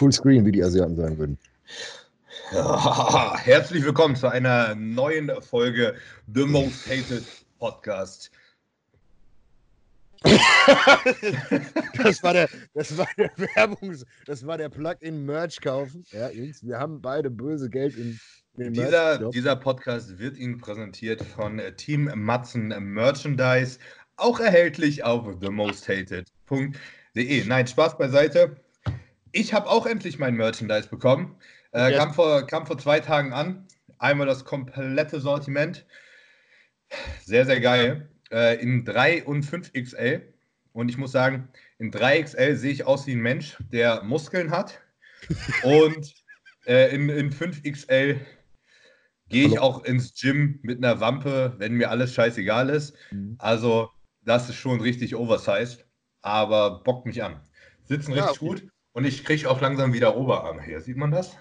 Fullscreen, wie die Asiaten sagen würden. Ja, herzlich willkommen zu einer neuen Folge The Most Hated Podcast. das war der, das war der Werbungs, das war der Plug-in Merch kaufen. Ja, Jungs, wir haben beide böse Geld in, in dieser, dieser Podcast wird Ihnen präsentiert von Team Matzen Merchandise, auch erhältlich auf themosthated.de. Nein, Spaß beiseite. Ich habe auch endlich mein Merchandise bekommen. Äh, kam, vor, kam vor zwei Tagen an. Einmal das komplette Sortiment. Sehr, sehr geil. Äh, in 3 und 5 XL. Und ich muss sagen, in 3 XL sehe ich aus wie ein Mensch, der Muskeln hat. und äh, in, in 5 XL gehe ich auch ins Gym mit einer Wampe, wenn mir alles scheißegal ist. Mhm. Also, das ist schon richtig oversized, aber bockt mich an. Sitzen ja, richtig okay. gut und ich kriege auch langsam wieder Oberarme her. Sieht man das?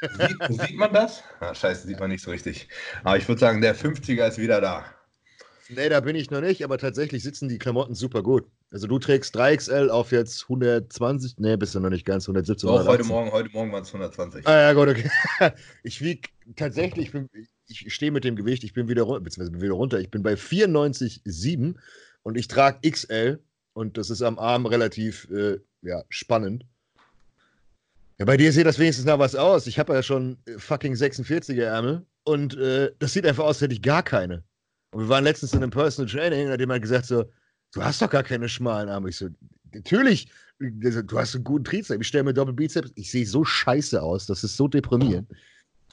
Sieht, sieht man das? Ah, scheiße, sieht man nicht so richtig. Aber ich würde sagen, der 50er ist wieder da. Nee, da bin ich noch nicht, aber tatsächlich sitzen die Klamotten super gut. Also du trägst 3XL auf jetzt 120, nee, bist du noch nicht ganz 117. Doch, heute Morgen, heute Morgen waren es 120. Ah ja, gut, okay. Ich wiege tatsächlich, ich, ich stehe mit dem Gewicht, ich bin wieder, beziehungsweise bin wieder runter, ich bin bei 94,7 und ich trage XL und das ist am Arm relativ äh, ja, spannend. Ja, bei dir sieht das wenigstens nach was aus. Ich habe ja schon äh, fucking 46er Ärmel und äh, das sieht einfach aus, als hätte ich gar keine. Und wir waren letztens in einem Personal Training und hat jemand gesagt so, du hast doch gar keine schmalen Arme. Ich so, natürlich, du hast einen guten Trizeps. Ich stelle mir Doppelbizeps. Ich sehe so scheiße aus. Das ist so deprimierend.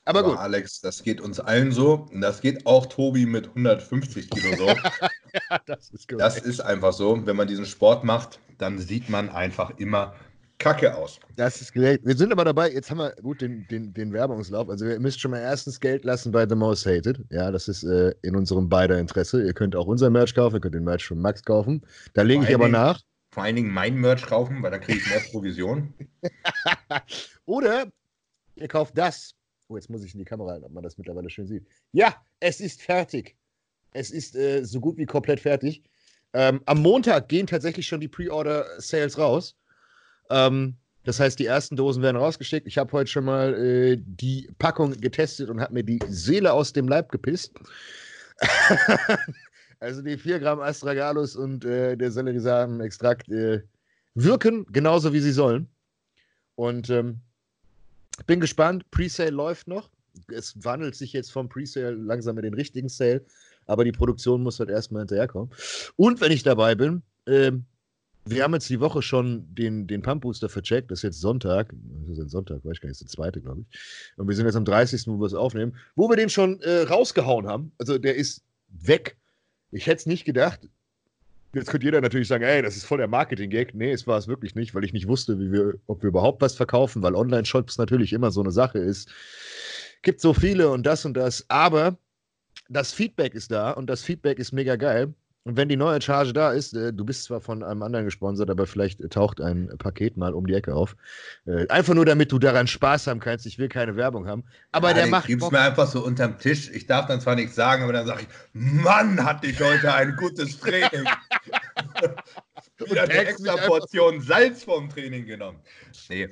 Aber, Aber gut. Alex, das geht uns allen so. Und das geht auch Tobi mit 150 Kilo so. ja, das ist. Das ist einfach so. Wenn man diesen Sport macht, dann sieht man einfach immer kacke aus. Das ist gerecht. Wir sind aber dabei, jetzt haben wir gut den, den, den Werbungslauf. Also ihr müsst schon mal erstens Geld lassen bei The Most Hated. Ja, das ist äh, in unserem beider Interesse. Ihr könnt auch unser Merch kaufen, ihr könnt den Merch von Max kaufen. Da lege ich aber Dingen, nach. Vor allen Dingen mein Merch kaufen, weil da kriege ich mehr Provision. Oder ihr kauft das. Oh, jetzt muss ich in die Kamera halten, ob man das mittlerweile schön sieht. Ja, es ist fertig. Es ist äh, so gut wie komplett fertig. Ähm, am Montag gehen tatsächlich schon die Pre-Order-Sales raus. Ähm, das heißt, die ersten Dosen werden rausgeschickt. Ich habe heute schon mal äh, die Packung getestet und habe mir die Seele aus dem Leib gepisst. also die 4 Gramm Astragalus und äh, der Sellerisamen-Extrakt äh, wirken genauso, wie sie sollen. Und ähm, bin gespannt. Presale läuft noch. Es wandelt sich jetzt vom Presale langsam in den richtigen Sale, aber die Produktion muss halt erstmal hinterherkommen. Und wenn ich dabei bin, ähm, wir haben jetzt die Woche schon den, den Pump Booster vercheckt. Das ist jetzt Sonntag. Das ist jetzt Sonntag, weiß ich gar nicht, das ist der zweite, glaube ich. Und wir sind jetzt am 30., wo wir es aufnehmen, wo wir den schon äh, rausgehauen haben. Also der ist weg. Ich hätte es nicht gedacht. Jetzt könnte jeder natürlich sagen, ey, das ist voll der Marketing-Gag. Nee, es war es wirklich nicht, weil ich nicht wusste, wie wir, ob wir überhaupt was verkaufen, weil Online-Shops natürlich immer so eine Sache ist. Gibt so viele und das und das. Aber das Feedback ist da und das Feedback ist mega geil. Und wenn die neue Charge da ist, äh, du bist zwar von einem anderen gesponsert, aber vielleicht taucht ein Paket mal um die Ecke auf. Äh, einfach nur, damit du daran Spaß haben kannst. Ich will keine Werbung haben. Aber ja, der macht. Gib's mir einfach so unterm Tisch. Ich darf dann zwar nichts sagen, aber dann sage ich: Mann, hatte ich heute ein gutes Training. Wieder eine extra Portion Salz vom Training genommen. Nee.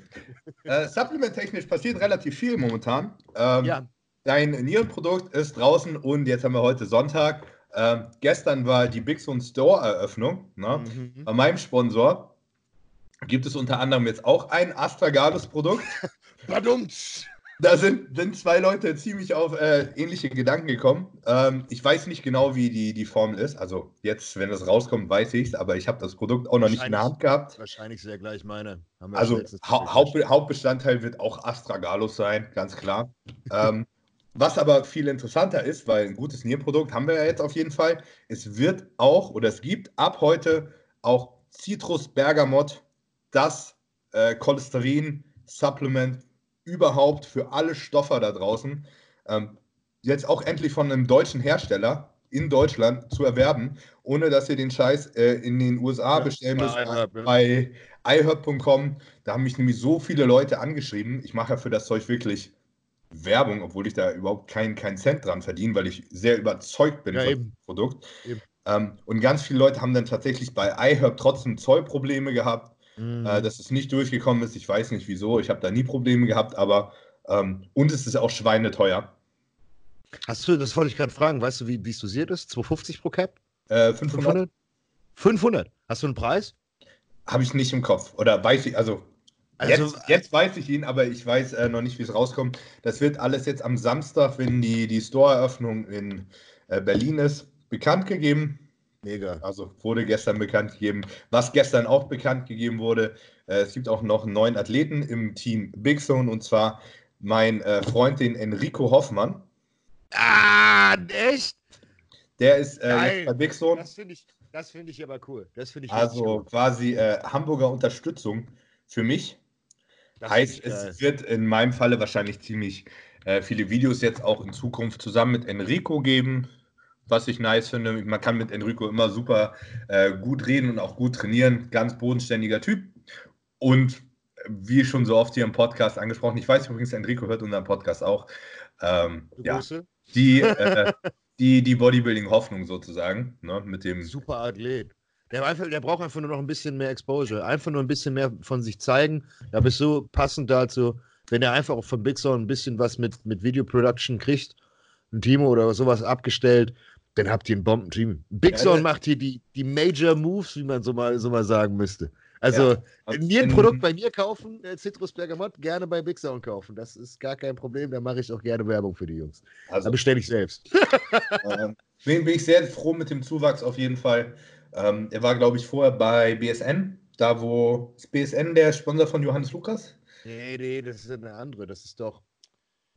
Äh, Supplement-technisch passiert relativ viel momentan. Ähm, ja. Dein Nierenprodukt ist draußen und jetzt haben wir heute Sonntag. Ähm, gestern war die Big Zone Store Eröffnung. Ne? Mhm. Bei meinem Sponsor gibt es unter anderem jetzt auch ein Astragalus Produkt. Badumts. Da sind, sind zwei Leute ziemlich auf äh, ähnliche Gedanken gekommen. Ähm, ich weiß nicht genau, wie die, die Formel ist. Also jetzt, wenn das rauskommt, weiß ich es, aber ich habe das Produkt auch noch nicht in der Hand gehabt. Wahrscheinlich sehr gleich meine. also ha Haupt Hauptbestandteil wird auch Astragalus sein, ganz klar. ähm, was aber viel interessanter ist, weil ein gutes Nierprodukt haben wir ja jetzt auf jeden Fall, es wird auch oder es gibt ab heute auch Citrus Bergamot, das äh, Cholesterin-Supplement überhaupt für alle Stoffer da draußen. Ähm, jetzt auch endlich von einem deutschen Hersteller in Deutschland zu erwerben, ohne dass ihr den Scheiß äh, in den USA ja, bestellen müsst. Bei iHerb.com, da haben mich nämlich so viele Leute angeschrieben. Ich mache ja für das Zeug wirklich Werbung, obwohl ich da überhaupt keinen kein Cent dran verdiene, weil ich sehr überzeugt bin ja, von dem Produkt. Ähm, und ganz viele Leute haben dann tatsächlich bei iHerb trotzdem Zollprobleme gehabt. mhm. äh, dass es nicht durchgekommen ist. Ich weiß nicht wieso. Ich habe da nie Probleme gehabt, aber ähm, und es ist auch schweineteuer. Hast du, das wollte ich gerade fragen, weißt du, wie es dosiert ist? 250 pro Cap? Äh, 500? 500? 500. Hast du einen Preis? Habe ich nicht im Kopf. Oder weiß ich, also, also jetzt, jetzt, weiß ich ihn, aber ich weiß äh, noch nicht, wie es rauskommt. Das wird alles jetzt am Samstag, wenn die, die Store-Eröffnung in äh, Berlin ist, bekannt gegeben. Mega. Also wurde gestern bekannt gegeben. Was gestern auch bekannt gegeben wurde, äh, es gibt auch noch einen neuen Athleten im Team Big Zone und zwar mein äh, Freund, den Enrico Hoffmann. Ah, echt? Der ist äh, bei Big Zone. Das finde ich, find ich aber cool. Das ich also cool. quasi äh, Hamburger Unterstützung für mich. Das heißt, es wird in meinem Falle wahrscheinlich ziemlich äh, viele Videos jetzt auch in Zukunft zusammen mit Enrico geben, was ich nice finde. Man kann mit Enrico immer super äh, gut reden und auch gut trainieren. Ganz bodenständiger Typ. Und wie schon so oft hier im Podcast angesprochen, ich weiß übrigens, Enrico hört unseren Podcast auch. Ähm, ja, die, äh, die, die Bodybuilding-Hoffnung sozusagen. Ne, mit dem Super Athlet. Der, einfach, der braucht einfach nur noch ein bisschen mehr Exposure. Einfach nur ein bisschen mehr von sich zeigen. Da bist du passend dazu, wenn er einfach auch von Big Sound ein bisschen was mit, mit Video Production kriegt, ein Team oder sowas abgestellt, dann habt ihr ein Bombenteam. Big ja, macht hier die, die Major Moves, wie man so mal, so mal sagen müsste. Also ja, jeden Produkt bei mir kaufen, äh, Citrus Bergamot, gerne bei Big Sound kaufen. Das ist gar kein Problem. Da mache ich auch gerne Werbung für die Jungs. Also, da bestelle ich selbst. ähm, bin, bin, ich sehr froh mit dem Zuwachs auf jeden Fall. Ähm, er war, glaube ich, vorher bei BSN, da wo ist BSN der Sponsor von Johannes Lukas? Nee, nee, das ist eine andere. Das ist doch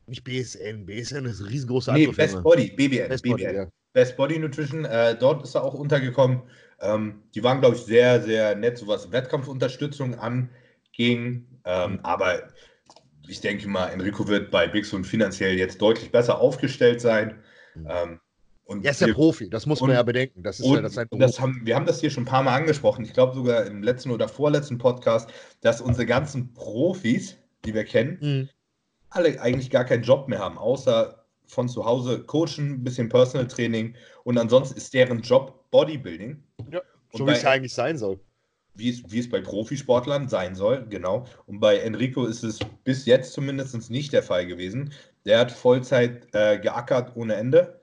nicht BSN. BSN ist ein riesengroßer Nee, Best Body, BBN. Best BBN. Body, ja. Best Body Nutrition. Äh, dort ist er auch untergekommen. Ähm, die waren, glaube ich, sehr, sehr nett, so was Wettkampfunterstützung anging. Ähm, aber ich denke mal, Enrico wird bei Bix und finanziell jetzt deutlich besser aufgestellt sein. Mhm. Ähm, und er ist ja Profi, das muss man und, ja bedenken. Das ist ja das, das haben, wir haben das hier schon ein paar Mal angesprochen. Ich glaube sogar im letzten oder vorletzten Podcast, dass unsere ganzen Profis, die wir kennen, mhm. alle eigentlich gar keinen Job mehr haben, außer von zu Hause coachen, ein bisschen Personal Training und ansonsten ist deren Job Bodybuilding. Ja, so wie es eigentlich sein soll. Wie es, wie es bei Profisportlern sein soll, genau. Und bei Enrico ist es bis jetzt zumindest nicht der Fall gewesen. Der hat Vollzeit äh, geackert ohne Ende,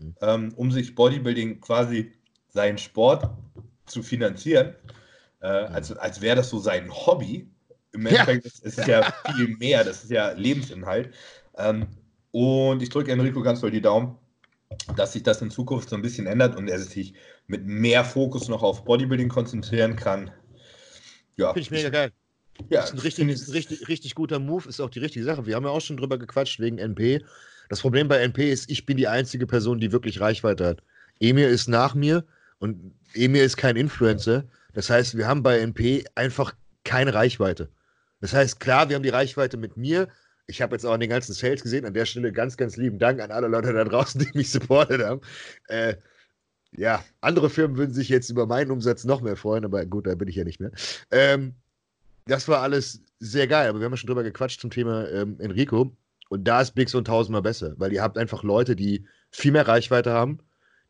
mhm. ähm, um sich Bodybuilding quasi seinen Sport zu finanzieren. Äh, mhm. als als wäre das so sein Hobby. Im Endeffekt ja. ist es ja viel mehr, das ist ja Lebensinhalt. Ähm, und ich drücke Enrico ganz doll die Daumen, dass sich das in Zukunft so ein bisschen ändert und er sich mit mehr Fokus noch auf Bodybuilding konzentrieren kann. Ja. Finde ich mega geil. Ja, das ist ein richtig, ist ein richtig, richtig guter Move, ist auch die richtige Sache. Wir haben ja auch schon drüber gequatscht wegen NP. Das Problem bei NP ist, ich bin die einzige Person, die wirklich Reichweite hat. Emir ist nach mir und Emir ist kein Influencer. Das heißt, wir haben bei NP einfach keine Reichweite. Das heißt, klar, wir haben die Reichweite mit mir, ich habe jetzt auch den ganzen Sales gesehen. An der Stelle ganz, ganz lieben Dank an alle Leute da draußen, die mich supportet haben. Äh, ja, andere Firmen würden sich jetzt über meinen Umsatz noch mehr freuen, aber gut, da bin ich ja nicht mehr. Ähm, das war alles sehr geil, aber wir haben ja schon drüber gequatscht zum Thema ähm, Enrico. Und da ist Big so tausendmal besser, weil ihr habt einfach Leute, die viel mehr Reichweite haben,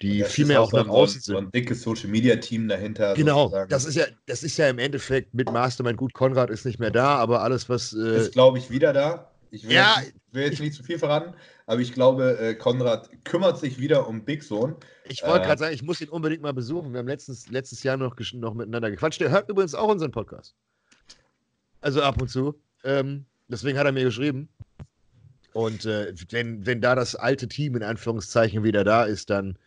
die viel mehr auch, auch nach außen sind. So ein dickes Social Media Team dahinter. Genau, sozusagen. das ist ja, das ist ja im Endeffekt mit Mastermind gut. Konrad ist nicht mehr da, aber alles was äh, ist, glaube ich, wieder da. Ich will, ja, jetzt, will jetzt nicht zu viel verraten, aber ich glaube, äh, Konrad kümmert sich wieder um Big Sohn. Ich wollte äh, gerade sagen, ich muss ihn unbedingt mal besuchen. Wir haben letztens, letztes Jahr noch, noch miteinander gequatscht. Der hört übrigens auch unseren Podcast. Also ab und zu. Ähm, deswegen hat er mir geschrieben. Und äh, wenn, wenn da das alte Team in Anführungszeichen wieder da ist, dann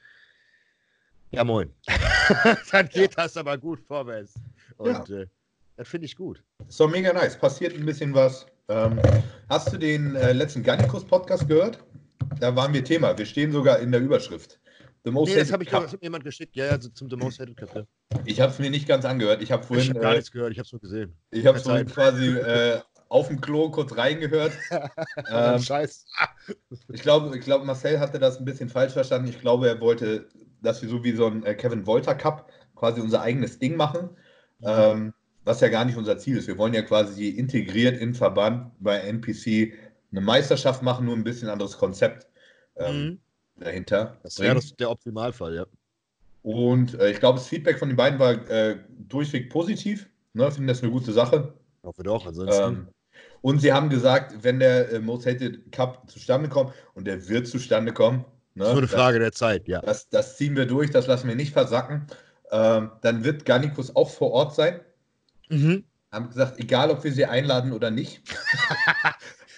ja moin. dann geht ja. das aber gut vorwärts. Und ja. Äh, das finde ich gut. Ist doch mega nice. Passiert ein bisschen was. Ähm, hast du den äh, letzten Garnikus-Podcast gehört? Da waren wir Thema. Wir stehen sogar in der Überschrift. The Most nee, das habe ich Cup. jemand geschickt. Ja, also zum The Most Hated Cup. Ja. Ich habe es mir nicht ganz angehört. Ich habe vorhin. Ich habe gar äh, nichts gehört. Ich habe es nur gesehen. Ich habe es vorhin quasi äh, auf dem Klo kurz reingehört. ähm, Scheiß. ich glaube, ich glaub, Marcel hatte das ein bisschen falsch verstanden. Ich glaube, er wollte, dass wir so wie so ein äh, Kevin Wolter Cup quasi unser eigenes Ding machen. Mhm. Ähm, was ja gar nicht unser Ziel ist. Wir wollen ja quasi integriert in Verband bei NPC eine Meisterschaft machen, nur ein bisschen anderes Konzept ähm, mhm. dahinter. Das wäre ja der Optimalfall, ja. Und äh, ich glaube, das Feedback von den beiden war äh, durchweg positiv. Ne, finden das eine gute Sache. Ich hoffe doch, ansonsten. Ähm, und sie haben gesagt, wenn der äh, Most Hated Cup zustande kommt, und der wird zustande kommen. Ne, das ist nur eine Frage das, der Zeit, ja. Das, das, ziehen wir durch, das lassen wir nicht versacken. Ähm, dann wird Garnikus auch vor Ort sein. Mhm. Haben gesagt, egal ob wir sie einladen oder nicht.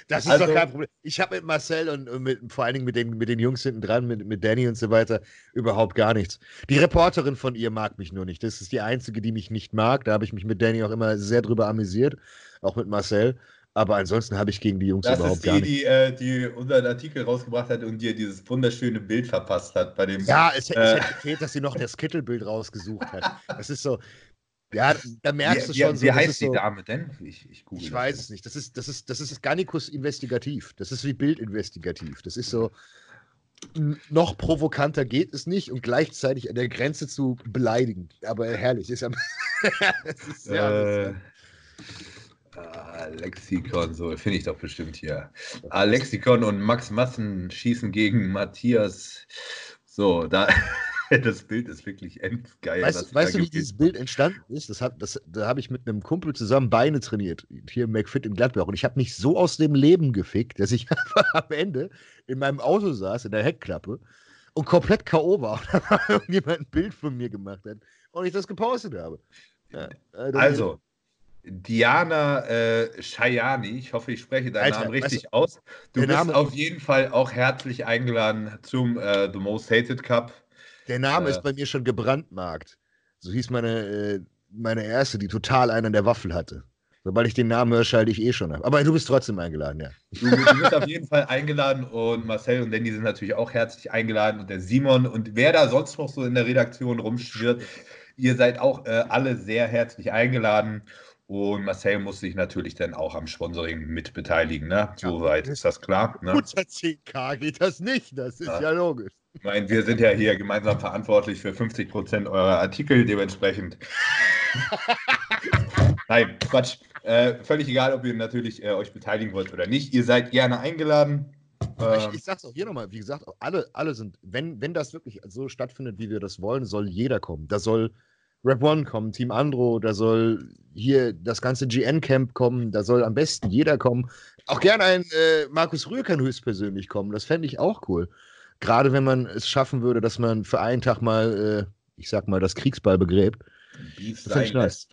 Das ist also, doch kein Problem. Ich habe mit Marcel und mit, vor allen Dingen mit den, mit den Jungs hinten dran, mit, mit Danny und so weiter, überhaupt gar nichts. Die Reporterin von ihr mag mich nur nicht. Das ist die einzige, die mich nicht mag. Da habe ich mich mit Danny auch immer sehr drüber amüsiert, auch mit Marcel. Aber ansonsten habe ich gegen die Jungs das überhaupt die, gar nicht. Die, äh, die unseren Artikel rausgebracht hat und dir dieses wunderschöne Bild verpasst hat bei dem. Ja, es, äh, es hätte gefehlt, dass sie noch das Kittelbild rausgesucht hat. Das ist so, ja, da merkst wie, du schon wie, so. Wie heißt die so, Dame denn? Ich, ich, ich weiß es nicht. Das ist, das ist, das ist Garnicus investigativ. Das ist wie Bild investigativ. Das ist so. Noch provokanter geht es nicht und gleichzeitig an der Grenze zu beleidigend. Aber herrlich. Ist ja, ist ja äh, ah, Lexikon, so finde ich doch bestimmt hier. Ah, Lexikon und Max Massen schießen gegen Matthias. So, da. das Bild ist wirklich endgeil. Weißt, weißt du, wie dieses Bild entstanden ist? Das hab, das, da habe ich mit einem Kumpel zusammen Beine trainiert, hier im McFit in Gladbach. Und ich habe mich so aus dem Leben gefickt, dass ich einfach am Ende in meinem Auto saß, in der Heckklappe und komplett K.O. war. Und da irgendjemand ein Bild von mir gemacht hat und ich das gepostet habe. Ja, also, also Diana äh, Shayani, ich hoffe, ich spreche deinen Alter, Namen richtig weißt du, aus. Du bist Name auf jeden Fall auch herzlich eingeladen zum äh, The Most Hated Cup. Der Name äh, ist bei mir schon gebrandmarkt. So hieß meine, äh, meine erste, die total einen an der Waffel hatte. Sobald ich den Namen höre, schalte ich eh schon ab. Aber du bist trotzdem eingeladen, ja. Du, du bist auf jeden Fall eingeladen und Marcel und Danny sind natürlich auch herzlich eingeladen und der Simon und wer da sonst noch so in der Redaktion rumschwirrt. Ihr seid auch äh, alle sehr herzlich eingeladen. Und Marcel muss sich natürlich dann auch am Sponsoring mit beteiligen. Ne? Soweit ja. ist das klar. Ne? Unter 10k geht das nicht, das ist ja, ja logisch. Ich meine, wir sind ja hier gemeinsam verantwortlich für 50 Prozent eurer Artikel, dementsprechend. Nein, Quatsch. Äh, völlig egal, ob ihr natürlich äh, euch beteiligen wollt oder nicht. Ihr seid gerne eingeladen. Ähm, ich, ich sag's auch hier nochmal, wie gesagt, alle, alle sind, wenn, wenn das wirklich so stattfindet, wie wir das wollen, soll jeder kommen. Da soll Rap One kommen, Team Andro, da soll hier das ganze GN-Camp kommen, da soll am besten jeder kommen. Auch gerne ein äh, Markus Rühr kann höchstpersönlich kommen, das fände ich auch cool. Gerade wenn man es schaffen würde, dass man für einen Tag mal, äh, ich sag mal, das Kriegsball begräbt. Beef das ich nice.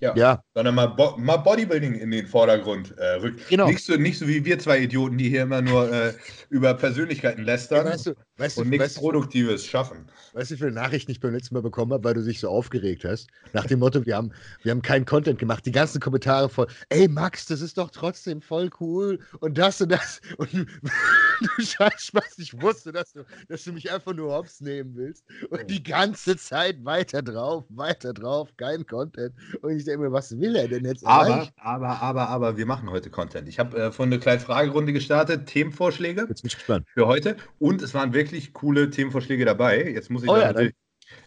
Ja. ja. Sondern mal, Bo mal Bodybuilding in den Vordergrund äh, rückt. Genau. Nicht so, nicht so wie wir zwei Idioten, die hier immer nur äh, über Persönlichkeiten lästern weißt du, weißt und nichts Produktives schaffen. Weißt du, wie viele Nachrichten ich beim letzten Mal bekommen habe, weil du dich so aufgeregt hast? Nach dem Motto, wir haben, wir haben keinen Content gemacht. Die ganzen Kommentare voll, ey Max, das ist doch trotzdem voll cool und das und das. Und du scheiß Spaß, ich wusste, dass du, dass du mich einfach nur hops nehmen willst. Und die ganze Zeit weiter drauf, weiter drauf, kein Content. Und ich denke mir, was will er denn jetzt? Aber, aber, aber, aber, wir machen heute Content. Ich habe äh, von eine kleine Fragerunde gestartet, Themenvorschläge jetzt bin ich gespannt. für heute. Und es waren wirklich coole Themenvorschläge dabei. Jetzt muss ich, oh, ja,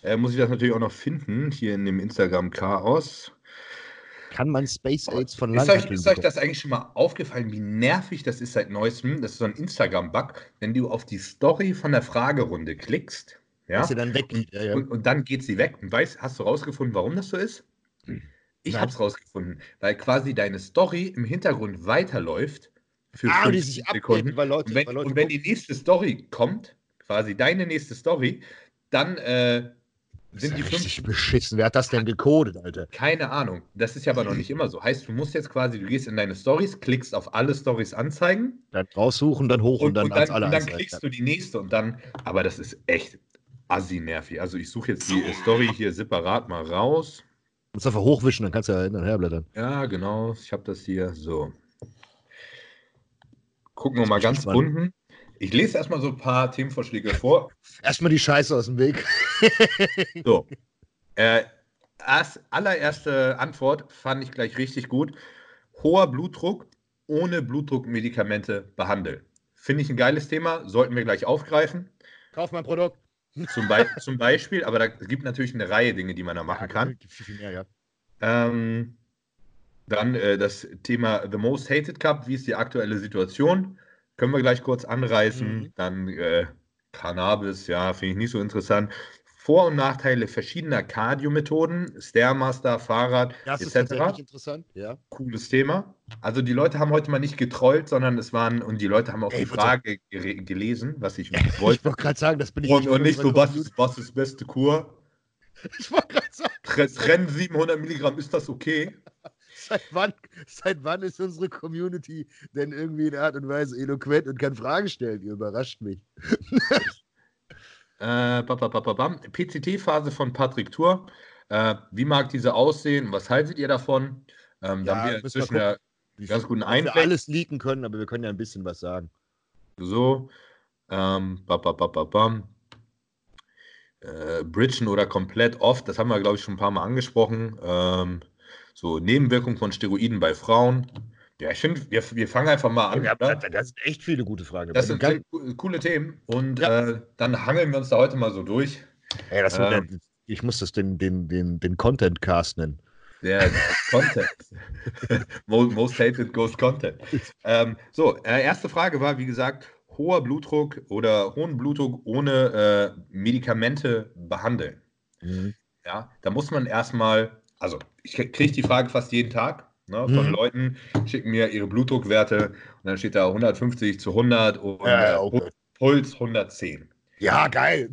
äh, muss ich das natürlich auch noch finden, hier in dem Instagram-Chaos. Kann man Space Aids von Land Ist euch, ist euch das eigentlich schon mal aufgefallen, wie nervig das ist seit neuestem? Das ist so ein Instagram-Bug, wenn du auf die Story von der Fragerunde klickst. Ja, sie dann weggeht. Ja, ja. Und, und, dann geht sie weg. Und weißt, hast du rausgefunden, warum das so ist? Ich habe es rausgefunden, weil quasi deine Story im Hintergrund weiterläuft für ah, die sich Sekunden. Weil Leute, und wenn, weil Leute und wenn die nächste Story kommt, quasi deine nächste Story, dann äh, sind die fünf. Richtig beschissen. Wer hat das denn gecodet, Alter? Keine Ahnung. Das ist ja aber noch nicht immer so. Heißt, du musst jetzt quasi, du gehst in deine Stories, klickst auf alle Stories anzeigen. Dann raussuchen, dann hoch und, und dann, und dann, alle und dann klickst du die nächste und dann. Aber das ist echt assi nervig. Also ich suche jetzt die Story hier separat mal raus. Du musst einfach hochwischen, dann kannst du ja hinterher blättern. Ja, genau. Ich habe das hier so. Gucken wir mal ganz spannend. unten. Ich lese erstmal so ein paar Themenvorschläge vor. Erstmal die Scheiße aus dem Weg. so. Äh, als allererste Antwort fand ich gleich richtig gut. Hoher Blutdruck ohne Blutdruckmedikamente behandeln. Finde ich ein geiles Thema, sollten wir gleich aufgreifen. Kauf mein Produkt. Zum, Be zum Beispiel, aber da gibt natürlich eine Reihe Dinge, die man da machen ja, kann. Viel, viel mehr, ja. Ähm, dann äh, das Thema The Most Hated Cup. Wie ist die aktuelle Situation? Können wir gleich kurz anreißen. Mhm. Dann äh, Cannabis, ja, finde ich nicht so interessant. Vor- und Nachteile verschiedener Cardio-Methoden, Stairmaster, Fahrrad Das etc. ist tatsächlich interessant, ja. Cooles Thema. Also die Leute haben heute mal nicht getrollt, sondern es waren, und die Leute haben auch Ey, die. Frage gelesen, was ich Ich wollte. wollte gerade sagen, das bin ich Und, und nicht so, was ist, was ist beste Kur? Ich wollte gerade sagen, Tre- Trennen 700 Milligramm, ist das okay? seit wann, seit wann ist unsere Community denn irgendwie in Art und Weise eloquent und kann Fragen stellen? Ihr überrascht mich. Äh, ba- ba- ba- ba-. PCT-Phase von Patrick Tour. Äh, wie mag diese aussehen? Was haltet ihr davon? Ähm, Ja, haben wir inzwischen ja Wie Ganz guten Einblick. wir alles leaken können, aber wir können ja ein bisschen was sagen. so. Ähm, ba- ba- ba- ba- bam. Äh, Bridgen oder komplett off, das haben wir, glaube ich, schon ein paar Mal angesprochen. Ähm, so, Nebenwirkungen von Steroiden bei Frauen. Ja, ich finde, wir, wir fangen einfach mal an. Ja, das, sind echt viele gute Fragen. Das sind Ganz- coole Themen und Ja. äh, dann hangeln wir uns da heute mal so durch. Ey, das ähm, wird, ich muss das den, den, den, den Content-Cast nennen. Der Content. most, most hated goes Content. Ähm, so, äh, erste Frage war, wie gesagt, hoher Blutdruck oder hohen Blutdruck ohne äh, Medikamente behandeln. Mhm. Ja, da muss man erstmal, also ich kriege die Frage fast jeden Tag ne, von Mhm. Leuten, schicken mir ihre Blutdruckwerte und dann steht da 150 zu 100 und Ja, äh, okay. Puls 110. Ja, geil.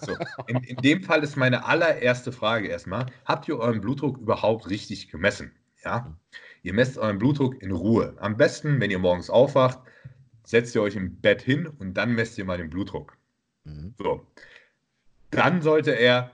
So, in, in dem Fall ist meine allererste Frage erstmal: Habt ihr euren Blutdruck überhaupt richtig gemessen? Ja? Ihr messt euren Blutdruck in Ruhe. Am besten, wenn ihr morgens aufwacht, setzt ihr euch im Bett hin und dann messt ihr mal den Blutdruck. Mhm. So. Dann sollte er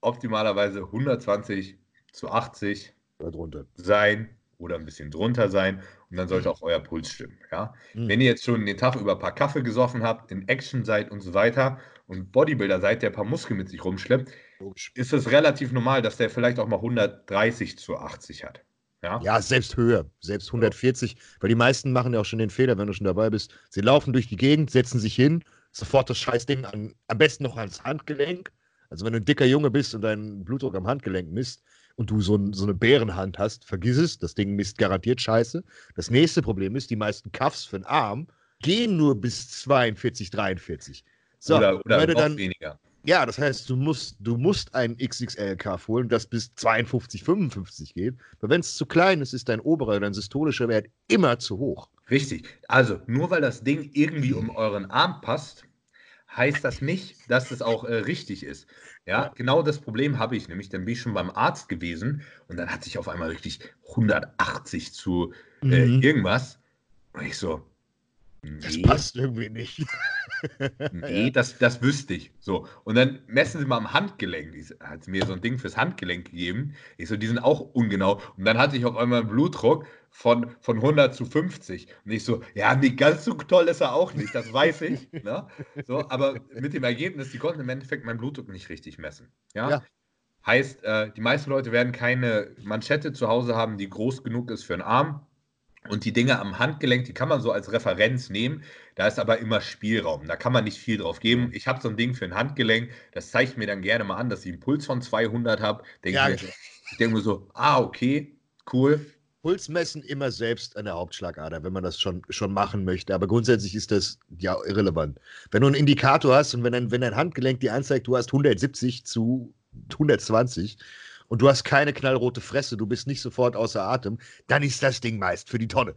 optimalerweise 120 zu 80 Da drunter. sein oder ein bisschen drunter sein und dann sollte auch euer Puls stimmen. Ja? Mhm. Wenn ihr jetzt schon den Tag über ein paar Kaffee gesoffen habt, in Action seid und so weiter und Bodybuilder seid, der ein paar Muskeln mit sich rumschleppt, Logisch. ist es relativ normal, dass der vielleicht auch mal 130 zu 80 hat. Ja, Ja, selbst höher, selbst 140, weil die meisten machen ja auch schon den Fehler, wenn du schon dabei bist. Sie laufen durch die Gegend, setzen sich hin, sofort das Scheißding an, am besten noch ans Handgelenk. Also wenn du ein dicker Junge bist und deinen Blutdruck am Handgelenk misst und du so, ein, so eine Bärenhand hast, vergiss es, das Ding misst garantiert Scheiße. Das nächste Problem ist, die meisten Cuffs für den Arm gehen nur bis 42, 43. So, oder, oder noch dann, weniger. ja, das heißt, du musst, du musst ein XXL-Cuff holen, das bis 52, 55 geht. Weil wenn es zu klein ist, ist dein oberer, dein systolischer Wert immer zu hoch. Richtig. Also, nur weil das Ding irgendwie um euren Arm passt, heißt das nicht, dass es auch äh, richtig ist. Ja, genau das Problem habe ich nämlich. Dann bin ich schon beim Arzt gewesen und dann hatte ich auf einmal richtig 180 zu äh, Mhm. irgendwas. Und ich so, Das nee, passt irgendwie nicht. nee das, das wüsste ich. So. Und dann messen sie mal am Handgelenk. Ich, hat sie mir so ein Ding fürs Handgelenk gegeben. Ich so, die sind auch ungenau. Und dann hatte ich auf einmal einen Blutdruck von, von 100 zu 50. Und ich so, ja, nee, ganz so toll ist er auch nicht, das weiß ich. ne? so, aber mit dem Ergebnis, die konnten im Endeffekt meinen Blutdruck nicht richtig messen. Ja. Ja. Heißt, äh, die meisten Leute werden keine Manschette zu Hause haben, die groß genug ist für einen Arm. Und die Dinge am Handgelenk, die kann man so als Referenz nehmen. Da ist aber immer Spielraum. Da kann man nicht viel drauf geben. Ich habe so ein Ding für ein Handgelenk. Das zeigt mir dann gerne mal an, dass ich einen Puls von 200 habe. Denke Ja. ich, ich mir so, ah, okay, cool. Puls messen immer selbst an der Hauptschlagader, wenn man das schon, schon machen möchte. Aber grundsätzlich ist das ja irrelevant. Wenn du einen Indikator hast und wenn dein, wenn dein Handgelenk dir anzeigt, du hast 170 zu 120 und du hast keine knallrote Fresse, du bist nicht sofort außer Atem, dann ist das Ding meist für die Tonne.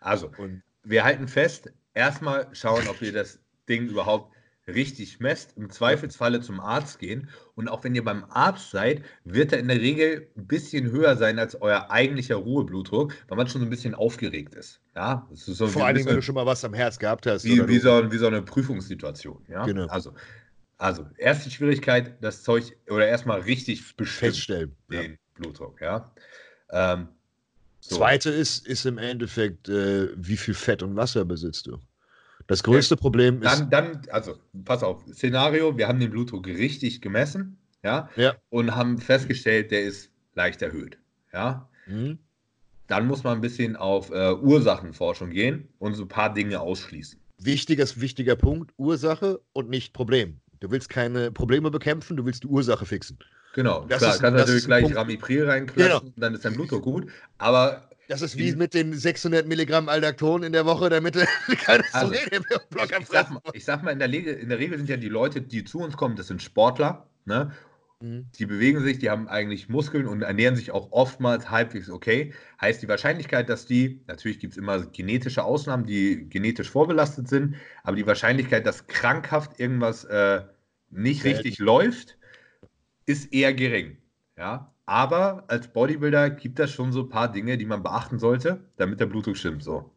Also, Und wir halten fest, erstmal schauen, ob ihr das Ding überhaupt richtig messt. Im Zweifelsfalle zum Arzt gehen. Und auch wenn ihr beim Arzt seid, wird er in der Regel ein bisschen höher sein als euer eigentlicher Ruheblutdruck, weil man schon so ein bisschen aufgeregt ist. Ja, ist so vor Dingen, wenn du schon mal was am Herz gehabt hast. wie, wie, so, wie so eine Prüfungssituation. Ja? Genau. Also, also, erste Schwierigkeit, das Zeug oder erstmal richtig feststellen. Ja. den Blutdruck. Ja? Ähm, so. Zweite ist, ist im Endeffekt, äh, wie viel Fett und Wasser besitzt du? Das größte Problem ist, Dann, dann, also, pass auf, Szenario, wir haben den Blutdruck richtig gemessen, ja, Ja. und haben festgestellt, der ist leicht erhöht, ja. Hm? Dann muss man ein bisschen auf äh, Ursachenforschung gehen und so ein paar Dinge ausschließen. wichtiger, wichtiger Punkt, Ursache und nicht Problem. Du willst keine Probleme bekämpfen, du willst die Ursache fixen. Genau, Das klar, ist- kannst das natürlich gleich Punkt. Ramipril reinklatschen, Genau. dann ist dein Blutdruck gut, aber Das ist wie mit den 600 Milligramm Aldacton in der Woche, damit keine Also, Block am ich sag, mal, ich sag mal, in der, Regel, in der Regel sind ja die Leute, die zu uns kommen, das sind Sportler, Ne? Mhm. Die bewegen sich, die haben eigentlich Muskeln und ernähren sich auch oftmals halbwegs okay. Heißt die Wahrscheinlichkeit, dass die, natürlich gibt es immer genetische Ausnahmen, die genetisch vorbelastet sind, aber die Wahrscheinlichkeit, dass krankhaft irgendwas äh, nicht richtig läuft, ist eher gering. Ja, aber als Bodybuilder gibt es schon so ein paar Dinge, die man beachten sollte, damit der Blutdruck stimmt. So.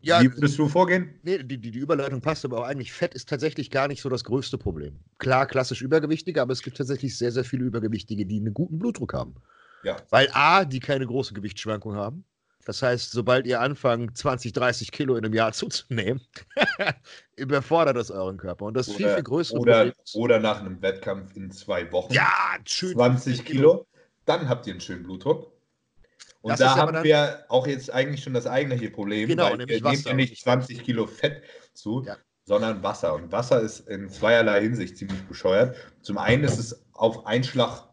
Ja, Wie würdest du vorgehen? Nee, die, die, die, Überleitung passt, aber auch eigentlich Fett ist tatsächlich gar nicht so das größte Problem. Klar, klassisch Übergewichtige, aber es gibt tatsächlich sehr, sehr viele Übergewichtige, die einen guten Blutdruck haben. Ja. Weil A, die keine große Gewichtsschwankung haben. Das heißt, sobald ihr anfangt, 20, 30 Kilo in einem Jahr zuzunehmen, überfordert das euren Körper. Und das oder, viel, viel größere oder, Problem ist, Oder nach einem Wettkampf in zwei Wochen. Ja, schön. 20 Kilo, dann habt ihr einen schönen Blutdruck. Und das da haben wir auch jetzt eigentlich schon das eigentliche Problem. Genau, weil nämlich wir Wasser. nehmen nicht 20 Kilo Fett zu, ja. sondern Wasser. Und Wasser ist in zweierlei Hinsicht ziemlich bescheuert. Zum einen ist es auf Einschlag,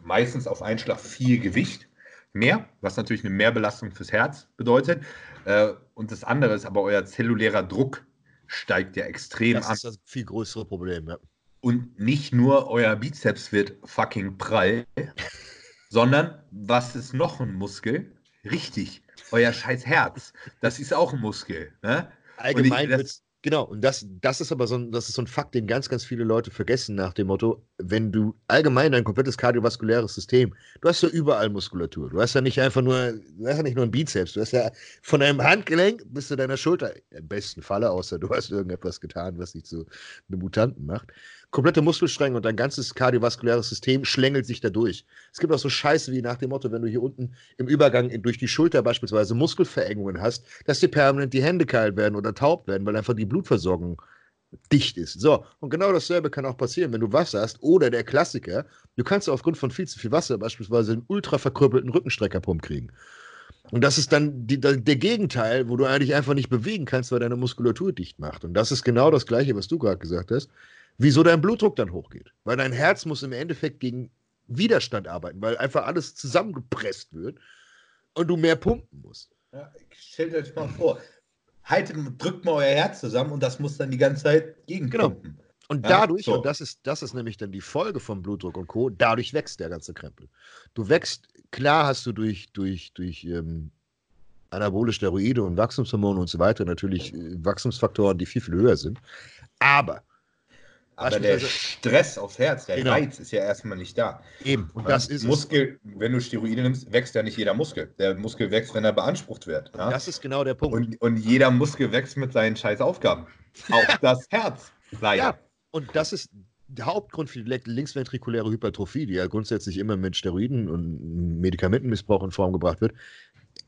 meistens auf Einschlag viel Gewicht mehr, was natürlich eine Mehrbelastung fürs Herz bedeutet. Äh, und das andere ist aber euer zellulärer Druck steigt ja extrem an. Das ist das viel größere Problem, ja. Und nicht nur euer Bizeps wird fucking prall, sondern was ist noch ein Muskel? Richtig, euer scheiß Herz. Das ist auch ein Muskel. Ne? Allgemein wird Genau, und das, das ist aber so ein, das ist so ein Fakt, den ganz, ganz viele Leute vergessen nach dem Motto, wenn du allgemein dein komplettes kardiovaskuläres System, du hast ja überall Muskulatur. Du hast ja nicht einfach nur, du hast ja nicht nur einen Bizeps, du hast ja von deinem Handgelenk bis zu deiner Schulter, im besten Falle, außer du hast irgendetwas getan, was dich zu einem Mutanten macht komplette Muskelstränge und dein ganzes kardiovaskuläres System schlängelt sich da durch. Es gibt auch so Scheiße wie nach dem Motto, wenn du hier unten im Übergang durch die Schulter beispielsweise Muskelverengungen hast, dass dir permanent die Hände kalt werden oder taub werden, weil einfach die Blutversorgung dicht ist. So, und genau dasselbe kann auch passieren, wenn du Wasser hast oder der Klassiker, du kannst aufgrund von viel zu viel Wasser beispielsweise einen ultra verkrüppelten Rückenstreckerpump kriegen. Und das ist dann die, der Gegenteil, wo du eigentlich einfach nicht bewegen kannst, weil deine Muskulatur dicht macht. Und das ist genau das Gleiche, was du gerade gesagt hast wieso dein Blutdruck dann hochgeht. Weil dein Herz muss im Endeffekt gegen Widerstand arbeiten, weil einfach alles zusammengepresst wird und du mehr pumpen musst. Ja, stellt euch mal vor, haltet, drückt mal euer Herz zusammen und das muss dann die ganze Zeit gegenpumpen. Genau. Und dadurch, ja, so. und das ist, das ist nämlich dann die Folge von Blutdruck und Co., dadurch wächst der ganze Krempel. Du wächst, klar hast du durch, durch, durch ähm, anabole Steroide und Wachstumshormone und so weiter natürlich äh, Wachstumsfaktoren, die viel, viel höher sind. Aber aber der Stress aufs Herz, der genau. Reiz ist ja erstmal nicht da. Eben, und das ist Muskel, es. wenn du Steroide nimmst, wächst ja nicht jeder Muskel. Der Muskel wächst, wenn er beansprucht wird. Ja? Das ist genau der Punkt. Und, und jeder Muskel wächst mit seinen scheiß Aufgaben. Auch das Herz, leider. Ja, und das ist der Hauptgrund für die linksventrikuläre Hypertrophie, die ja grundsätzlich immer mit Steroiden und Medikamentenmissbrauch in Form gebracht wird,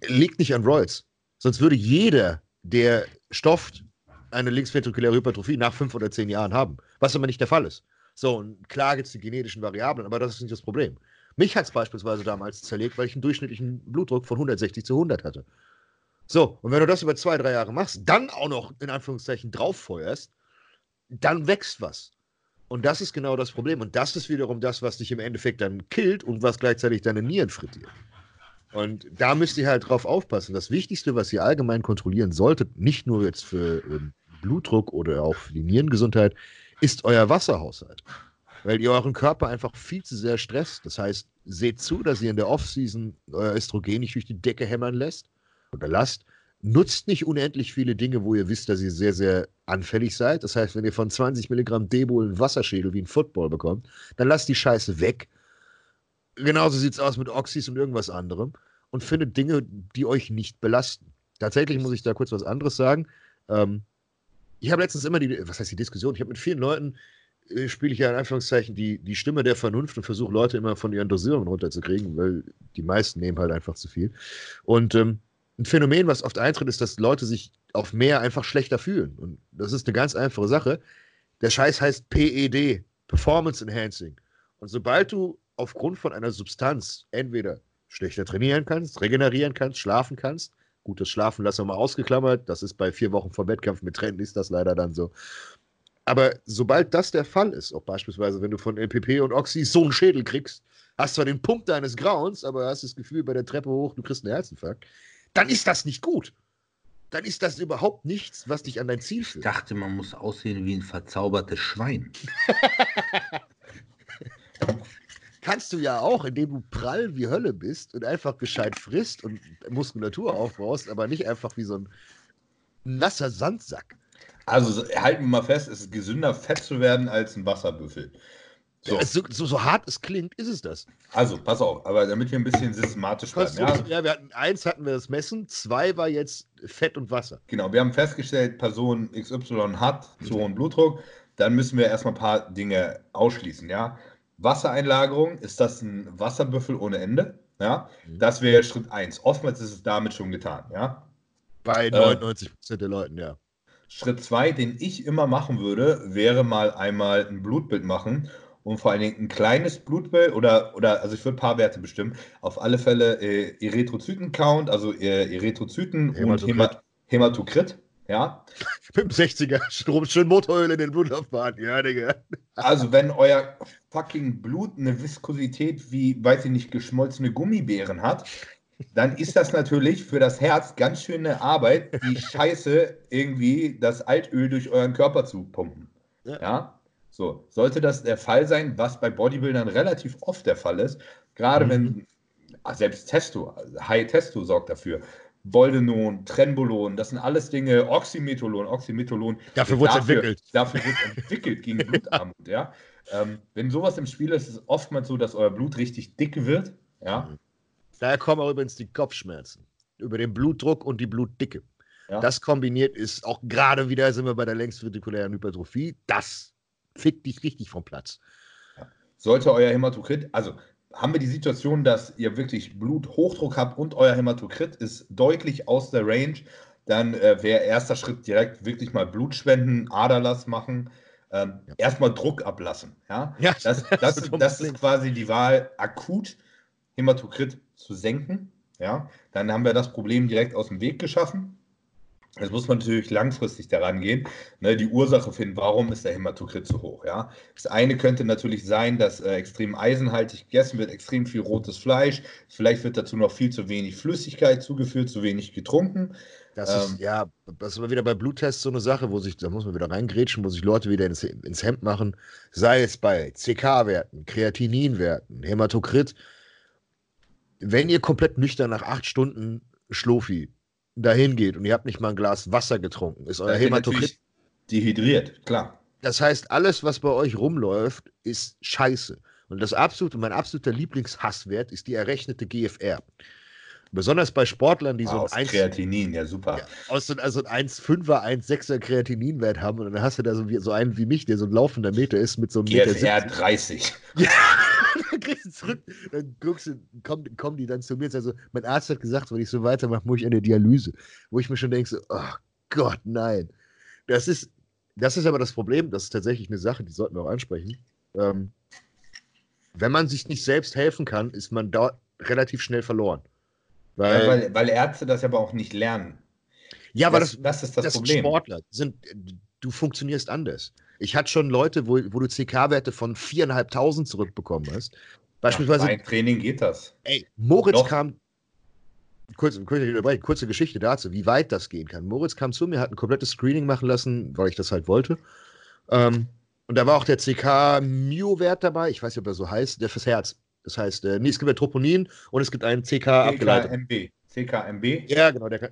liegt nicht an Royals. Sonst würde jeder, der stofft, eine linksventrikuläre Hypertrophie nach fünf oder zehn Jahren haben, was aber nicht der Fall ist. So, und klar gibt es die genetischen Variablen, aber das ist nicht das Problem. Mich hat es beispielsweise damals zerlegt, weil ich einen durchschnittlichen Blutdruck von 160 zu 100 hatte. So, und wenn du das über zwei, drei Jahre machst, dann auch noch in Anführungszeichen drauffeuerst, dann wächst was. Und das ist genau das Problem. Und das ist wiederum das, was dich im Endeffekt dann killt und was gleichzeitig deine Nieren frittiert. Und da müsst ihr halt drauf aufpassen. Das Wichtigste, was ihr allgemein kontrollieren solltet, nicht nur jetzt für ähm, Blutdruck oder auch für die Nierengesundheit, ist euer Wasserhaushalt. Weil ihr euren Körper einfach viel zu sehr stresst. Das heißt, seht zu, dass ihr in der Offseason euer Östrogen nicht durch die Decke hämmern lässt oder lasst. Nutzt nicht unendlich viele Dinge, wo ihr wisst, dass ihr sehr, sehr anfällig seid. Das heißt, wenn ihr von 20 Milligramm Debol einen Wasserschädel wie ein Football bekommt, dann lasst die Scheiße weg. Genauso sieht es aus mit Oxys und irgendwas anderem. Und findet Dinge, die euch nicht belasten. Tatsächlich muss ich da kurz was anderes sagen. Ähm, ich habe letztens immer die, was heißt die Diskussion? Ich habe mit vielen Leuten, äh, spiele ich ja in Anführungszeichen die, die Stimme der Vernunft und versuche Leute immer von ihren Dosierungen runterzukriegen, weil die meisten nehmen halt einfach zu viel. Und ähm, ein Phänomen, was oft eintritt, ist, dass Leute sich auf mehr einfach schlechter fühlen. Und das ist eine ganz einfache Sache. Der Scheiß heißt PED, Performance Enhancing. Und sobald du aufgrund von einer Substanz entweder schlechter trainieren kannst, regenerieren kannst, schlafen kannst, Gutes Schlafen lassen wir mal ausgeklammert. Das ist bei vier Wochen vor Wettkampf mit Trend ist das leider dann so. Aber sobald das der Fall ist, auch beispielsweise, wenn du von LPP und Oxy so einen Schädel kriegst, hast zwar den Punkt deines Grauens, aber hast das Gefühl bei der Treppe hoch, du kriegst einen Herzinfarkt, dann ist das nicht gut. Dann ist das überhaupt nichts, was dich an dein Ziel führt. Ich dachte, man muss aussehen wie ein verzaubertes Schwein. kannst du ja auch, indem du prall wie Hölle bist und einfach gescheit frisst und Muskulatur aufbaust, aber nicht einfach wie so ein nasser Sandsack. Also halten wir mal fest, es ist gesünder, fett zu werden als ein Wasserbüffel. So. So, so, so, hart es klingt, ist es das. Also, pass auf, aber damit wir ein bisschen systematisch bleiben. Ja? ja, wir hatten eins hatten wir das Messen, zwei war jetzt Fett und Wasser. Genau, wir haben festgestellt, Person XY hat zu hohen Blutdruck. Dann müssen wir erstmal ein paar Dinge ausschließen, ja. Wassereinlagerung, ist das ein Wasserbüffel ohne Ende? Ja, mhm. das wäre Schritt 1. Oftmals ist es damit schon getan, ja. Bei 99% äh, der Leuten, ja. Schritt 2, den ich immer machen würde, wäre mal einmal ein Blutbild machen und vor allen Dingen ein kleines Blutbild oder, oder also ich würde ein paar Werte bestimmen. Auf alle Fälle äh, Erythrozyten-Count, also äh, Erythrozyten Hämatokrit. und Hämat Hämatokrit. Ja. 65er, schön Motoröl in den Blutlaufbahn. Ja, Digga. Also, wenn euer fucking Blut eine Viskosität wie, weiß ich nicht, geschmolzene Gummibären hat, dann ist das natürlich für das Herz ganz schöne Arbeit, die Scheiße irgendwie das Altöl durch euren Körper zu pumpen. Ja. ja? So, sollte das der Fall sein, was bei Bodybuildern relativ oft der Fall ist, gerade mhm. wenn selbst Testo, High Testo sorgt dafür. Boldenon, Trenbolon, das sind alles Dinge, Oxymetholon, Oxymetholon. Dafür wurde es entwickelt. Dafür wurde es entwickelt gegen Blutarmut, ja. Ähm, wenn sowas im Spiel ist, ist es oftmals so, dass euer Blut richtig dick wird, ja. Mhm. Daher kommen auch übrigens die Kopfschmerzen. Über den Blutdruck und die Blutdicke. Ja. Das kombiniert ist auch gerade wieder, sind wir bei der längsventrikulären Hypertrophie, das fickt dich richtig vom Platz. Ja. Sollte euer Hämatokrit, also haben wir die Situation, dass ihr wirklich Bluthochdruck habt und euer Hämatokrit ist deutlich aus der Range, dann äh, wäre erster Schritt direkt wirklich mal Blutspenden, Aderlass machen, ähm, ja. erstmal Druck ablassen. Ja, ja das, das, das, das ist quasi die Wahl, akut Hämatokrit zu senken. Ja, dann haben wir das Problem direkt aus dem Weg geschaffen. Jetzt muss man natürlich langfristig daran gehen, ne, die Ursache finden, warum ist der Hämatokrit so hoch. Ja? Das eine könnte natürlich sein, dass äh, extrem eisenhaltig gegessen wird, extrem viel rotes Fleisch. Vielleicht wird dazu noch viel zu wenig Flüssigkeit zugeführt, zu wenig getrunken. Das ähm, ist, ja, das ist immer wieder bei Bluttests so eine Sache, wo sich, da muss man wieder reingrätschen, wo sich Leute wieder ins, ins Hemd machen, sei es bei CK-Werten, Kreatininwerten, Hämatokrit. Wenn ihr komplett nüchtern nach acht Stunden Schlofi dahin geht und ihr habt nicht mal ein Glas Wasser getrunken, ist euer Hämatokrit dehydriert, klar. Das heißt, alles, was bei euch rumläuft, ist scheiße. Und das absolute, mein absoluter Lieblingshasswert ist die errechnete GFR. Besonders bei Sportlern, die ah, so ein 1, Kreatinin, ja super. Ja, aus so, also ein 1,5er, 1,6er Kreatininwert haben und dann hast du da so, wie, so einen wie mich, der so ein laufender Meter ist mit so einem GFR Meter 30. Ja, dann kriegst du zurück, dann guckst du, kommen, kommen die dann zu mir und sagen so, mein Arzt hat gesagt, wenn ich so weitermache, muss ich eine Dialyse. Wo ich mir schon denke, so, oh Gott, nein. Das ist, das ist aber das Problem, das ist tatsächlich eine Sache, die sollten wir auch ansprechen. Ähm, wenn man sich nicht selbst helfen kann, ist man dort relativ schnell verloren. Weil, ja, weil, weil, Ärzte das aber auch nicht lernen. Ja, aber das, das, das ist das, das Problem. Sportler sind, du funktionierst anders. Ich hatte schon Leute, wo, wo du CK-Werte von 4.500 zurückbekommen hast. Beispielsweise. Ein Training geht das. Ey, Moritz Doch. kam. Kurz, kurze Geschichte dazu, wie weit das gehen kann. Moritz kam zu mir, hat ein komplettes Screening machen lassen, weil ich das halt wollte. Ähm, und da war auch der CK-Mio-Wert dabei, ich weiß nicht, ob er so heißt, der fürs Herz. Das heißt, äh, nee, es gibt ja Troponin und es gibt einen CK abgeleitet. CKMB. CKMB? Ja, genau. Der kann,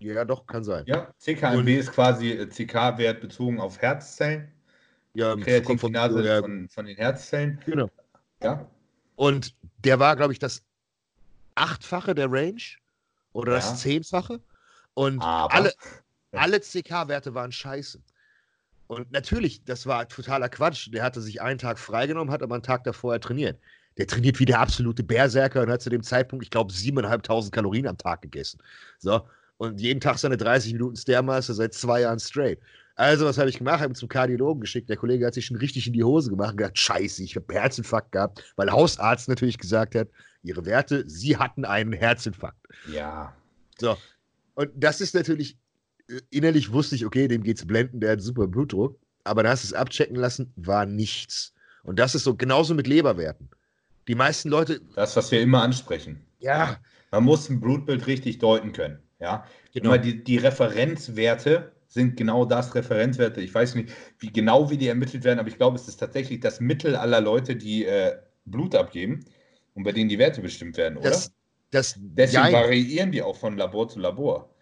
ja, doch, kann sein. Ja, CKMB und, ist quasi äh, CK-Wert bezogen auf Herzzellen. Ja, Kreatinkinase von, von, von den Herzzellen. Genau. Ja. Und der war, glaube ich, das achtfache der Range oder ja. das zehnfache. Und Aber. alle, alle CK-Werte waren scheiße. Und natürlich, das war totaler Quatsch. Der hatte sich einen Tag freigenommen, hat aber einen Tag davor trainiert der trainiert wie der absolute Berserker und hat zu dem Zeitpunkt, ich glaube, 7.500 Kalorien am Tag gegessen. So. Und jeden Tag seine 30 Minuten Stairmaster seit zwei Jahren straight. Also, was habe ich gemacht? Habe ihn zum Kardiologen geschickt. Der Kollege hat sich schon richtig in die Hose gemacht und gesagt: Scheiße, ich habe Herzinfarkt gehabt, weil Hausarzt natürlich gesagt hat: Ihre Werte, Sie hatten einen Herzinfarkt. Ja. So. Und das ist natürlich, äh, innerlich wusste ich, okay, dem geht's blenden, der hat super Blutdruck. Aber da hast du es abchecken lassen, war nichts. Und das ist so genauso mit Leberwerten. Die meisten Leute. Das, was wir immer ansprechen. Ja. Man muss ein Blutbild richtig deuten können. Ja. Genau. Immer die, die Referenzwerte sind genau das Referenzwerte. Ich weiß nicht, wie genau wie die ermittelt werden, aber ich glaube, es ist tatsächlich das Mittel aller Leute, die äh, Blut abgeben und bei denen die Werte bestimmt werden, oder? Das, das, Deswegen ja, variieren die auch von Labor zu Labor.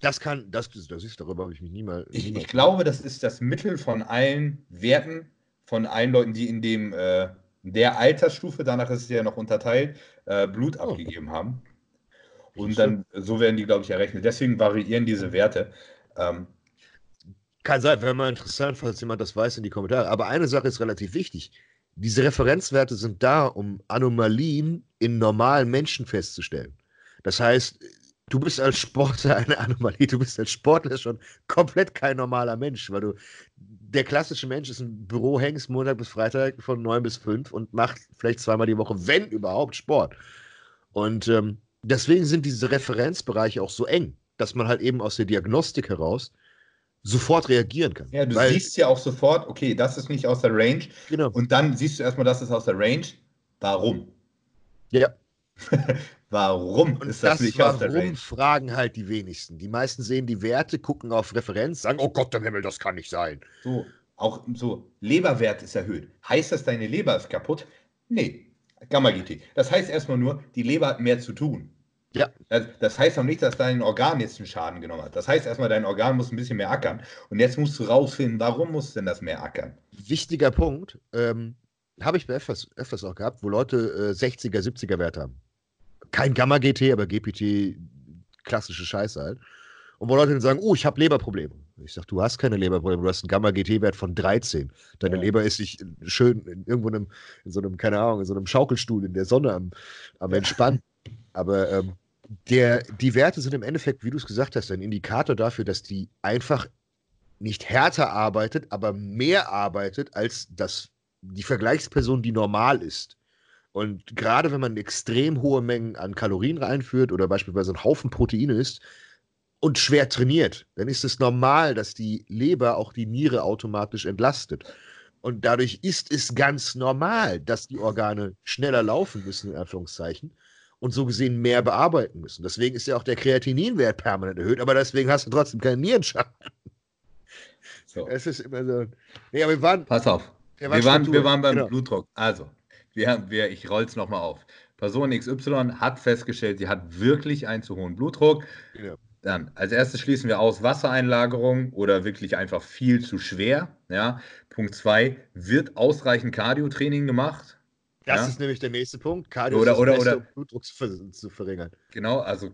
Das kann, das, das ist, darüber habe ich mich niemals. Ich, ich glaube, das ist das Mittel von allen Werten, von allen Leuten, die in dem äh, der Altersstufe, danach ist es ja noch unterteilt, äh, Blut oh. abgegeben haben. Und dann, so werden die, glaube ich, errechnet. Deswegen variieren diese Werte. Ähm, Kann sein, wäre mal interessant, falls jemand das weiß, in die Kommentare. Aber eine Sache ist relativ wichtig. Diese Referenzwerte sind da, um Anomalien in normalen Menschen festzustellen. Das heißt, du bist als Sportler eine Anomalie, du bist als Sportler schon komplett kein normaler Mensch, weil du der klassische Mensch ist im Büro, hängst Montag bis Freitag von 9 bis 5 und macht vielleicht zweimal die Woche, wenn überhaupt, Sport. Und ähm, deswegen sind diese Referenzbereiche auch so eng, dass man halt eben aus der Diagnostik heraus sofort reagieren kann. Ja, du Weil, siehst ja auch sofort, okay, das ist nicht aus der Range. Genau. Und dann siehst du erstmal, das ist aus der Range. Warum? Ja. warum und ist das, das nicht aus der Range? fragen halt die wenigsten. Die meisten sehen die Werte, gucken auf Referenz, sagen, oh Gott im Himmel, das kann nicht sein. So, auch so, Leberwert ist erhöht. Heißt das, deine Leber ist kaputt? Nee, Gamma-GT. Das heißt erstmal nur, die Leber hat mehr zu tun. Ja. Das, das, heißt auch nicht, dass dein Organ jetzt einen Schaden genommen hat. Das heißt erstmal, dein Organ muss ein bisschen mehr ackern. Und jetzt musst du rausfinden, warum muss denn das mehr ackern? Wichtiger Punkt, ähm, habe ich bei öfters, öfters auch gehabt, wo Leute äh, 60er, 70er Wert haben. Kein Gamma-GT, aber GPT, klassische Scheiße halt. Und wo Leute dann sagen, oh, ich habe Leberprobleme. Ich sage, du hast keine Leberprobleme, du hast einen Gamma-GT-Wert von 13. Deine ja. Leber ist sich schön in irgendwo in, einem, in so einem, keine Ahnung, in so einem Schaukelstuhl in der Sonne am, am Entspannen. Aber ähm, der, die Werte sind im Endeffekt, wie du es gesagt hast, ein Indikator dafür, dass die einfach nicht härter arbeitet, aber mehr arbeitet als das, die Vergleichsperson, die normal ist. Und gerade wenn man extrem hohe Mengen an Kalorien reinführt oder beispielsweise einen Haufen Proteine isst, und schwer trainiert, dann ist es normal, dass die Leber auch die Niere automatisch entlastet. Und dadurch ist es ganz normal, dass die Organe schneller laufen müssen, in Anführungszeichen, und so gesehen mehr bearbeiten müssen. Deswegen ist ja auch der Kreatininwert permanent erhöht, aber deswegen hast du trotzdem keinen Nierenschaden. So. Es ist immer so. Nee, aber wir waren. Pass auf. Wir waren, wir waren beim genau. Blutdruck. Also, wir, wir, ich roll es nochmal auf. Person XY hat festgestellt, sie hat wirklich einen zu hohen Blutdruck. Genau. Dann als erstes schließen wir aus Wassereinlagerung oder wirklich einfach viel zu schwer. Ja. Punkt zwei, wird ausreichend Cardiotraining gemacht? Das ja? ist nämlich der nächste Punkt. Cardio oder, ist oder, Beste, oder, um Blutdruck zu, zu, verringern. Genau, also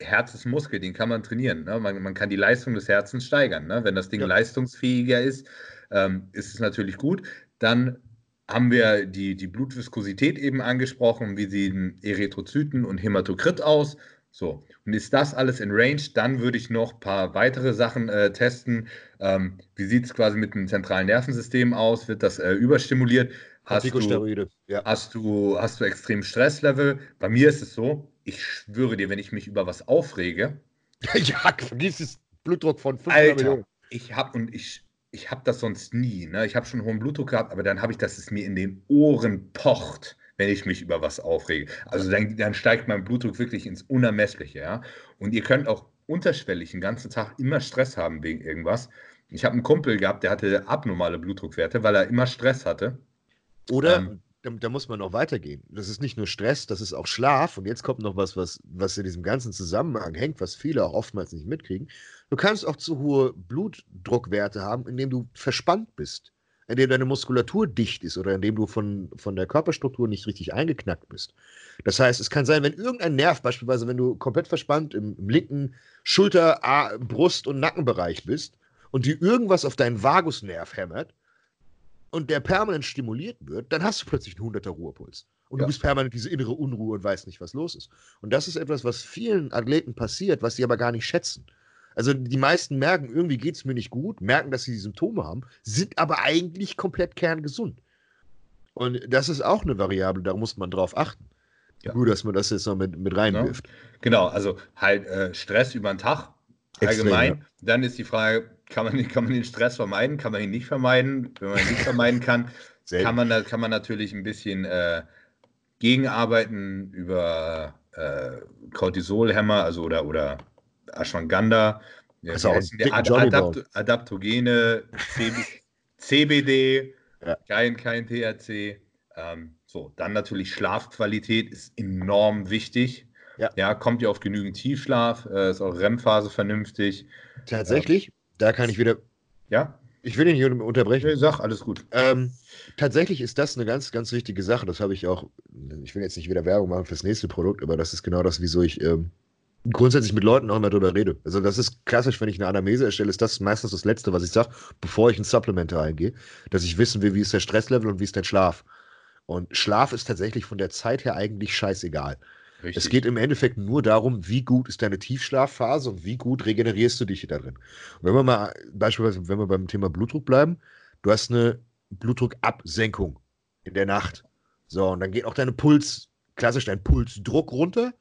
Herz ist Muskel, den kann man trainieren. Ne? Man, man, kann die Leistung des Herzens steigern. Ne? Wenn das Ding ja. leistungsfähiger ist, ähm, ist es natürlich gut. Dann haben wir die, die Blutviskosität eben angesprochen, wie sehen Erythrozyten und Hämatokrit aus. So, und ist das alles in Range, dann würde ich noch ein paar weitere Sachen äh, testen. Ähm, wie sieht es quasi mit dem zentralen Nervensystem aus? Wird das äh, überstimuliert? Hast du, ja. hast, du, hast du extrem Stresslevel? Bei mir ist es so, ich schwöre dir, wenn ich mich über was aufrege. ja, vergiss es, Blutdruck von 500 Millionen. Ich habe und ich, ich habe das sonst nie. Ne? Ich habe schon hohen Blutdruck gehabt, aber dann habe ich, dass es mir in den Ohren pocht wenn ich mich über was aufrege. Also dann, dann steigt mein Blutdruck wirklich ins Unermessliche, ja. Und ihr könnt auch unterschwellig den ganzen Tag immer Stress haben wegen irgendwas. Ich habe einen Kumpel gehabt, der hatte abnormale Blutdruckwerte, weil er immer Stress hatte. Oder, ähm, da, da, muss man noch weitergehen. Das ist nicht nur Stress, das ist auch Schlaf. Und jetzt kommt noch was, was, was in diesem ganzen Zusammenhang hängt, was viele auch oftmals nicht mitkriegen. Du kannst auch zu hohe Blutdruckwerte haben, indem du verspannt bist indem deine Muskulatur dicht ist oder indem du von, von der Körperstruktur nicht richtig eingeknackt bist. Das heißt, es kann sein, wenn irgendein Nerv, beispielsweise wenn du komplett verspannt im, im linken Schulter-, Brust- und Nackenbereich bist und dir irgendwas auf deinen Vagusnerv hämmert und der permanent stimuliert wird, dann hast du plötzlich einen 100er Ruhepuls. Und ja. du bist permanent diese innere Unruhe und weißt nicht, was los ist. Und das ist etwas, was vielen Athleten passiert, was sie aber gar nicht schätzen. Also die meisten merken, irgendwie geht es mir nicht gut, merken, dass sie die Symptome haben, sind aber eigentlich komplett kerngesund. Und das ist auch eine Variable, da muss man drauf achten. Ja. Gut, dass man das jetzt noch mit, mit reinwirft. Genau, also halt äh, Stress über den Tag allgemein. Extrem, ja. Dann ist die Frage, kann man, kann man den Stress vermeiden, kann man ihn nicht vermeiden? Wenn man ihn nicht vermeiden kann, kann man, kann man natürlich ein bisschen äh, gegenarbeiten über äh, Cortisolhämmer, also oder, oder Ashwagandha, auch Ad Adapt Adaptogene, CBD, ja. kein, kein THC. Ähm, so, dann natürlich Schlafqualität ist enorm wichtig. Ja. ja kommt ihr auf genügend Tiefschlaf? Äh, ist eure REM-Phase vernünftig? Tatsächlich, ähm, da kann ich wieder. Ja? Ich will ihn nicht unterbrechen. Nee, sag, alles gut. Ähm, tatsächlich ist das eine ganz, ganz wichtige Sache. Das habe ich auch. Ich will jetzt nicht wieder Werbung machen fürs nächste Produkt, aber das ist genau das, wieso ich ähm, grundsätzlich mit Leuten auch immer drüber rede. Also, das ist klassisch, wenn ich eine Anamnese erstelle, ist das meistens das Letzte, was ich sage, bevor ich ein Supplement reingehe, dass ich wissen will, wie ist der Stresslevel und wie ist der Schlaf. Und Schlaf ist tatsächlich von der Zeit her eigentlich scheißegal. Richtig. Es geht im Endeffekt nur darum, wie gut ist deine Tiefschlafphase und wie gut regenerierst du dich da drin. Und wenn wir mal beispielsweise, wenn wir beim Thema Blutdruck bleiben, du hast eine Blutdruckabsenkung in der Nacht. So, und dann geht auch deine Puls, klassisch dein Pulsdruck runter,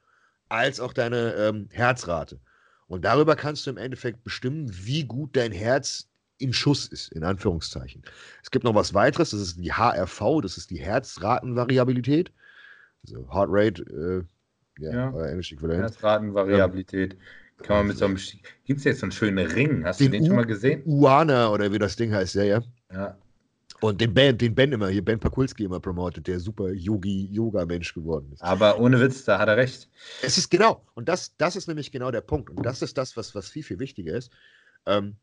als auch deine ähm, Herzrate. Und darüber kannst du im Endeffekt bestimmen, wie gut dein Herz in Schuss ist, in Anführungszeichen. Es gibt noch was weiteres, das ist die HRV, das ist die Herzratenvariabilität. Also Heart Rate, äh, ja, ja. Englisch Äquivalent. Herzratenvariabilität. Kann man mit so einem. Gibt es jetzt so einen schönen Ring? Hast den du den schon mal gesehen? Uana oder wie das Ding heißt, ja, ja. Ja. Und den Ben, den Ben immer, hier Ben Pakulski immer promotet, der super Yogi-Yoga-Mensch geworden ist. Aber ohne Witz, da hat er recht. Es ist genau, und das, das ist nämlich genau der Punkt. Und das ist das, was, was viel, viel wichtiger ist. Ähm,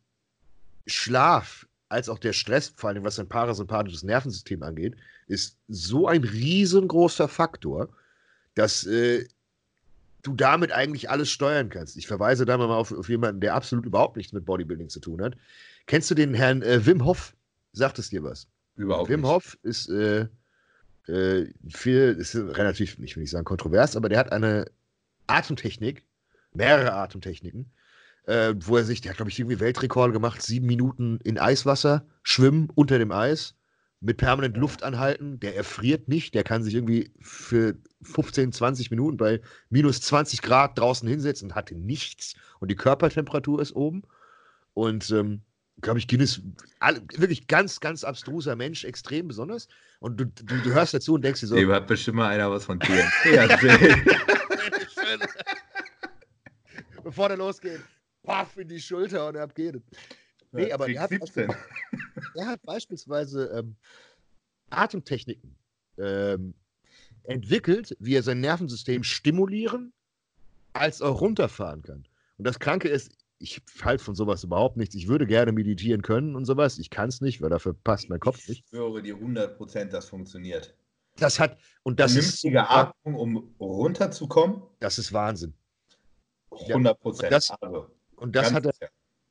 Schlaf als auch der Stress, vor allem was dein parasympathisches Nervensystem angeht, ist so ein riesengroßer Faktor, dass äh, du damit eigentlich alles steuern kannst. Ich verweise da mal auf, auf, jemanden, der absolut überhaupt nichts mit Bodybuilding zu tun hat. Kennst du den Herrn äh, Wim Hof? Sagt es dir was? Überhaupt Wim nicht. Hof ist äh, äh, viel, ist relativ, ich will nicht sagen kontrovers, aber der hat eine Atemtechnik, mehrere Atemtechniken, äh, wo er sich, der hat, glaube ich, irgendwie Weltrekord gemacht, sieben Minuten in Eiswasser schwimmen unter dem Eis mit permanent Luft anhalten. Der erfriert nicht, der kann sich irgendwie für 15, 20 Minuten bei minus 20 Grad draußen hinsetzen und hat nichts. Und die Körpertemperatur ist oben. Und ähm, glaube ich, Guinness, alle, wirklich ganz, ganz abstruser Mensch, extrem besonders. Und du, du, du hörst dazu und denkst dir so. Dem hat bestimmt mal einer was von erzählt. Bevor der losgeht paff in die Schulter und ab geht Nee, aber er hat, er hat, beispielsweise ähm, Atemtechniken ähm, entwickelt, wie er sein Nervensystem stimulieren als auch runterfahren kann. Und das Kranke ist, ich halte von sowas überhaupt nichts. Ich würde gerne meditieren können und sowas. Ich kann es nicht, weil dafür passt mein Kopf nicht. Ich schwöre dir 100%, das funktioniert. Das hat, und das Vernünftige ist. Atmung, um runterzukommen. Das ist Wahnsinn. 100%. Ja, das, also. Und das hat, er,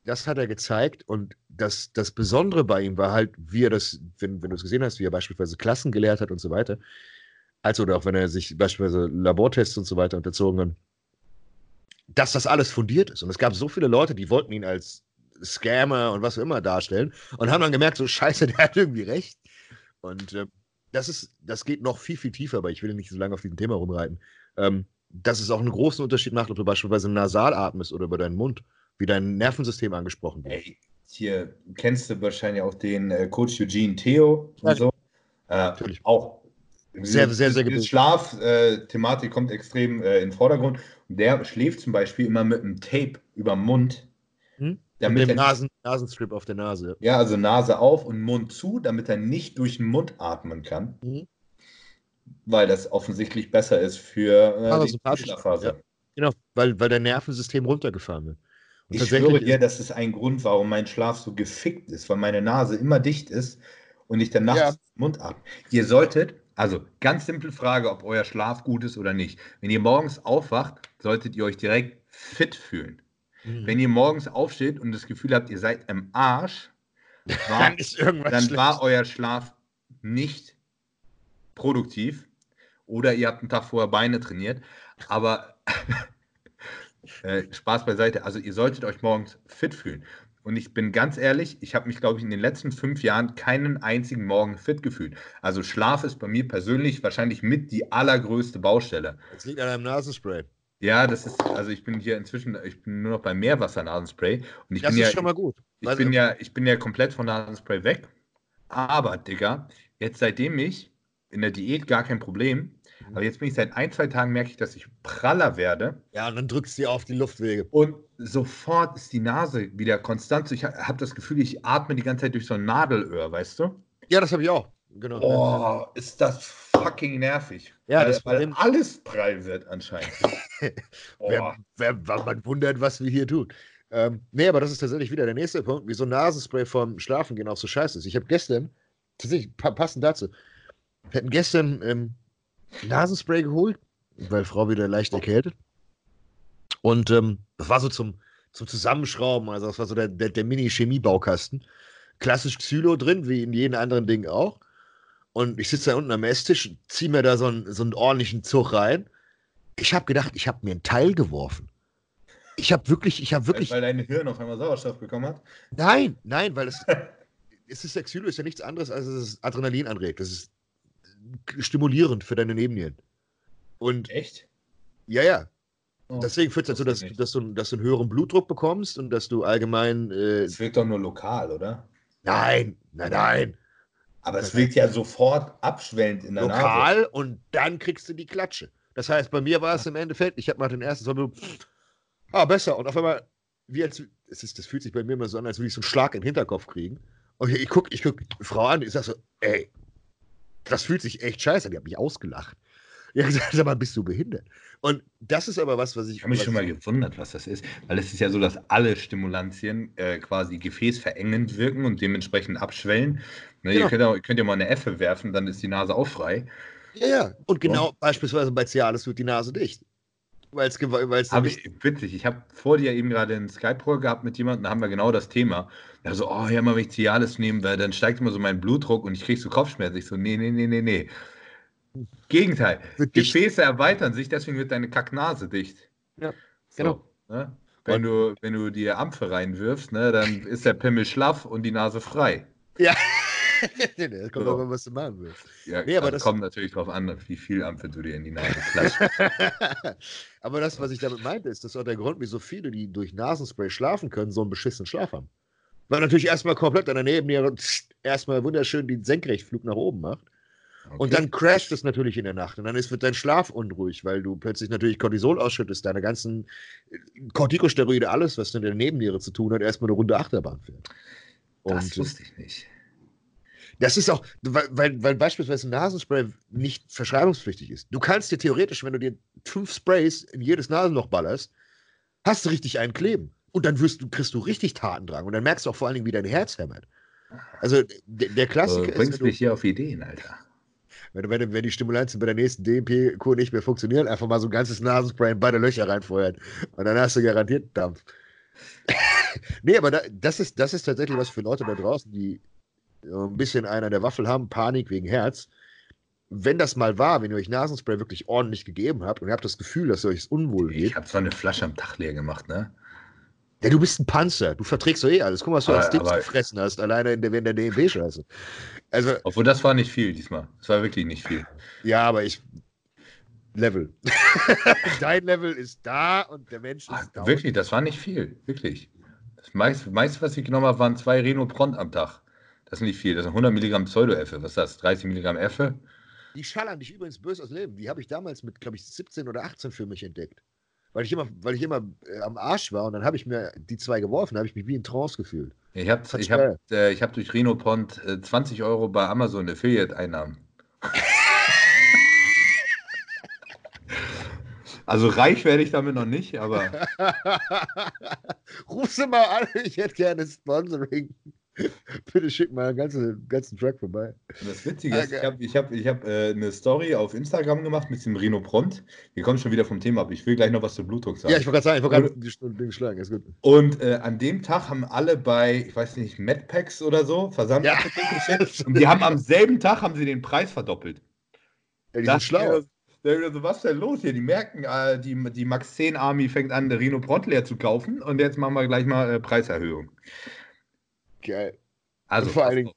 das hat er gezeigt. Und das, das Besondere bei ihm war halt, wie er das, wenn, wenn du es gesehen hast, wie er beispielsweise Klassen gelehrt hat und so weiter. Also oder auch wenn er sich beispielsweise Labortests und so weiter unterzogen hat, dass das alles fundiert ist. Und es gab so viele Leute, die wollten ihn als Scammer und was auch immer darstellen und haben dann gemerkt, so scheiße, der hat irgendwie recht. Und äh, das ist, das geht noch viel, viel tiefer, aber ich will nicht so lange auf diesem Thema rumreiten. Ähm, dass es auch einen großen Unterschied macht, ob du beispielsweise nasal atmest oder über deinen Mund wie dein Nervensystem angesprochen wird. Ey, hier kennst du wahrscheinlich auch den äh, Coach Eugene Theo und so. Äh, Natürlich. Auch sehr, sehr, sehr Die Schlafthematik äh, kommt extrem äh, in den Vordergrund. Und der schläft zum Beispiel immer mit einem Tape über dem Mund. Hm? Damit mit dem Nasen, Nasenstrip auf der Nase. Ja, also Nase auf und Mund zu, damit er nicht durch den Mund atmen kann. Mhm. Weil das offensichtlich besser ist für äh, die Schlafphase. Ja. Genau, weil, weil dein Nervensystem runtergefahren wird. Und ich schwöre dir, das ist ein Grund, warum mein Schlaf so gefickt ist, weil meine Nase immer dicht ist und ich dann nachts ja. Mund ab. Ihr solltet, also ganz simple Frage, ob euer Schlaf gut ist oder nicht. Wenn ihr morgens aufwacht, solltet ihr euch direkt fit fühlen. Mhm. Wenn ihr morgens aufsteht und das Gefühl habt, ihr seid im Arsch, war, dann, dann war euer Schlaf nicht produktiv oder ihr habt einen Tag vorher Beine trainiert. Aber Äh, Spaß beiseite. Also ihr solltet euch morgens fit fühlen. Und ich bin ganz ehrlich, ich habe mich, glaube ich, in den letzten fünf Jahren keinen einzigen Morgen fit gefühlt. Also Schlaf ist bei mir persönlich wahrscheinlich mit die allergrößte Baustelle. Das liegt an einem Nasenspray. Ja, das ist, also ich bin hier inzwischen, ich bin nur noch bei Meerwasser-Nasenspray. Und ich das bin ist ja, schon mal gut. Ich bin ja, ich bin ja komplett von Nasenspray weg. Aber, Digga, jetzt seitdem ich in der Diät gar kein Problem, Aber jetzt bin ich seit ein, zwei Tagen, merke ich, dass ich praller werde. Ja, und dann drückst du auf die Luftwege. Und sofort ist die Nase wieder konstant. Ich habe das Gefühl, ich atme die ganze Zeit durch so ein Nadelöhr, weißt du? Ja, das habe ich auch. Genau. Oh, ist das fucking nervig. Ja, weil, das weil alles prall wird anscheinend. oh. wer, wer, man wundert, was wir hier tun. Ähm, nee, aber das ist tatsächlich wieder der nächste Punkt, wie so Nasenspray vom Schlafengehen auch so scheiße ist. Ich habe gestern, tatsächlich passend dazu, wir hatten gestern ähm, Nasenspray geholt, weil Frau wieder leicht erkältet. Und ähm, das war so zum, zum Zusammenschrauben, also das war so der, der, der Mini-Chemie-Baukasten. Klassisch Xylo drin, wie in jedem anderen Ding auch. Und ich sitze da unten am Esstisch, ziehe mir da so einen, so einen ordentlichen Zug rein. Ich habe gedacht, ich habe mir ein Teil geworfen. Ich habe wirklich, ich habe wirklich. Weil dein Hirn auf einmal Sauerstoff bekommen hat? Nein, nein, weil es, es ist der Xylo ist ja nichts anderes, als dass es Adrenalin anregt. Das ist stimulierend für deine Nebennieren. Und Echt? Ja, ja. Oh, Deswegen führt es dazu, dass, dass, du, dass du einen höheren Blutdruck bekommst und dass du allgemein. Äh, es wirkt doch nur lokal, oder? Nein, nein, nein. Aber es wirkt ja sofort abschwellend in der lokal Nase. Lokal und dann kriegst du die Klatsche. Das heißt, bei mir war es im Endeffekt, ich habe mal den ersten so, ah, besser. Und auf einmal, wie als, es ist, das fühlt sich bei mir immer so an, als würde ich so einen Schlag in den Hinterkopf kriegen. Und ich gucke ich guck Frau an, ich sage so, ey, das fühlt sich echt scheiße an. Die hat mich ausgelacht. Hat gesagt, sag mal, bist du behindert? Und das ist aber was, was ich. Ich habe mich schon mal gewundert, was das ist. Weil es ist ja so, dass alle Stimulantien äh, quasi gefäßverengend wirken und dementsprechend abschwellen. Ne, genau. ihr, könnt ja, könnt ja mal eine Effe werfen, dann ist die Nase auch frei. Ja, ja. Und genau, und? beispielsweise bei Cialis wird die Nase dicht. Weil es witzig, ich habe vor dir eben gerade einen Skype-Call gehabt mit jemandem, da haben wir genau das Thema. Er so, oh ja, mal, wenn ich Cialis nehmen werde, dann steigt immer so mein Blutdruck und ich kriege so Kopfschmerzen. Ich so, nee, nee, nee, nee, nee. Gegenteil. Gefäße erweitern sich, deswegen wird deine Kacknase dicht. Ja, genau. So, ne? wenn, du, wenn du die Ampfe reinwirfst, ne, dann ist der Pimmel schlaff und die Nase frei. Ja. das kommt so. aber, was du machen willst. Ja, nee, aber also das kommt natürlich darauf an, wie viel Ampfe du dir in die Nase klatscht. aber das, was ich damit meinte, ist, das ist auch der Grund, wieso viele, die durch Nasenspray schlafen können, so einen beschissenen Schlaf haben. Weil natürlich erstmal komplett an der Nebenniere erstmal wunderschön den Senkrechtflug nach oben macht. Okay. Und dann crasht es natürlich in der Nacht. Und dann ist, wird dein Schlaf unruhig, weil du plötzlich natürlich Cortisol ausschüttest, deine ganzen Corticosteroide, alles, was in der Nebenniere zu tun hat, erstmal eine runde Achterbahn fährt. Und das wusste ich nicht. Das ist auch, weil, weil, beispielsweise ein Nasenspray nicht verschreibungspflichtig ist. Du kannst dir theoretisch, wenn du dir fünf Sprays in jedes Nasenloch ballerst, hast du richtig einen kleben. Und dann wirst du, kriegst du richtig Tatendrang. Und dann merkst du auch vor allen Dingen, wie dein Herz hämmert. Also der, der Klassiker du bringst ist. mich hier auf Ideen, Alter. Wenn, wenn, wenn die Stimulantien bei der nächsten DMP-Kur nicht mehr funktionieren, einfach mal so ein ganzes Nasenspray in beide Löcher reinfeuern. Und dann hast du garantiert Dampf. nee, aber da, das, ist, das ist tatsächlich was für Leute da draußen, die ein bisschen einer der Waffel haben, Panik wegen Herz. Wenn das mal war, wenn ihr euch Nasenspray wirklich ordentlich gegeben habt und ihr habt das Gefühl, dass ihr euch unwohl geht. Ich habe zwar eine Flasche am Tag leer gemacht, ne? Ja, du bist ein Panzer. Du verträgst doch eh alles. Guck mal, was du aber, als Dips gefressen hast, alleine in der, in der DMP-Scheiße. Also, Obwohl, das war nicht viel diesmal. Das war wirklich nicht viel. Ja, aber ich. Level. Dein Level ist da und der Mensch ist da. Wirklich, das war nicht viel. Wirklich. Das meiste, meiste, was ich genommen habe, waren zwei Reno Pront am Tag. Das ist nicht viel. Das sind 100 Milligramm Pseudo-Effe. Was ist das? 30 Milligramm Effe? Die schallern dich übrigens böse aus Leben. Die habe ich damals mit, glaube ich, 17 oder 18 für mich entdeckt. Weil ich immer, weil ich immer äh, am Arsch war und dann habe ich mir die zwei geworfen, habe ich mich wie in Trance gefühlt. Ich habe ich hab, äh, hab durch Reno Pont äh, 20 Euro bei Amazon Affiliate-Einnahmen. Also reich werde ich damit noch nicht, aber. Ruf sie mal an, ich hätte gerne Sponsoring. Bitte schick mal einen ganzen, ganzen Track vorbei. Das Witzige ist, ich habe ich hab, ich hab, äh, eine Story auf Instagram gemacht mit dem Reno Pront. Wir kommen schon wieder vom Thema ab. Ich will gleich noch was zu Blutdruck sagen. Ja, ich wollte gerade sagen, ich wollte gerade die Stunde geschlagen. Ist gut. Und äh, an dem Tag haben alle bei, ich weiß nicht, Medpacks oder so, Versandpaket ja. Und die haben am selben Tag haben sie den Preis verdoppelt. Ja, die das sind schlau. Also, was ist denn los hier? Die merken, äh, die, die Max 10 Army fängt an, Reno Pront leer zu kaufen und jetzt machen wir gleich mal äh, Preiserhöhung. Geil. Also, vor allen, Dingen,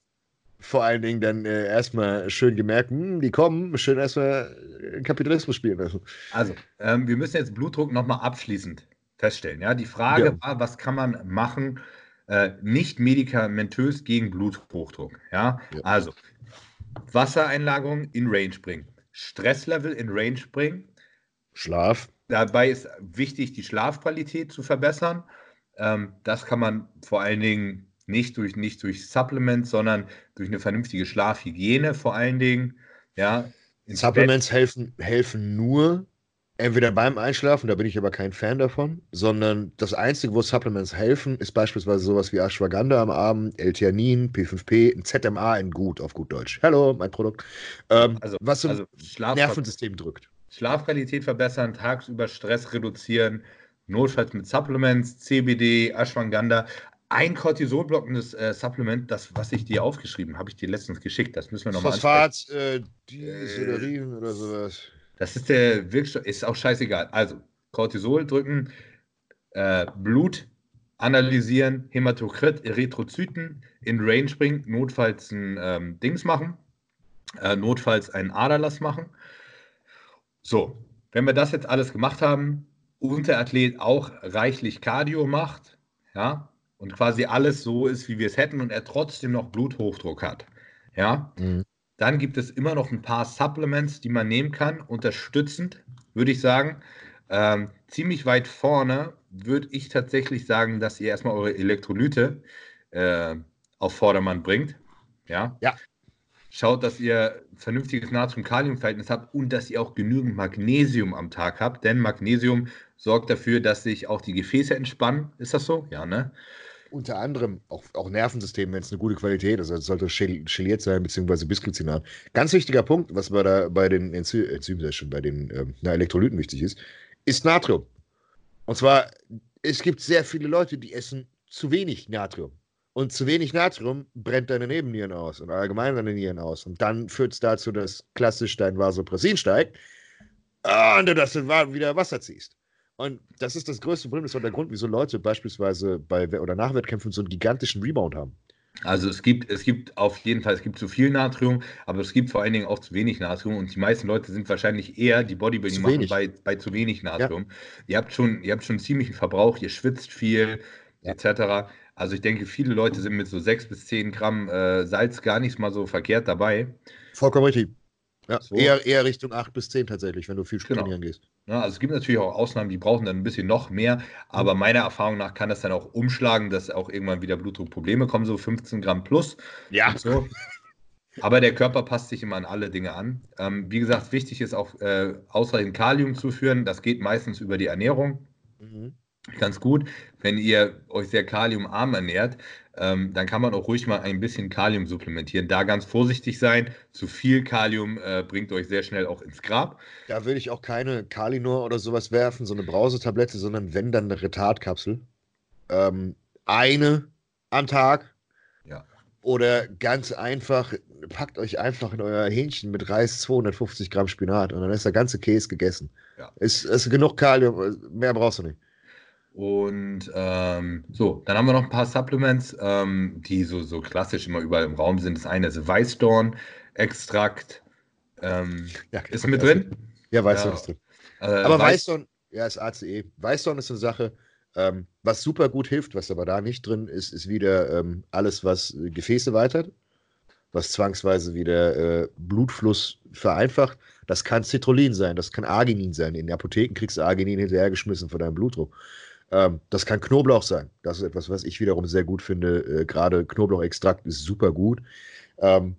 vor allen Dingen dann äh, erstmal schön gemerkt, mh, hm, die kommen, schön erstmal äh, Kapitalismus spielen lassen. Also, ähm, wir müssen jetzt Blutdruck nochmal abschließend feststellen. Ja? Die Frage ja. war, was kann man machen, äh, nicht medikamentös gegen Bluthochdruck? Ja? ja? Also, Wassereinlagerung in Range bringen. Stresslevel in Range bringen. Schlaf. Dabei ist wichtig, die Schlafqualität zu verbessern. Ähm, das kann man vor allen Dingen nicht durch, nicht durch Supplements, sondern durch eine vernünftige Schlafhygiene vor allen Dingen. Ja, Supplements helfen, helfen nur entweder beim Einschlafen, da bin ich aber kein Fan davon, sondern das Einzige, wo Supplements helfen, ist beispielsweise sowas wie Ashwagandha am Abend, L-Theanin, P5P, ein ZMA in gut, auf gut Deutsch. Hallo, mein Produkt. Ähm, also, was zum also Nervensystem drückt. Schlafqualität verbessern, tagsüber Stress reduzieren, notfalls mit Supplements, CBD, Ashwagandha. Ein Cortisonblockendes äh, Supplement, das, was ich dir aufgeschrieben habe, ich dir letztens geschickt. Das müssen wir nochmal Phosphat, äh, Disoderin äh, oder sowas. Das ist der Wirkstoff, ist auch scheißegal. Also, Cortisol drücken, äh, Blut analysieren, Hämatokrit, Erythrozyten in Range bringen, notfalls ein ähm, Dings machen, äh, notfalls einen Aderlass machen. So, wenn wir das jetzt alles gemacht haben, und der Athlet auch reichlich Cardio macht, ja, und quasi alles so ist, wie wir es hätten und er trotzdem noch Bluthochdruck hat, ja, mhm. dann gibt es immer noch ein paar Supplements, die man nehmen kann, unterstützend, würde ich sagen. Ähm, ziemlich weit vorne würde ich tatsächlich sagen, dass ihr erstmal eure Elektrolyte äh, auf Vordermann bringt. Ja. ja. Schaut, dass ihr vernünftiges Natrium-Kalium-Verhältnis habt und dass ihr auch genügend Magnesium am Tag habt, denn Magnesium sorgt dafür, dass sich auch die Gefäße entspannen. Ist das so? Ja, ne? Unter anderem auch, auch Nervensystem, wenn es eine gute Qualität ist. Also es sollte cheliert sein, beziehungsweise Bisglycinat. Ganz wichtiger Punkt, was bei, der, bei den Enzymen, schon bei den ähm, na, Elektrolyten wichtig ist, ist Natrium. Und zwar, es gibt sehr viele Leute, die essen zu wenig Natrium. Und zu wenig Natrium brennt deine Nebennieren aus und allgemein deine Nieren aus. Und dann führt es dazu, dass klassisch dein Vasopressin steigt und du das wieder Wasser ziehst. Und das ist das größte Problem. Das war der Grund, wieso Leute beispielsweise bei oder nach Wettkämpfen so einen gigantischen Rebound haben. Also es gibt, es gibt auf jeden Fall, es gibt zu viel Natrium, aber es gibt vor allen Dingen auch zu wenig Natrium und die meisten Leute sind wahrscheinlich eher die Bodybuilding machen bei, bei zu wenig Natrium. Ja. Ihr habt schon, ihr habt schon ziemlichen Verbrauch, ihr schwitzt viel, ja. etc. Also ich denke, viele Leute sind mit so 6 bis 10 Gramm äh, Salz gar nicht mal so verkehrt dabei. Vollkommen richtig. Ja, so. eher, eher Richtung 8 bis 10 tatsächlich, wenn du viel genau. trainieren gehst. Ja, also es gibt natürlich auch Ausnahmen, die brauchen dann ein bisschen noch mehr, aber mhm. meiner Erfahrung nach kann das dann auch umschlagen, dass auch irgendwann wieder Blutdruckprobleme kommen, so 15 Gramm plus. Ja. So. Aber der Körper passt sich immer an alle Dinge an. Ähm, wie gesagt, wichtig ist auch äh, ausreichend Kalium zu führen. Das geht meistens über die Ernährung. Mhm ganz gut. Wenn ihr euch sehr kaliumarm ernährt, ähm, dann kann man auch ruhig mal ein bisschen Kalium supplementieren. Da ganz vorsichtig sein. Zu viel Kalium äh, bringt euch sehr schnell auch ins Grab. Da würde ich auch keine Kalinor oder sowas werfen, so eine Brausetablette, sondern wenn dann eine Retardkapsel. Ähm, eine am Tag. Ja. Oder ganz einfach, packt euch einfach in euer Hähnchen mit Reis 250 Gramm Spinat und dann ist der ganze Käse gegessen. Ja. Ist, ist genug Kalium, mehr brauchst du nicht. Und ähm, so, dann haben wir noch ein paar Supplements, ähm, die so, so klassisch immer überall im Raum sind. Das eine ist Weißdorn-Extrakt. Ähm, ja, ist mit drin? Ja, Weißdorn ja. ist drin. Äh, aber Weiß Weißdorn, ja, ist ACE. Weißdorn ist eine Sache, ähm, was super gut hilft, was aber da nicht drin ist, ist wieder ähm, alles, was Gefäße weitert, was zwangsweise wieder äh, Blutfluss vereinfacht. Das kann Citrullin sein, das kann Arginin sein. In den Apotheken kriegst du Arginin hinterhergeschmissen für deinen Blutdruck. Ähm, das kann Knoblauch sein. Das ist etwas, was ich wiederum sehr gut finde. Äh, Gerade Knoblauchextrakt ist super gut. Ähm,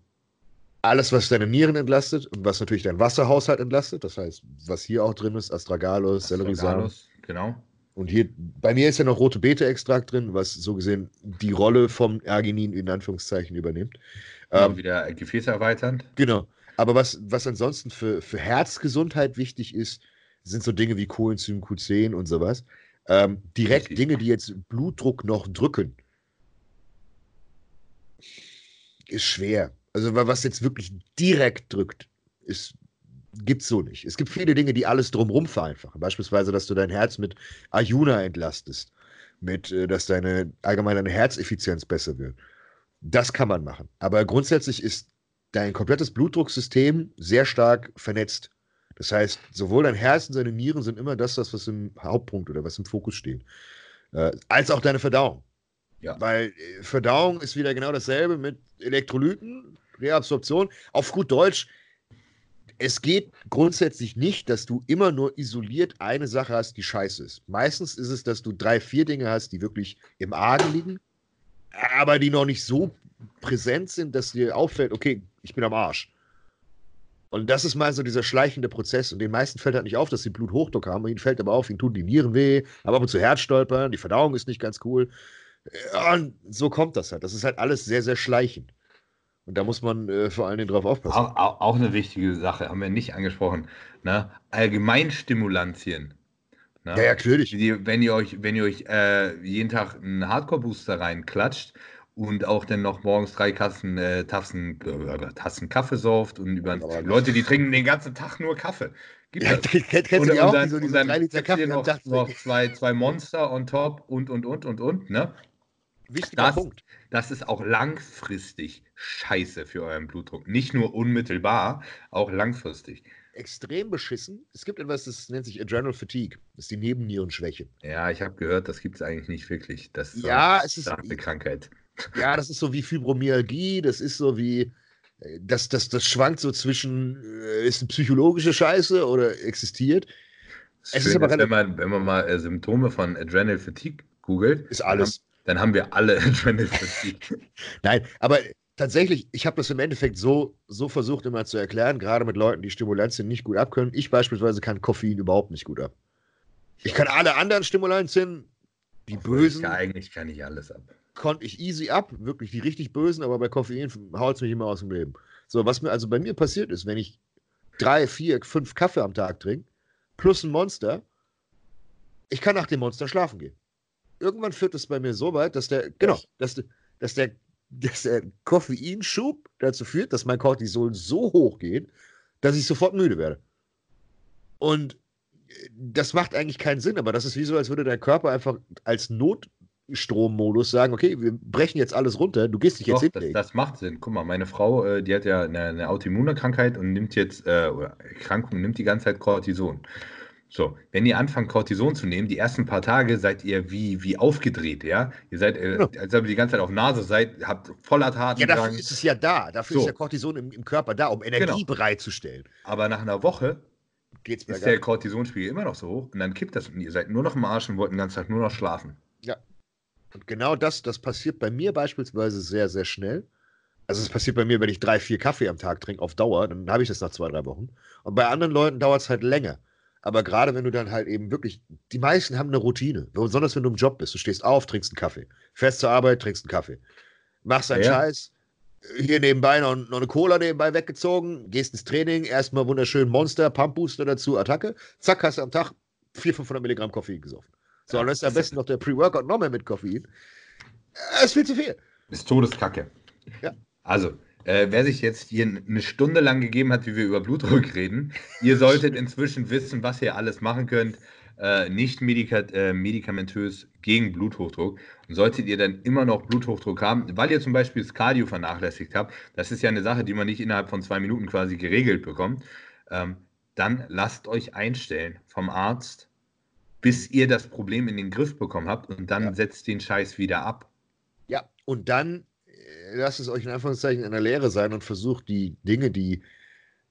alles, was deine Nieren entlastet und was natürlich deinen Wasserhaushalt entlastet, das heißt, was hier auch drin ist, Astragalus, Selleriesamen. Genau. Und hier, bei mir ist ja noch rote Beete-Extrakt drin, was so gesehen die Rolle vom Arginin in Anführungszeichen übernimmt. Ähm, wieder Gefäße erweiternd. Genau. Aber was, was ansonsten für, für Herzgesundheit wichtig ist, sind so Dinge wie Coenzym Q10 und sowas. Ähm, direkt Dinge, die jetzt Blutdruck noch drücken, ist schwer. Also was jetzt wirklich direkt drückt, ist gibt es so nicht. Es gibt viele Dinge, die alles drumherum vereinfachen. Beispielsweise, dass du dein Herz mit Ayuna entlastest, mit, äh, dass deine allgemeine deine Herzeffizienz besser wird. Das kann man machen. Aber grundsätzlich ist dein komplettes Blutdrucksystem sehr stark vernetzt. Das heißt, sowohl dein Herz und deine Nieren sind immer das, was im Hauptpunkt oder was im Fokus steht. Äh, als auch deine Verdauung. Ja. Weil äh, Verdauung ist wieder genau dasselbe mit Elektrolyten, Reabsorption. Auf gut Deutsch, es geht grundsätzlich nicht, dass du immer nur isoliert eine Sache hast, die scheiße ist. Meistens ist es, dass du drei, vier Dinge hast, die wirklich im Argen liegen, aber die noch nicht so präsent sind, dass dir auffällt, okay, ich bin am Arsch. Und das ist mal so dieser schleichende Prozess. Und den meisten fällt halt nicht auf, dass sie Bluthochdruck haben. Ihnen fällt aber auf, ihnen tun die Nieren weh, aber ab und zu Herzstolpern, die Verdauung ist nicht ganz cool. Und so kommt das halt. Das ist halt alles sehr, sehr schleichend. Und da muss man äh, vor allen Dingen drauf aufpassen. Auch, auch, eine wichtige Sache, haben wir nicht angesprochen. Ne? Allgemeinstimulantien. Ne? Ja, ja, natürlich. Die, wenn ihr euch, wenn ihr euch äh, jeden Tag einen Hardcore-Booster reinklatscht und auch dann noch morgens drei Kassen, äh, Tassen, äh, Tassen Kaffee sauft und über Leute, die trinken den ganzen Tag nur Kaffee. Gibt ja, kennt, kennt und, auch, dann, so diese drei Liter Kaffee noch, noch zwei, zwei Monster on top und, und, und, und, und, ne? Wichtiger das, Punkt. Das ist auch langfristig scheiße für euren Blutdruck. Nicht nur unmittelbar, auch langfristig. Extrem beschissen. Es gibt etwas, das nennt sich Adrenal Fatigue. Das ist die Nebennierenschwäche. Ja, ich habe gehört, das gibt es eigentlich nicht wirklich. Das ja, es ist eine Krankheit. Ja, das ist so wie Fibromyalgie, das ist so wie äh, das, das, das schwankt so zwischen, äh, ist eine psychologische Scheiße oder existiert. Es ist aber ist, wenn, man, wenn man mal äh, Symptome von Adrenal Fatigue googelt, ist alles. Dann haben wir alle Adrenal Fatigue. Nein, aber tatsächlich, ich habe das im Endeffekt so, so versucht immer zu erklären, gerade mit Leuten, die Stimulantien nicht gut abkönnen. Ich beispielsweise kann Koffein überhaupt nicht gut ab. Ich kann alle anderen Stimulantien, die Obwohl bösen. Ich eigentlich kann ich alles ab. Konnte ich easy ab, wirklich die richtig bösen, aber bei Koffein haut es mich immer aus dem Leben. So, was mir also bei mir passiert ist, wenn ich drei, vier, fünf Kaffee am Tag trinke, plus ein Monster, ich kann nach dem Monster schlafen gehen. Irgendwann führt es bei mir so weit, dass der, genau, dass, dass der dass der Koffeinschub dazu führt, dass mein Cortisol so hoch geht, dass ich sofort müde werde. Und äh, das macht eigentlich keinen Sinn, aber das ist wie so, als würde dein Körper einfach als Notstrommodus sagen, okay, wir brechen jetzt alles runter, du gehst dich jetzt hinlegen. Das, das, macht Sinn. Guck mal, meine Frau, äh, die hat ja eine, eine Autoimmunkrankheit und nimmt jetzt, äh, oder Erkrankung, nimmt die ganze Zeit Cortison. So, wenn ihr anfangt, Cortison zu nehmen, die ersten paar Tage seid ihr wie, wie aufgedreht, ja? Ihr seid, äh, ja. als ob ihr die ganze Zeit auf Nase seid, habt voller Taten. Ja, dafür ist es ja da. Dafür so. ist ja Cortison im, im, Körper da, um Energie genau. bereitzustellen. Aber nach einer Woche Geht's ist der Cortisonspiegel immer noch so hoch und dann kippt das und ihr seid nur noch im Arsch und wollt den ganzen Tag nur noch schlafen. Und genau das, das passiert bei mir beispielsweise sehr, sehr schnell. Also es passiert bei mir, wenn ich drei, vier Kaffee am Tag trinke auf Dauer, dann habe ich das nach zwei, drei Wochen. Und bei anderen Leuten dauert es halt länger. Aber gerade wenn du dann halt eben wirklich, die meisten haben eine Routine, besonders wenn du im Job bist. Du stehst auf, trinkst einen Kaffee, fährst zur Arbeit, trinkst einen Kaffee, machst deinen ja. Scheiß, hier nebenbei noch, noch, eine Cola nebenbei weggezogen, gehst ins Training, erstmal wunderschön Monster, Pumpbooster dazu, Attacke, zack, hast du am Tag 400, 500 Milligramm Koffein gesoffen. So, ja, dann ist am besten noch der Pre-Workout noch mehr mit Koffein. Das ist viel zu viel. Ist Todeskacke. Ja. Also, äh, wer sich jetzt hier eine Stunde lang gegeben hat, wie wir über Blutdruck reden, ihr solltet inzwischen wissen, was ihr alles machen könnt, äh, nicht medika äh, medikamentös gegen Bluthochdruck. Und solltet ihr dann immer noch Bluthochdruck haben, weil ihr zum Beispiel das Cardio vernachlässigt habt, das ist ja eine Sache, die man nicht innerhalb von zwei Minuten quasi geregelt bekommt, ähm, dann lasst euch einstellen vom Arzt, bis ihr das Problem in den Griff bekommen habt und dann ja. setzt den Scheiß wieder ab. Ja, und dann lasst es euch in Anführungszeichen in der Lehre sein und versucht die Dinge, die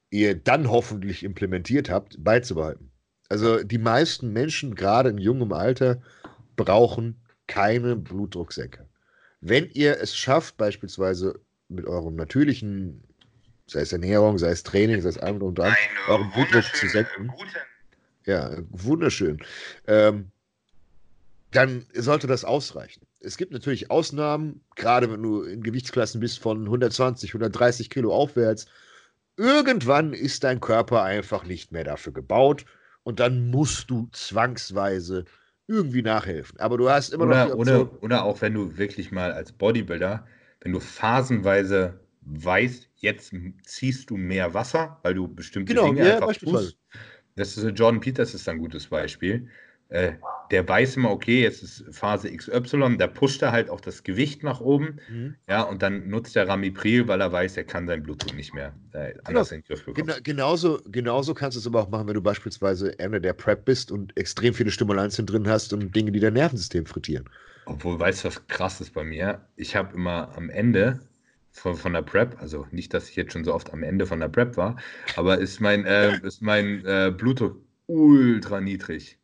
ihr dann hoffentlich implementiert habt, beizubehalten. Also die meisten Menschen, gerade in jungem Alter, brauchen keine Blutdrucksenker. Wenn ihr es schafft, beispielsweise mit eurem natürlichen, sei es Ernährung, sei es Training, sei es allem und dran, euren Blutdruck zu senken. Guten. Ja, wunderschön. Ähm, dann sollte das ausreichen es gibt natürlich Ausnahmen, gerade wenn du in Gewichtsklassen bist von 120, 130 Kilo aufwärts. Irgendwann ist dein Körper einfach nicht mehr dafür gebaut und dann musst du zwangsweise irgendwie nachhelfen. Aber du hast immer oder, noch. Oder, oder auch wenn du wirklich mal als Bodybuilder, wenn du phasenweise weißt, jetzt ziehst du mehr Wasser, weil du bestimmte genau, Dinge ja, einfach tust. Das ist Jordan Peters ist ein gutes Beispiel äh, der weiß immer, okay, jetzt ist Phase XY, da pusht er halt auch das Gewicht nach oben, mhm. ja, und dann nutzt er Ramipril, weil er weiß, er kann seinen Blutdruck nicht mehr äh, anders genau. in den Griff bekommen. Gena genauso, genauso kannst du es aber auch machen, wenn du beispielsweise Ende der Prep bist und extrem viele Stimulantien drin hast und Dinge, die dein Nervensystem frittieren. Obwohl, weißt du, was krass ist bei mir? Ich habe immer am Ende von, von der Prep, also nicht, dass ich jetzt schon so oft am Ende von der Prep war, aber ist mein, äh, ist mein äh, Blutdruck ultra niedrig.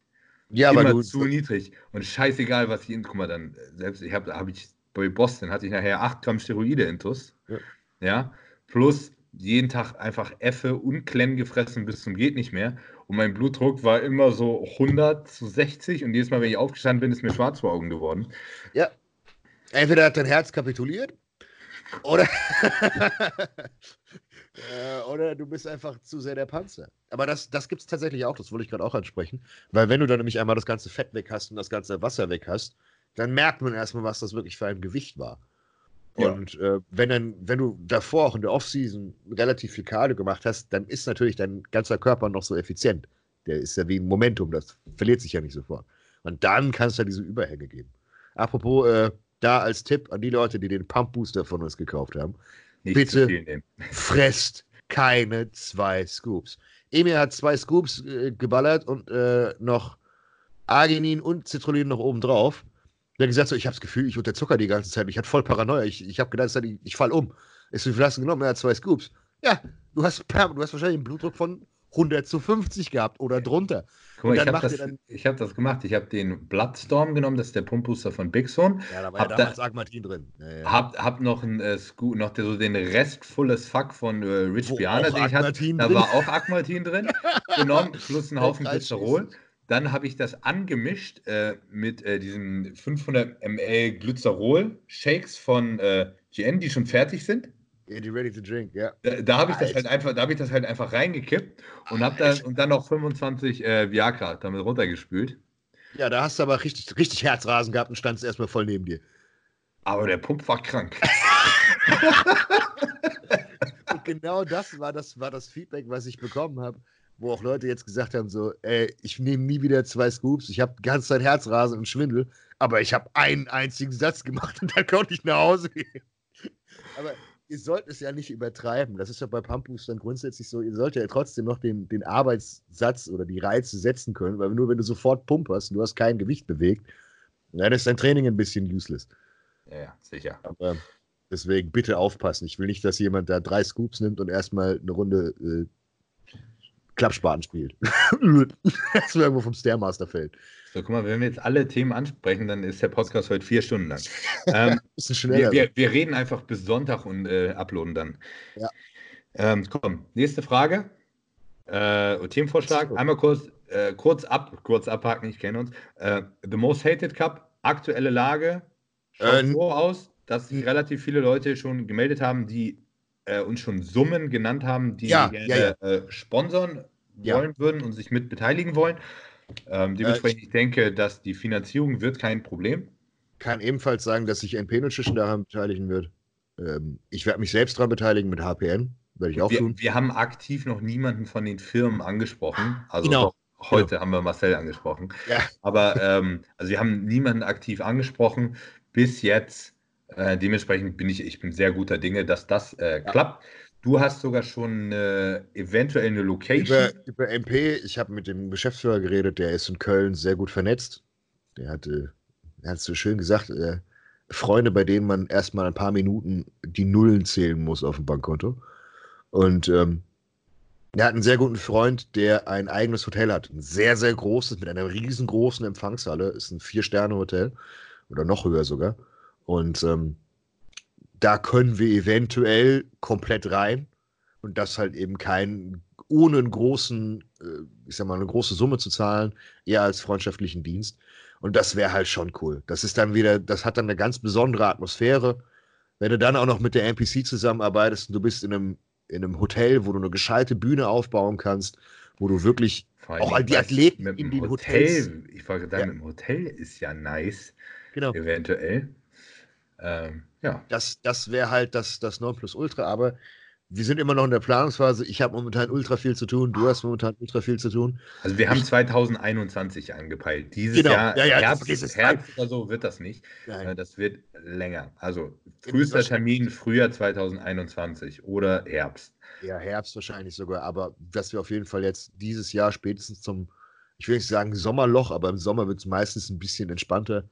Ja, Immer aber du, zu niedrig. Und scheißegal, was ich in, guck mal, dann, selbst ich habe, habe ich bei Boston hatte ich nachher 8 Gramm Steroide intus. Ja. ja. Plus jeden Tag einfach Effe und Klemm gefressen bis zum geht nicht mehr. Und mein Blutdruck war immer so 100 zu 60 und jedes Mal, wenn ich aufgestanden bin, ist mir schwarz vor Augen geworden. Ja. Entweder hat dein Herz kapituliert oder, äh, oder du bist einfach zu sehr der Panzer. Aber das, das gibt es tatsächlich auch, das wollte ich gerade auch ansprechen. Weil wenn du dann nämlich einmal das ganze Fett weg hast und das ganze Wasser weg hast, dann merkt man erstmal, was das wirklich für ein Gewicht war. Ja. Und äh, wenn, dann, wenn du davor auch in der Offseason relativ viel Cardio gemacht hast, dann ist natürlich dein ganzer Körper noch so effizient. Der ist ja wie ein Momentum, das verliert sich ja nicht sofort. Und dann kannst du ja diese Überhänge geben. Apropos, äh, da als Tipp an die Leute, die den Pump Booster von uns gekauft haben, nicht bitte fresst keine zwei Scoops. Emil hat zwei Scoops äh, geballert und äh, noch Arginin und Citrullin noch oben drauf. Der hat gesagt, so, ich habe das Gefühl, ich unterzucker die ganze Zeit. Ich hatte voll Paranoia. Ich, ich habe gedacht, ich, ich fall um. Ist hast du genommen? Er hat zwei Scoops. Ja, du hast, du hast wahrscheinlich einen Blutdruck von 100 zu 50 gehabt oder drunter. Guck mal, ich habe das, hab das, gemacht. Ich habe den Bloodstorm genommen, das ist der Pumpbooster von Big Zone. Ja, da war hab ja damals da, Agmatin drin. Ja, ja. Hab, hab noch, ein, äh, noch der, so den Rest Fulles Fuck von äh, Rich Piana, den ich hatte. Da war auch Agmatin drin. genommen, plus ein Haufen Glycerol. Dann habe ich das angemischt äh, mit äh, diesen 500 ml Glycerol-Shakes von äh, GN, die schon fertig sind. Yeah, die ready to drink, ja. Da, da habe ich das halt einfach, da habe ich das halt einfach reingekippt und habe dann und dann noch 25 äh, Viagra damit runtergespült. Ja, da hast du aber richtig, richtig Herzrasen gehabt und standst erstmal voll neben dir. Aber der Pump war krank. und genau das war das, war das Feedback, was ich bekommen habe wo auch Leute jetzt gesagt haben, so, ey, ich nehme nie wieder zwei Scoops, ich habe die ganze Zeit Herzrasen und Schwindel, aber ich habe einen einzigen Satz gemacht und dann konnte ich nach Hause gehen. Aber ihr sollt es ja nicht übertreiben. Das ist ja bei Pumpboostern grundsätzlich so, ihr solltet ja trotzdem noch den, den Arbeitssatz oder die Reize setzen können, weil nur wenn du sofort pumperst und du hast kein Gewicht bewegt, dann ist dein Training ein bisschen useless. Ja, sicher. Aber deswegen bitte aufpassen. Ich will nicht, dass jemand da drei Scoops nimmt und erstmal eine Runde äh, Klappspaten spielt. das irgendwo vom Stairmaster fällt. So, guck mal, wenn wir jetzt alle Themen ansprechen, dann ist der Podcast heute vier Stunden lang. Ähm, wir, wir, wir, reden einfach bis Sonntag und äh, uploaden dann. Ja. Ähm, komm, nächste Frage. Äh, Themenvorschlag. Einmal kurz, äh, kurz, ab, kurz abhaken, ich kenne uns. Äh, The Most Hated Cup, aktuelle Lage. Schaut äh, so aus, dass sich relativ viele Leute schon gemeldet haben, die äh, uns schon Summen genannt haben, die ja, gerne ja, ja. Äh, sponsern wollen würden und sich mit beteiligen wollen. Ähm, äh, dementsprechend, ich denke, dass die Finanzierung wird kein Problem. Kann ebenfalls sagen, dass sich NP Nutrition daran beteiligen wird. Ähm, ich werde mich selbst daran beteiligen mit HPN. Werde ich auch wir, tun. Wir haben aktiv noch niemanden von den Firmen angesprochen. Also genau. heute genau. haben wir Marcel angesprochen. Ja. Aber ähm, also wir haben niemanden aktiv angesprochen. Bis jetzt äh, dementsprechend bin ich, ich bin sehr guter Dinge, dass das äh, klappt. Du hast sogar schon äh, eventuell eine Location. Über, über MP, ich habe mit dem Geschäftsführer geredet, der ist in Köln sehr gut vernetzt. Der hat, er hat so schön gesagt, äh, Freunde, bei denen man erstmal ein paar Minuten die Nullen zählen muss auf dem Bankkonto. Und ähm, er hat einen sehr guten Freund, der ein eigenes Hotel hat. Ein sehr, sehr großes, mit einer riesengroßen Empfangshalle. Ist ein Vier-Sterne-Hotel oder noch höher sogar. Und ähm, da können wir eventuell komplett rein und das halt eben kein, ohne einen großen, äh, ich sag mal, eine große Summe zu zahlen, eher als freundschaftlichen Dienst. Und das wäre halt schon cool. Das ist dann wieder, das hat dann eine ganz besondere Atmosphäre. Wenn du dann auch noch mit der NPC zusammenarbeitest und du bist in einem, in einem Hotel, wo du eine gescheite Bühne aufbauen kannst, wo du wirklich auch all die Athleten in den Hotel, Hotels. Ich wollte sagen, ja. dem Hotel ist ja nice. Genau. Eventuell. Ähm, ja. Das, das wäre halt das, das Nonplusultra, aber wir sind immer noch in der Planungsphase. Ich habe momentan ultra viel zu tun. Du hast momentan ultra viel zu tun. Also wir haben 2021 angepeilt. Dieses genau. Jahr, ja, ja, Herbst, Herbst oder so wird das nicht. Nein. Äh, das wird länger. Also frühester Termin Frühjahr 2021 oder Herbst. Ja, Herbst wahrscheinlich sogar. Aber dass wir auf jeden Fall jetzt dieses Jahr spätestens zum, ich will nicht sagen Sommerloch, aber im Sommer wird es meistens ein bisschen entspannter.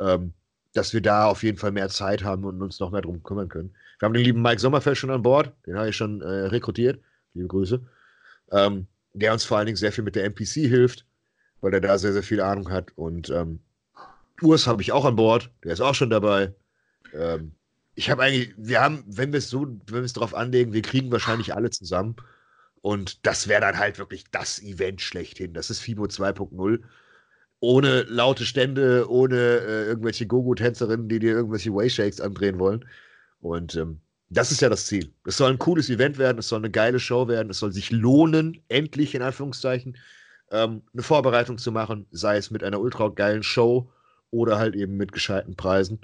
Ähm, dass wir da auf jeden Fall mehr Zeit haben und uns noch mehr drum kümmern können. Wir haben den lieben Mike Sommerfeld schon an Bord, den habe ich schon äh, rekrutiert. Liebe Grüße. Ähm, der uns vor allen Dingen sehr viel mit der NPC hilft, weil er da sehr, sehr viel Ahnung hat. Und ähm, Urs habe ich auch an Bord, der ist auch schon dabei. Ähm, ich habe eigentlich, wir haben, wenn wir es so, wenn wir es darauf anlegen, wir kriegen wahrscheinlich alle zusammen. Und das wäre dann halt wirklich das Event schlechthin. Das ist FIBO 2.0. Ohne laute Stände, ohne äh, irgendwelche Gogo-Tänzerinnen, die dir irgendwelche Wayshakes andrehen wollen. Und ähm, das ist ja das Ziel. Es soll ein cooles Event werden, es soll eine geile Show werden, es soll sich lohnen, endlich in Anführungszeichen, ähm, eine Vorbereitung zu machen, sei es mit einer ultra geilen Show oder halt eben mit gescheiten Preisen.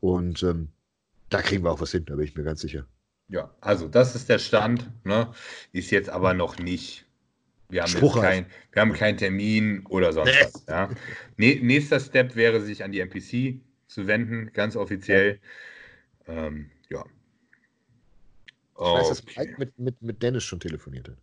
Und ähm, da kriegen wir auch was hin, da bin ich mir ganz sicher. Ja, also das ist der Stand, ne? ist jetzt aber noch nicht. Wir haben, kein, wir haben keinen Termin oder sonst nee. was. Ja? Nächster Step wäre, sich an die NPC zu wenden, ganz offiziell. Ja. Ähm, ja. Ich weiß, dass Mike mit, mit, mit Dennis schon telefoniert hat.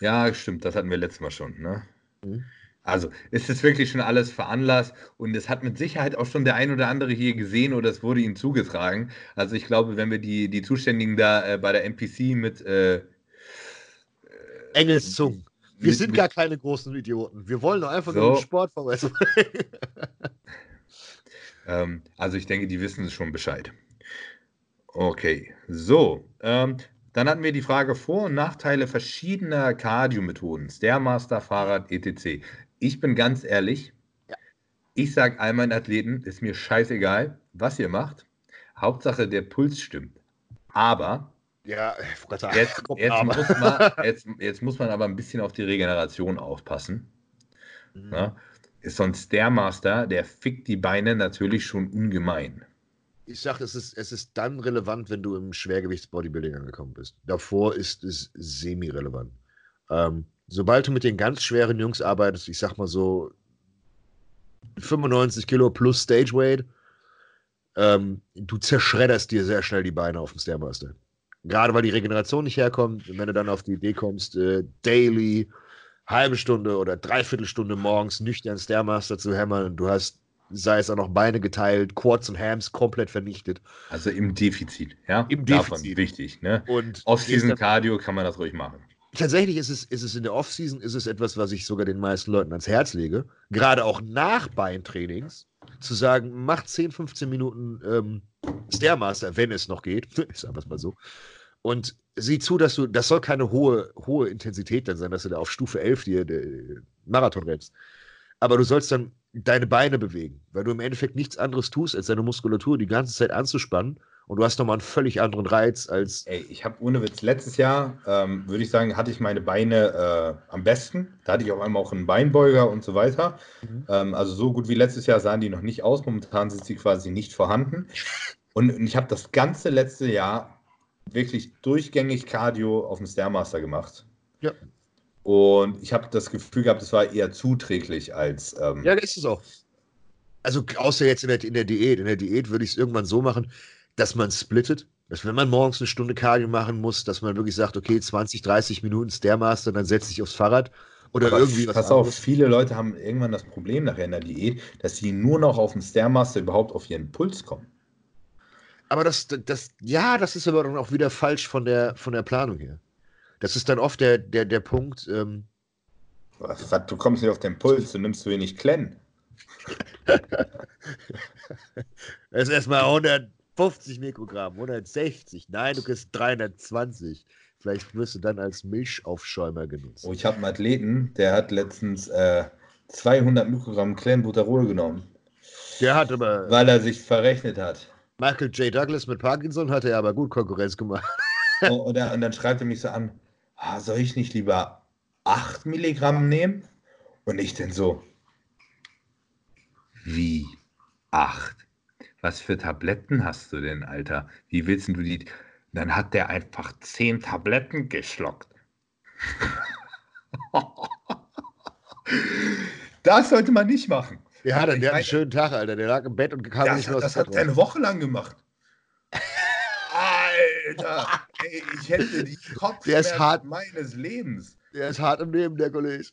Ja, stimmt, das hatten wir letztes Mal schon. Ne? Mhm. Also ist es wirklich schon alles veranlasst und es hat mit Sicherheit auch schon der ein oder andere hier gesehen oder es wurde ihm zugetragen. Also ich glaube, wenn wir die, die Zuständigen da äh, bei der NPC mit äh, Engelszungen. Wir mit, sind gar keine großen Idioten. Wir wollen doch einfach so. nur den Sport verbessern. ähm, also ich denke, die wissen schon Bescheid. Okay, so. Ähm, dann hatten wir die Frage Vor- und Nachteile verschiedener Cardio-Methoden, Stairmaster, Fahrrad, etc. Ich bin ganz ehrlich, ja. ich sage all meinen Athleten, ist mir scheißegal, was ihr macht. Hauptsache der Puls stimmt. Aber ja, jetzt, jetzt, muss man, jetzt, jetzt, muss man aber ein bisschen auf die Regeneration aufpassen. Mhm. Ja, ist so ein Stairmaster, der fickt die Beine natürlich schon ungemein ich sage, es ist, es ist dann relevant, wenn du im Schwergewichts-Bodybuilding angekommen bist. Davor ist es semi-relevant. Ähm, sobald du mit den ganz schweren Jungs arbeitest, ich sag mal so 95 Kilo plus Stage Weight, ähm, du zerschredderst dir sehr schnell die Beine auf dem Stairmaster. Gerade weil die Regeneration nicht herkommt, wenn du dann auf die Idee kommst, äh, daily, halbe Stunde oder dreiviertel Stunde morgens nüchtern Stairmaster zu hämmern, du hast sei es auch noch Beine geteilt, Quads und Hams komplett vernichtet. Also im Defizit, ja? Im Defizit. Davon wichtig, ne? Und Off-Season Cardio kann man das ruhig machen. Tatsächlich ist es, ist es in der Off-Season ist es etwas, was ich sogar den meisten Leuten ans Herz lege. Gerade auch nach Beintrainings zu sagen, mach 10, 15 Minuten ähm, Stairmaster, wenn es noch geht. ist einfach mal so. Und sieh zu, dass du, das soll keine hohe, hohe Intensität dann sein, dass du da auf Stufe 11 dir Marathon rennst. Aber du sollst dann deine Beine bewegen, weil du im Endeffekt nichts anderes tust, als deine Muskulatur die ganze Zeit anzuspannen. Und du hast nochmal einen völlig anderen Reiz als. Ey, ich habe ohne Witz, letztes Jahr, ähm, würde ich sagen, hatte ich meine Beine äh, am besten. Da hatte ich auf einmal auch einen Beinbeuger und so weiter. Mhm. Ähm, also so gut wie letztes Jahr sahen die noch nicht aus. Momentan sind sie quasi nicht vorhanden. Und, und ich habe das ganze letzte Jahr wirklich durchgängig Cardio auf dem Stairmaster gemacht. Ja. Und ich habe das Gefühl gehabt, es war eher zuträglich als. Ähm ja, ist es auch. Also, außer jetzt in der, in der Diät. In der Diät würde ich es irgendwann so machen, dass man splittet. Dass, wenn man morgens eine Stunde Cardio machen muss, dass man wirklich sagt, okay, 20, 30 Minuten Stairmaster, dann setze ich aufs Fahrrad. Oder Aber irgendwie was. Pass anderes. auf, viele Leute haben irgendwann das Problem nachher in der Diät, dass sie nur noch auf dem Stairmaster überhaupt auf ihren Puls kommen. Aber das, das, ja, das ist aber dann auch wieder falsch von der, von der Planung her. Das ist dann oft der, der, der Punkt. Ähm, was, was, du kommst nicht auf den Puls, du nimmst zu wenig Klenn. das ist erstmal 150 Mikrogramm, 160. Nein, du kriegst 320. Vielleicht wirst du dann als Milchaufschäumer genutzt. Oh, ich habe einen Athleten, der hat letztens äh, 200 Mikrogramm Clenbuterol genommen. Der hat aber. Weil er sich verrechnet hat. Michael J. Douglas mit Parkinson hatte er aber gut Konkurrenz gemacht. Oh, und, er, und dann schreibt er mich so an: ah, soll ich nicht lieber 8 Milligramm nehmen? Und ich denn so, wie 8? Was für Tabletten hast du denn, Alter? Wie willst du die? Dann hat der einfach 10 Tabletten geschluckt. das sollte man nicht machen. Ja, der, der hat einen schönen Tag, Alter. Der lag im Bett und kam das, nicht mehr aus Das hat er eine Woche lang gemacht. Alter, ey, ich hätte die Kopfschmerzen meines Lebens. Der ist hart im Leben, der Kollege.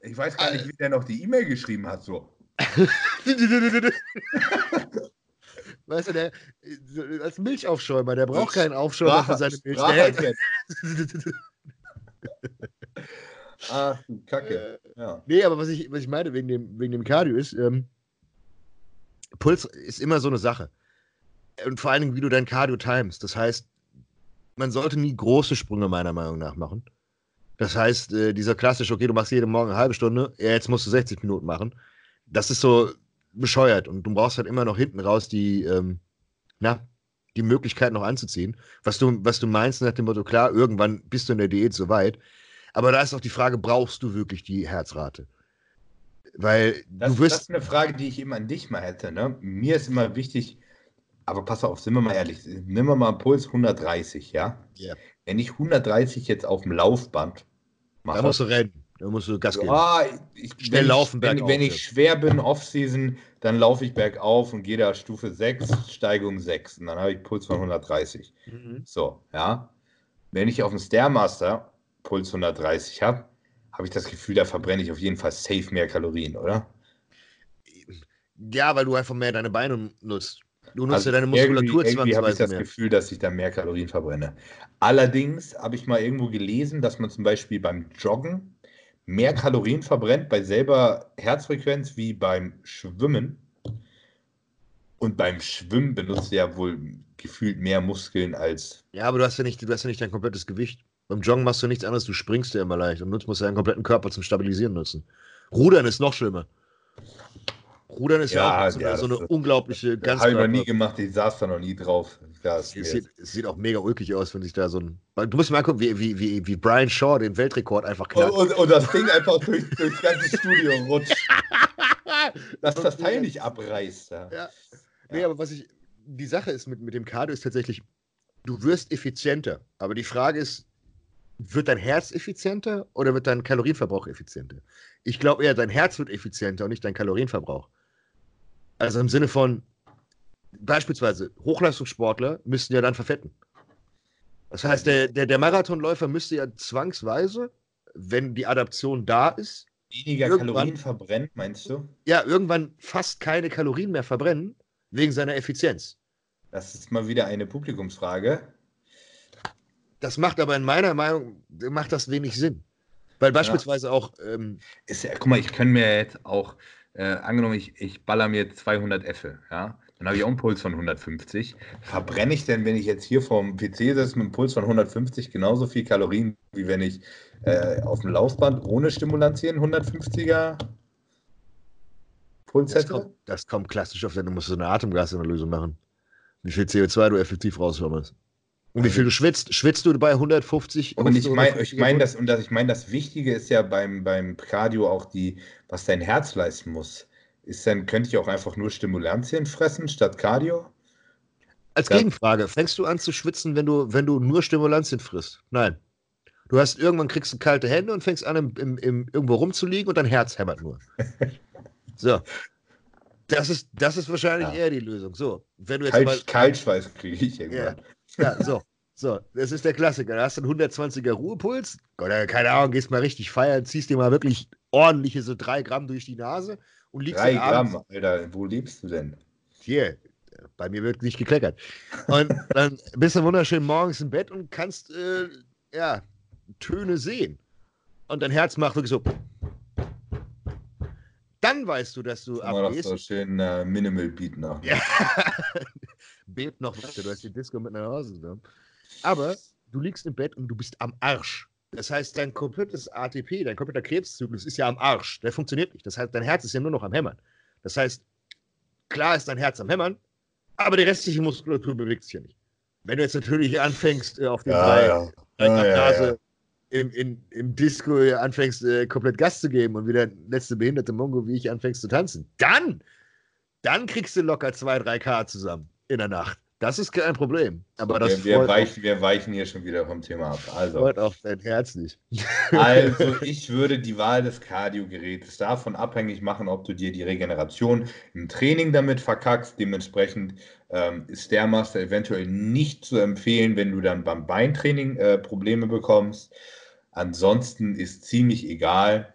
Ich weiß gar nicht, wie der noch die E-Mail geschrieben hat, so. Weißt du, der als Milchaufschäumer, der braucht keinen Aufschäumer für seine Milch. Der, Ach, du Kacke. Äh, ja. Nee, aber was ich, was ich meine wegen dem, wegen dem Cardio ist, ähm, Puls ist immer so eine Sache. Und vor allen Dingen, wie du dein Cardio timest. Das heißt, man sollte nie große Sprünge meiner Meinung nach machen. Das heißt, äh, dieser klassische, okay, du machst jeden Morgen eine halbe Stunde, ja, jetzt musst du 60 Minuten machen. Das ist so bescheuert und du brauchst halt immer noch hinten raus die, ähm, na, die Möglichkeit noch anzuziehen. Was du, was du meinst nach dem Motto, klar, irgendwann bist du in der Diät so weit. Aber da ist auch die Frage, brauchst du wirklich die Herzrate? Weil das, du wirst. Das ist eine Frage, die ich eben an dich mal hätte. Ne? Mir ist immer wichtig, aber pass auf, sind wir mal ehrlich, nehmen wir mal Puls 130, ja? Ja. Wenn ich 130 jetzt auf dem Laufband mache. Da musst du rennen, da musst du Gas geben. Ja, ich, Schnell laufen, bergauf. Wenn, wenn ich schwer bin, Offseason, dann laufe ich bergauf und gehe da Stufe 6, Steigung 6. Und dann habe ich Puls von 130. Mhm. So, ja. Wenn ich auf dem Stairmaster Puls 130 habe, habe ich das Gefühl, da verbrenne ich auf jeden Fall safe mehr Kalorien, oder? Ja, weil du einfach mehr deine Beine nutzt. Du nutzt also ja deine Muskulatur irgendwie, irgendwie habe ich das mehr. Gefühl, dass ich da mehr Kalorien verbrenne. Allerdings habe ich mal irgendwo gelesen, dass man zum Beispiel beim Joggen mehr Kalorien verbrennt bei selber Herzfrequenz wie beim Schwimmen. Und beim Schwimmen benutzt du ja wohl gefühlt mehr Muskeln als. Ja, aber du hast ja nicht, du hast ja nicht dein komplettes Gewicht. Beim Joggen machst du nichts anderes, du springst ja immer leicht und nutzt musst deinen kompletten Körper zum Stabilisieren nutzen. Rudern ist noch schlimmer. Rudern ist ja, ja auch so, ja, so eine unglaubliche ganz. Habe ich noch nie gemacht, ich saß da noch nie drauf. es, sieht, es sieht auch mega ulkig aus, wenn sich da so ein. Du musst mal gucken, wie, wie, wie, wie Brian Shaw den Weltrekord einfach knackt. Und, und, und das Ding einfach durch, durchs ganze Studio rutscht. Dass das Teil nicht abreißt. Ja. ja. Nee, aber was ich. Die Sache ist mit, mit dem Cardio ist tatsächlich, du wirst effizienter. Aber die Frage ist, wird dein Herz effizienter oder wird dein Kalorienverbrauch effizienter? Ich glaube eher, dein Herz wird effizienter und nicht dein Kalorienverbrauch. Also im Sinne von, beispielsweise, Hochleistungssportler müssten ja dann verfetten. Das heißt, der, der, der Marathonläufer müsste ja zwangsweise, wenn die Adaption da ist, weniger Kalorien verbrennen, meinst du? Ja, irgendwann fast keine Kalorien mehr verbrennen, wegen seiner Effizienz. Das ist mal wieder eine Publikumsfrage. Das macht aber in meiner Meinung, macht das wenig Sinn. Weil beispielsweise ja. auch. Ähm, ist ja, guck mal, ich kann mir jetzt auch, äh, angenommen, ich, ich baller mir 200 Effe, ja, dann habe ich auch einen Puls von 150. Verbrenne ich denn, wenn ich jetzt hier vorm PC sitze mit einem Puls von 150, genauso viel Kalorien, wie wenn ich äh, auf dem Laufband ohne Stimulantien 150er Puls das hätte? Kommt, das kommt klassisch auf, denn du musst so eine Atemgasanalyse machen. Wie viel CO2 du effektiv rausformst. Und wie viel du schwitzt? Schwitzt du bei 150? Und ich meine, ich mein, das, und das, ich meine, das Wichtige ist ja beim, beim Cardio auch die, was dein Herz leisten muss. Ist dann, könnte ich auch einfach nur Stimulantien fressen statt Cardio? Als ja. Gegenfrage, fängst du an zu schwitzen, wenn du, wenn du nur Stimulantien frisst? Nein. Du hast irgendwann kriegst du kalte Hände und fängst an, im, im, im, irgendwo rumzuliegen und dein Herz hämmert nur. so. Das ist, das ist wahrscheinlich ja. eher die Lösung. So, wenn du jetzt Kalt, mal, Kaltschweiß kriege ich irgendwann. Ja. Ja, so. So, das ist der Klassiker. Da hast du einen 120er Ruhepuls. Oder keine Ahnung, gehst mal richtig feiern, ziehst dir mal wirklich ordentliche so drei Gramm durch die Nase und liegst Drei Gramm, Alter, wo lebst du denn? Hier, bei mir wird nicht gekleckert. Und dann bist du wunderschön morgens im Bett und kannst, äh, ja, Töne sehen. Und dein Herz macht wirklich so. Dann weißt du, dass du abgehst. so schön äh, Minimal Beat nach. Ja. bebt noch weiter. Du hast die Disco mit nach Hause genommen. Aber du liegst im Bett und du bist am Arsch. Das heißt, dein komplettes ATP, dein kompletter Krebszyklus ist ja am Arsch. Der funktioniert nicht. Das heißt, dein Herz ist ja nur noch am Hämmern. Das heißt, klar ist dein Herz am Hämmern, aber die restliche Muskulatur bewegt sich ja nicht. Wenn du jetzt natürlich anfängst, äh, auf die ja, drei, ja. ja, ja im, in, im Disco anfängst, äh, komplett Gas zu geben und wie der letzte behinderte Mongo wie ich anfängst zu tanzen, dann, dann kriegst du locker 2, 3K zusammen in der Nacht. Das ist kein Problem. Aber das wir, weichen, wir weichen hier schon wieder vom Thema ab. Also, freut auch dein Herz nicht. Also, ich würde die Wahl des Kardiogerätes davon abhängig machen, ob du dir die Regeneration im Training damit verkackst. Dementsprechend ähm, ist der Master eventuell nicht zu empfehlen, wenn du dann beim Beintraining äh, Probleme bekommst. Ansonsten ist ziemlich egal,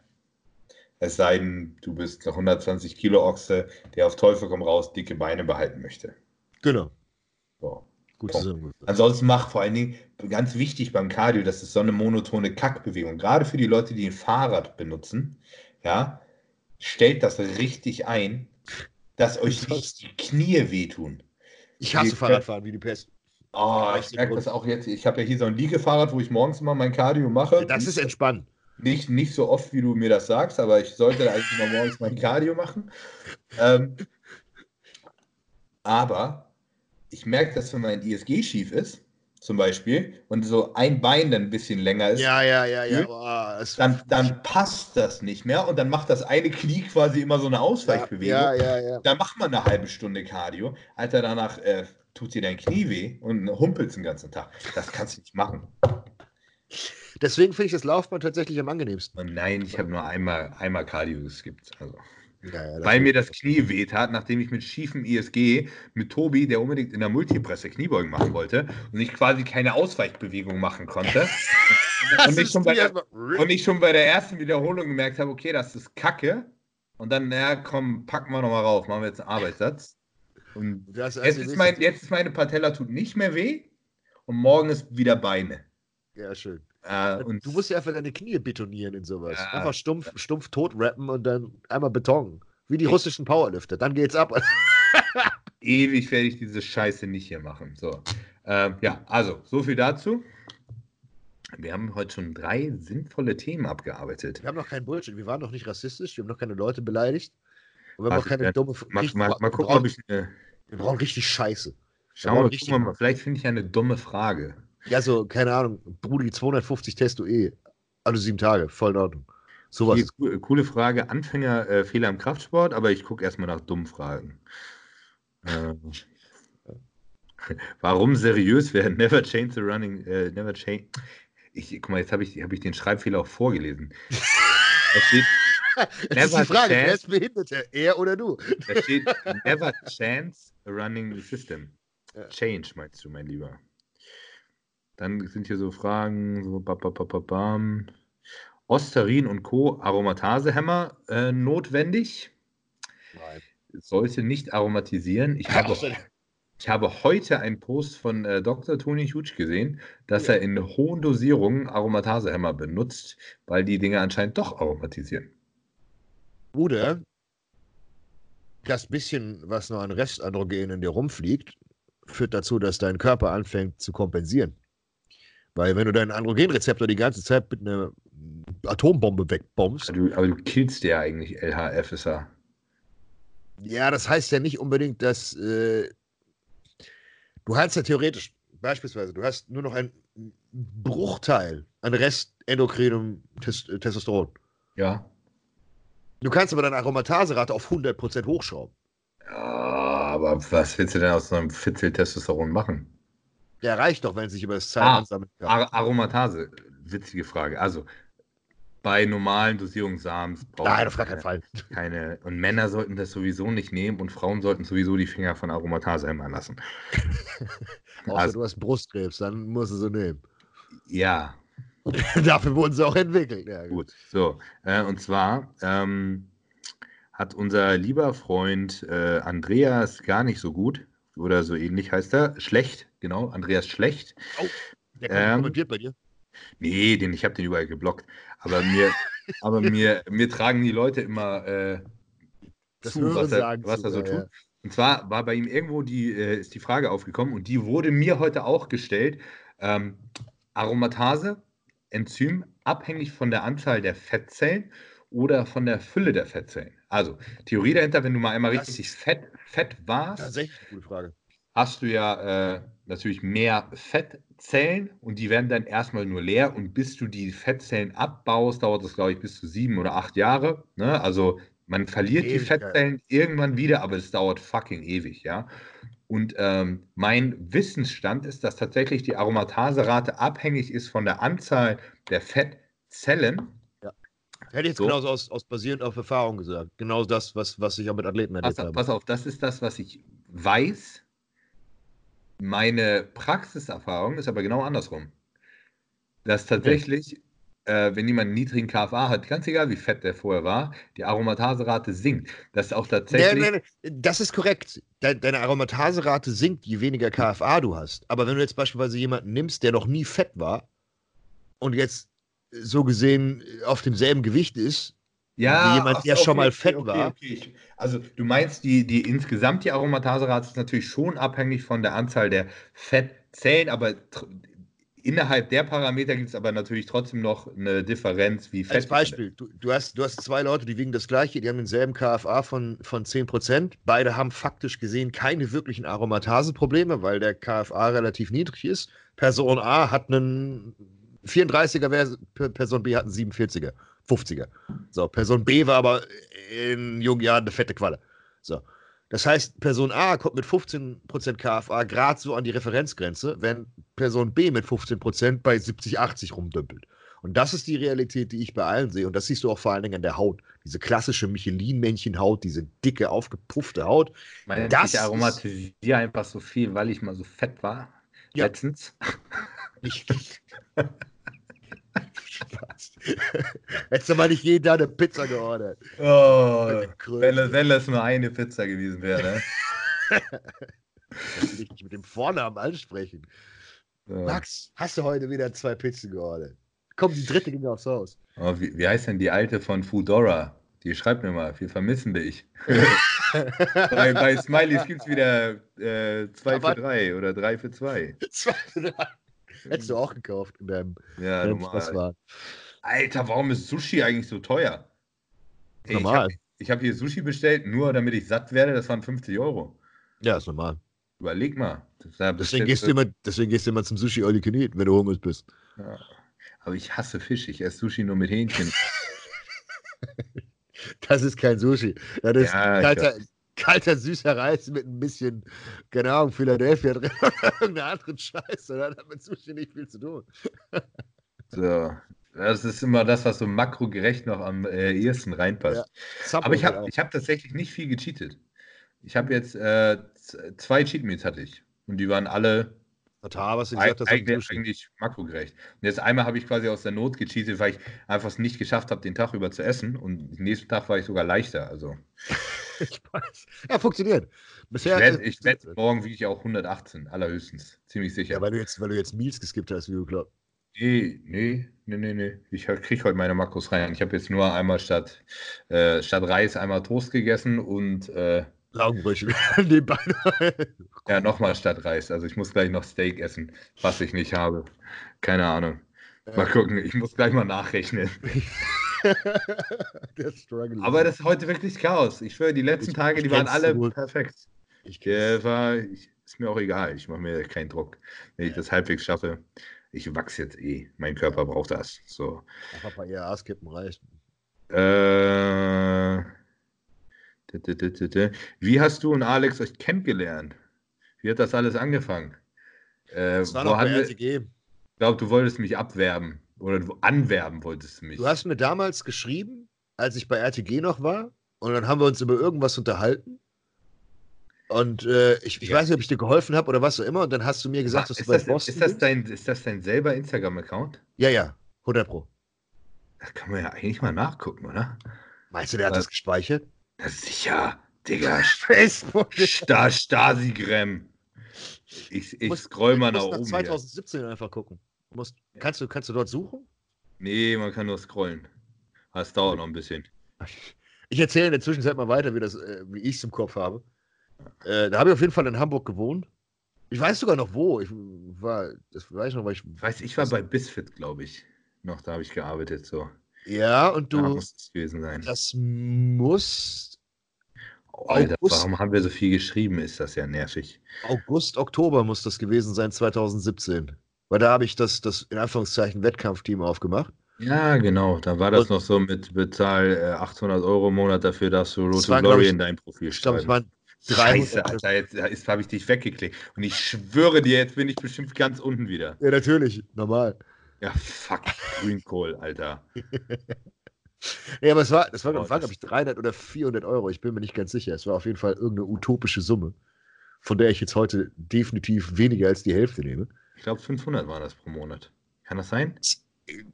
es sei denn, du bist eine 120 Kilo Ochse, der auf Teufel komm raus dicke Beine behalten möchte. Genau. So. Gut so. Ansonsten mach vor allen Dingen ganz wichtig beim Cardio, das ist so eine monotone Kackbewegung. Gerade für die Leute, die ein Fahrrad benutzen, ja, stellt das richtig ein, dass euch nicht die Knie wehtun. Ich hasse Fahrradfahren wie die Pest. Oh, ich merke das auch jetzt. Ich habe ja hier so ein Liegefahrrad, wo ich morgens immer mein Cardio mache. Das ist entspannt. Nicht, nicht so oft, wie du mir das sagst, aber ich sollte eigentlich immer morgens mein Cardio machen. Ähm, aber ich merke, dass wenn mein ISG schief ist, zum Beispiel, und so ein Bein dann ein bisschen länger ist, ja, ja, ja, ja. Oh, dann, dann passt das nicht mehr und dann macht das eine Knie quasi immer so eine Ausweichbewegung. Ja, ja, ja. Dann macht man eine halbe Stunde Cardio. Alter, danach äh, tut dir dein Knie weh und humpelt den ganzen Tag. Das kannst du nicht machen. Deswegen finde ich das Laufband tatsächlich am angenehmsten. Und nein, ich habe nur einmal, einmal Cardio geskippt. Also. Ja, ja, Weil mir das Knie weht hat, nachdem ich mit schiefem ISG mit Tobi, der unbedingt in der Multipresse Kniebeugen machen wollte und ich quasi keine Ausweichbewegung machen konnte. und, ich schon bei der, und ich schon bei der ersten Wiederholung gemerkt habe, okay, das ist Kacke. Und dann, naja, komm, packen wir nochmal rauf, machen wir jetzt einen Arbeitssatz. Und jetzt ist, mein, jetzt ist meine Patella tut nicht mehr weh und morgen ist wieder Beine. Ja, schön. Äh, du musst ja einfach deine Knie betonieren in sowas. Ja, einfach stumpf, stumpf tot rappen und dann einmal Beton. Wie die russischen Powerlifter. Dann geht's ab. Ewig werde ich diese Scheiße nicht hier machen. So. Ähm, ja, also, so viel dazu. Wir haben heute schon drei sinnvolle Themen abgearbeitet. Wir haben noch keinen Bullshit. Wir waren noch nicht rassistisch. Wir haben noch keine Leute beleidigt. Und wir haben noch keine dumme Mal, mal, mal gucken, ob ich. Eine... Wir brauchen richtig Scheiße. Schauen wir mal, vielleicht finde ich eine dumme Frage. Ja, so, keine Ahnung, Brudi, 250 Testo eh. Alle sieben Tage, voll in Ordnung. Sowas. Hier, coole Frage, Anfängerfehler äh, im Kraftsport, aber ich gucke erstmal nach dummen Fragen. Äh, warum seriös werden? Never change the running, äh, never change. Ich, guck mal, jetzt habe ich, hab ich den Schreibfehler auch vorgelesen. Da steht, das ist die Frage, wer ist Behinderte, er oder du? Da steht, never chance running system. Change, meinst du, mein Lieber? Dann sind hier so Fragen, so bam, Osterin und Co. Aromatasehemmer äh, notwendig. Nein. Sollte nicht aromatisieren. Ich habe, ich habe heute einen Post von äh, Dr. Toni Hutsch gesehen, dass ja. er in hohen Dosierungen Aromatasehemmer benutzt, weil die Dinge anscheinend doch aromatisieren. Oder das bisschen, was noch an Restandrogen in dir rumfliegt, führt dazu, dass dein Körper anfängt zu kompensieren. Weil wenn du deinen Androgenrezeptor die ganze Zeit mit einer Atombombe wegbombst. Aber du, aber du killst ja eigentlich LHFSA. Ja, das heißt ja nicht unbedingt, dass äh, du hast ja theoretisch, beispielsweise, du hast nur noch einen Bruchteil an Rest endokrinem Testosteron. Ja. Du kannst aber deine Aromataserate auf 100% hochschrauben. Ja, aber was willst du denn aus so einem Fitzel Testosteron machen? Der reicht doch, wenn es sich über das Zeit ah, ansammeln kann. Ar Aromatase, witzige Frage. Also, bei normalen Dosierungen Samens braucht Nein, auf gar keinen Fall. Keine, und Männer sollten das sowieso nicht nehmen und Frauen sollten sowieso die Finger von Aromatase immer lassen. Außer also, du hast Brustkrebs, dann musst du sie nehmen. Ja. Dafür wurden sie auch entwickelt. Ja, gut. so. Äh, und zwar ähm, hat unser lieber Freund äh, Andreas gar nicht so gut oder so ähnlich heißt er. Schlecht, genau, Andreas Schlecht. Oh, der ähm, kommentiert bei dir? Nee, den, ich habe den überall geblockt. Aber mir, aber mir, mir tragen die Leute immer äh, zu, was er, was er so tut. Ja. Und zwar war bei ihm irgendwo die, äh, ist die Frage aufgekommen und die wurde mir heute auch gestellt. Ähm, Aromatase, Enzym, abhängig von der Anzahl der Fettzellen oder von der Fülle der Fettzellen. Also, Theorie dahinter, wenn du mal einmal richtig fett, fett warst. Tatsächlich, gute Frage. Hast du ja äh, natürlich mehr Fettzellen und die werden dann erstmal nur leer und bis du die Fettzellen abbaust, dauert das, glaube ich, bis zu sieben oder acht Jahre. Ne? Also man verliert ewig, die Fettzellen irgendwann wieder, aber es dauert fucking ewig, ja. Und ähm, mein Wissensstand ist, dass tatsächlich die Aromataserate abhängig ist von der Anzahl der Fettzellen Hätte ich jetzt so. genauso aus, aus basierend auf Erfahrung gesagt. Genau das, was, was ich auch mit Athleten erlebt pass, habe. Pass auf, das ist das, was ich weiß. Meine Praxiserfahrung ist aber genau andersrum. Dass tatsächlich äh, wenn jemand einen niedrigen KFA hat, ganz egal wie fett der vorher war, die Aromataserate sinkt. Das ist auch tatsächlich. Nein, nein, nein, das ist korrekt. Deine Aromataserate sinkt, je weniger KFA du hast. Aber wenn du jetzt beispielsweise jemanden nimmst, der noch nie fett war und jetzt so gesehen auf demselben Gewicht ist, ja, wie jemand, der okay, schon mal fett okay, war. Okay. Also du meinst, die, die insgesamt die Aromataserate ist natürlich schon abhängig von der Anzahl der Fettzellen, aber Innerhalb der Parameter gibt es aber natürlich trotzdem noch eine Differenz wie Fett. Als Beispiel, du, du, hast, du hast zwei Leute, die wiegen das gleiche, die haben denselben KFA von, von 10%. Beide haben faktisch gesehen keine wirklichen Aromataseprobleme, weil der KFA relativ niedrig ist. Person A hat einen 34er, Person B hat einen 47er, 50er. So, Person B war aber in jungen Jahren eine fette Qualle. So. Das heißt, Person A kommt mit 15% KFA gerade so an die Referenzgrenze, wenn Person B mit 15% bei 70, 80 rumdümpelt. Und das ist die Realität, die ich bei allen sehe. Und das siehst du auch vor allen Dingen an der Haut. Diese klassische Michelin-Männchen-Haut, diese dicke, aufgepuffte Haut. Meine, das ich aromatisiere einfach so viel, weil ich mal so fett war. Ja. Letztens. Ich, Spaß. Hättest du mal nicht jeden Tag eine Pizza geordert. Oh, wenn, wenn das nur eine Pizza gewesen wäre. Ne? dich mit dem Vornamen ansprechen. Ja. Max, hast du heute wieder zwei Pizzen geordert? Komm, die dritte ging aufs Haus. Oh, wie, wie heißt denn die alte von Foodora? Die schreibt mir mal, wir vermissen dich. bei, bei Smileys gibt es wieder 2 äh, für 3 oder 3 für 2. 2 für 3. Hättest du auch gekauft in deinem ja, normal. Alter, warum ist Sushi eigentlich so teuer? Ey, normal. Ich habe hab hier Sushi bestellt, nur damit ich satt werde. Das waren 50 Euro. Ja, ist normal. Überleg mal. Deswegen gehst, du immer, deswegen gehst du immer zum Sushi All You Can Eat, wenn du hungrig bist. Ja. Aber ich hasse Fisch. Ich esse Sushi nur mit Hähnchen. das ist kein Sushi. Das ist ja, kalter, kalter, süßer Reis mit ein bisschen, keine Ahnung, Philadelphia drin oder irgendeiner anderen Scheiße. Dann hat mit Sushi nicht viel zu tun. so. Das ist immer das, was so makrogerecht noch am äh, ehesten reinpasst. Ja, Aber ich habe hab tatsächlich nicht viel gecheatet. Ich habe jetzt äh, zwei Cheat Meals hatte ich. Und die waren alle Total, was du gesagt hast, eigentlich, eigentlich makrogerecht. Und jetzt einmal habe ich quasi aus der Not gecheatet, weil ich einfach es nicht geschafft habe, den Tag über zu essen. Und den nächsten Tag war ich sogar leichter. Also. ich weiß. Ja, funktioniert. Bisher ich wette, werd, morgen wiege ich auch 118, allerhöchstens. Ziemlich sicher. Ja, weil du jetzt, weil du jetzt Meals geskippt hast, wie du glaubst. Nee, nee, nee, nee, nee. Ich kriege heute meine Makros rein. Ich habe jetzt nur einmal statt, äh, statt Reis einmal Toast gegessen und äh, Laugenbrötchen nebenbei. ja, nochmal statt Reis. Also ich muss gleich noch Steak essen, was ich nicht habe. Keine Ahnung. Mal gucken, ich muss gleich mal nachrechnen. Aber das ist heute wirklich Chaos. Ich schwöre, die letzten ich, Tage, die waren alle so perfekt. Ich war, ich, ist mir auch egal. Ich mache mir keinen Druck, wenn ich das halbwegs schaffe. Ich wachse jetzt eh. Mein Körper braucht das. So. Einfach ein paar ERA-Skippen reicht. Äh. Wie hast du und Alex euch kennengelernt? Wie hat das alles angefangen? Äh, das war noch bei RTG. Ich glaube, du wolltest mich abwerben oder du anwerben wolltest du mich. Du hast mir damals geschrieben, als ich bei RTG noch war, und dann haben wir uns über irgendwas unterhalten. Und äh, ich, ich ja. weiß nicht, ob ich dir geholfen habe oder was auch immer. Und dann hast du mir gesagt, Ach, dass du bei das, Boston ist das, dein, ist das dein selber Instagram-Account? Ja, ja, 100 Pro. Das kann man ja eigentlich mal nachgucken, oder? Meinst du, der hat das gespeichert? Na sicher, Digga. Facebook. Sta Stasi-Grem. Ich, ich scroll mal nach oben. 2017 hier. einfach gucken. Musst, kannst, du, kannst du dort suchen? Nee, man kann nur scrollen. Das dauert noch ein bisschen. Ich erzähle in der Zwischenzeit mal weiter, wie, äh, wie ich es im Kopf habe. Äh, da habe ich auf jeden Fall in Hamburg gewohnt. Ich weiß sogar noch wo. Ich war, das weiß ich noch, weil ich. Weiß, ich war bei Bisfit, glaube ich. Noch, da habe ich gearbeitet so. Ja, und du. Da muss es gewesen sein. Das muss. Oh, Alter, August, warum haben wir so viel geschrieben? Ist das ja nervig. August, Oktober muss das gewesen sein, 2017. Weil da habe ich das, das in Anführungszeichen Wettkampfteam aufgemacht. Ja, genau. Da war das und, noch so mit bezahl 800 äh, Euro im Monat dafür, dass du Road to Glory in dein Profil schreibst. Ich glaube, Scheiße, Alter, jetzt habe ich dich weggeklickt. Und ich schwöre dir, jetzt bin ich bestimmt ganz unten wieder. Ja, natürlich, normal. Ja, fuck, Greenkohl, Alter. ja, aber es war, das war, oh, war glaube ich, 300 oder 400 Euro. Ich bin mir nicht ganz sicher. Es war auf jeden Fall irgendeine utopische Summe, von der ich jetzt heute definitiv weniger als die Hälfte nehme. Ich glaube, 500 war das pro Monat. Kann das sein?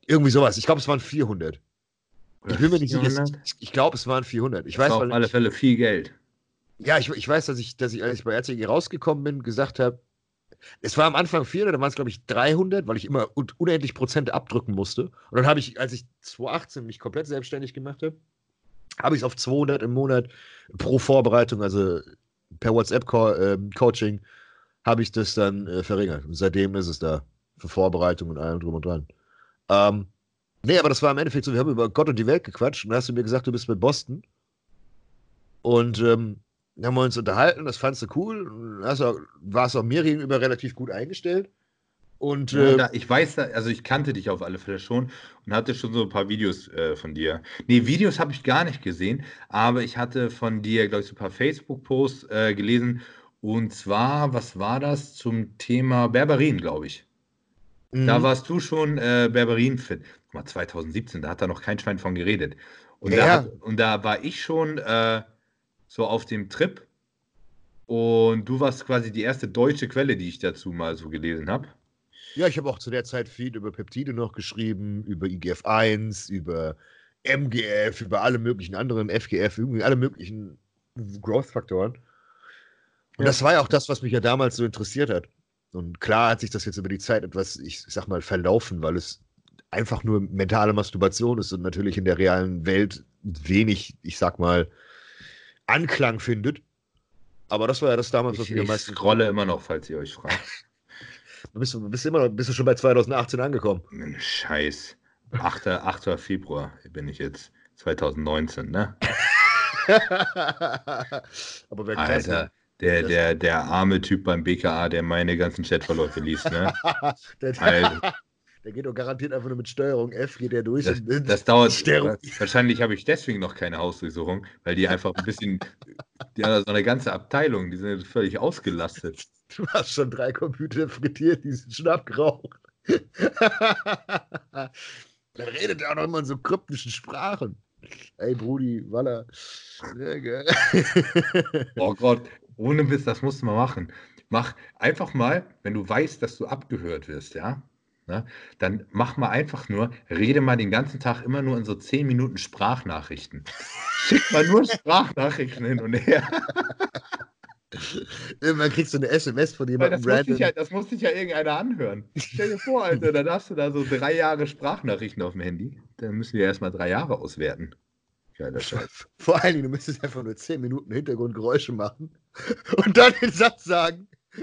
Irgendwie sowas. Ich glaube, es waren 400. Ich bin mir nicht sicher. Ich, ich glaube, es waren 400. Ich das weiß, war auf alle Fälle viel Geld. Ja, ich, ich weiß, dass ich, dass ich, als ich bei RTG rausgekommen bin, gesagt habe, es war am Anfang 400, dann waren es, glaube ich, 300, weil ich immer unendlich Prozent abdrücken musste. Und dann habe ich, als ich 2018 mich komplett selbstständig gemacht habe, habe ich es auf 200 im Monat pro Vorbereitung, also per WhatsApp-Coaching, ähm, habe ich das dann äh, verringert. Und seitdem ist es da für Vorbereitung und allem drum und dran. Ähm, nee, aber das war im Endeffekt so, wir haben über Gott und die Welt gequatscht und dann hast du mir gesagt, du bist mit Boston. Und ähm, dann haben wir uns unterhalten, das fandst du cool. Hast auch, warst auch mir gegenüber relativ gut eingestellt. Und, äh, ja, ich weiß, also ich kannte dich auf alle Fälle schon und hatte schon so ein paar Videos äh, von dir. Nee, Videos habe ich gar nicht gesehen, aber ich hatte von dir, glaube ich, so ein paar Facebook-Posts äh, gelesen. Und zwar, was war das zum Thema Berberin, glaube ich. Mhm. Da warst du schon äh, Berberin-fit. Guck mal, 2017, da hat da noch kein Schwein von geredet. Und, ja. da, hat, und da war ich schon äh, so auf dem Trip. Und du warst quasi die erste deutsche Quelle, die ich dazu mal so gelesen habe. Ja, ich habe auch zu der Zeit viel über Peptide noch geschrieben, über IGF-1, über MGF, über alle möglichen anderen FGF, irgendwie alle möglichen Growth-Faktoren. Und ja. das war ja auch das, was mich ja damals so interessiert hat. Und klar hat sich das jetzt über die Zeit etwas, ich sag mal, verlaufen, weil es einfach nur mentale Masturbation ist und natürlich in der realen Welt wenig, ich sag mal, Anklang findet. Aber das war ja das damals, was ich, mir am meisten. Ich scrolle immer noch, falls ihr euch fragt. bist, du bist, immer noch, bist du schon bei 2018 angekommen? Scheiß. 8. 8. Februar bin ich jetzt. 2019, ne? Aber wer Alter, der, der, der arme Typ beim BKA, der meine ganzen Chatverläufe liest, ne? der, der, der geht doch garantiert einfach nur mit Steuerung F, geht er durch. Das, das dauert. Sterben. Wahrscheinlich habe ich deswegen noch keine Hausdurchsuchung, weil die einfach ein bisschen. die haben so eine ganze Abteilung, die sind völlig ausgelastet. Du hast schon drei Computer frittiert, die sind schon abgeraucht. Dann redet er auch noch immer in so kryptischen Sprachen. Ey, Brudi, Walla. Sehr geil. oh Gott, ohne Witz, das musst du mal machen. Mach einfach mal, wenn du weißt, dass du abgehört wirst, ja, ne, dann mach mal einfach nur, rede mal den ganzen Tag immer nur in so 10 Minuten Sprachnachrichten. Schick mal nur Sprachnachrichten hin und her. Irgendwann kriegst du eine SMS von jemandem. Das muss, ja, das muss sich ja irgendeiner anhören. Stell dir vor, Alter, dann hast du da so drei Jahre Sprachnachrichten auf dem Handy. Dann müssen wir erstmal drei Jahre auswerten. Geiler Scheiß. Vor allen Dingen, du müsstest einfach nur zehn Minuten Hintergrundgeräusche machen und dann den Satz sagen.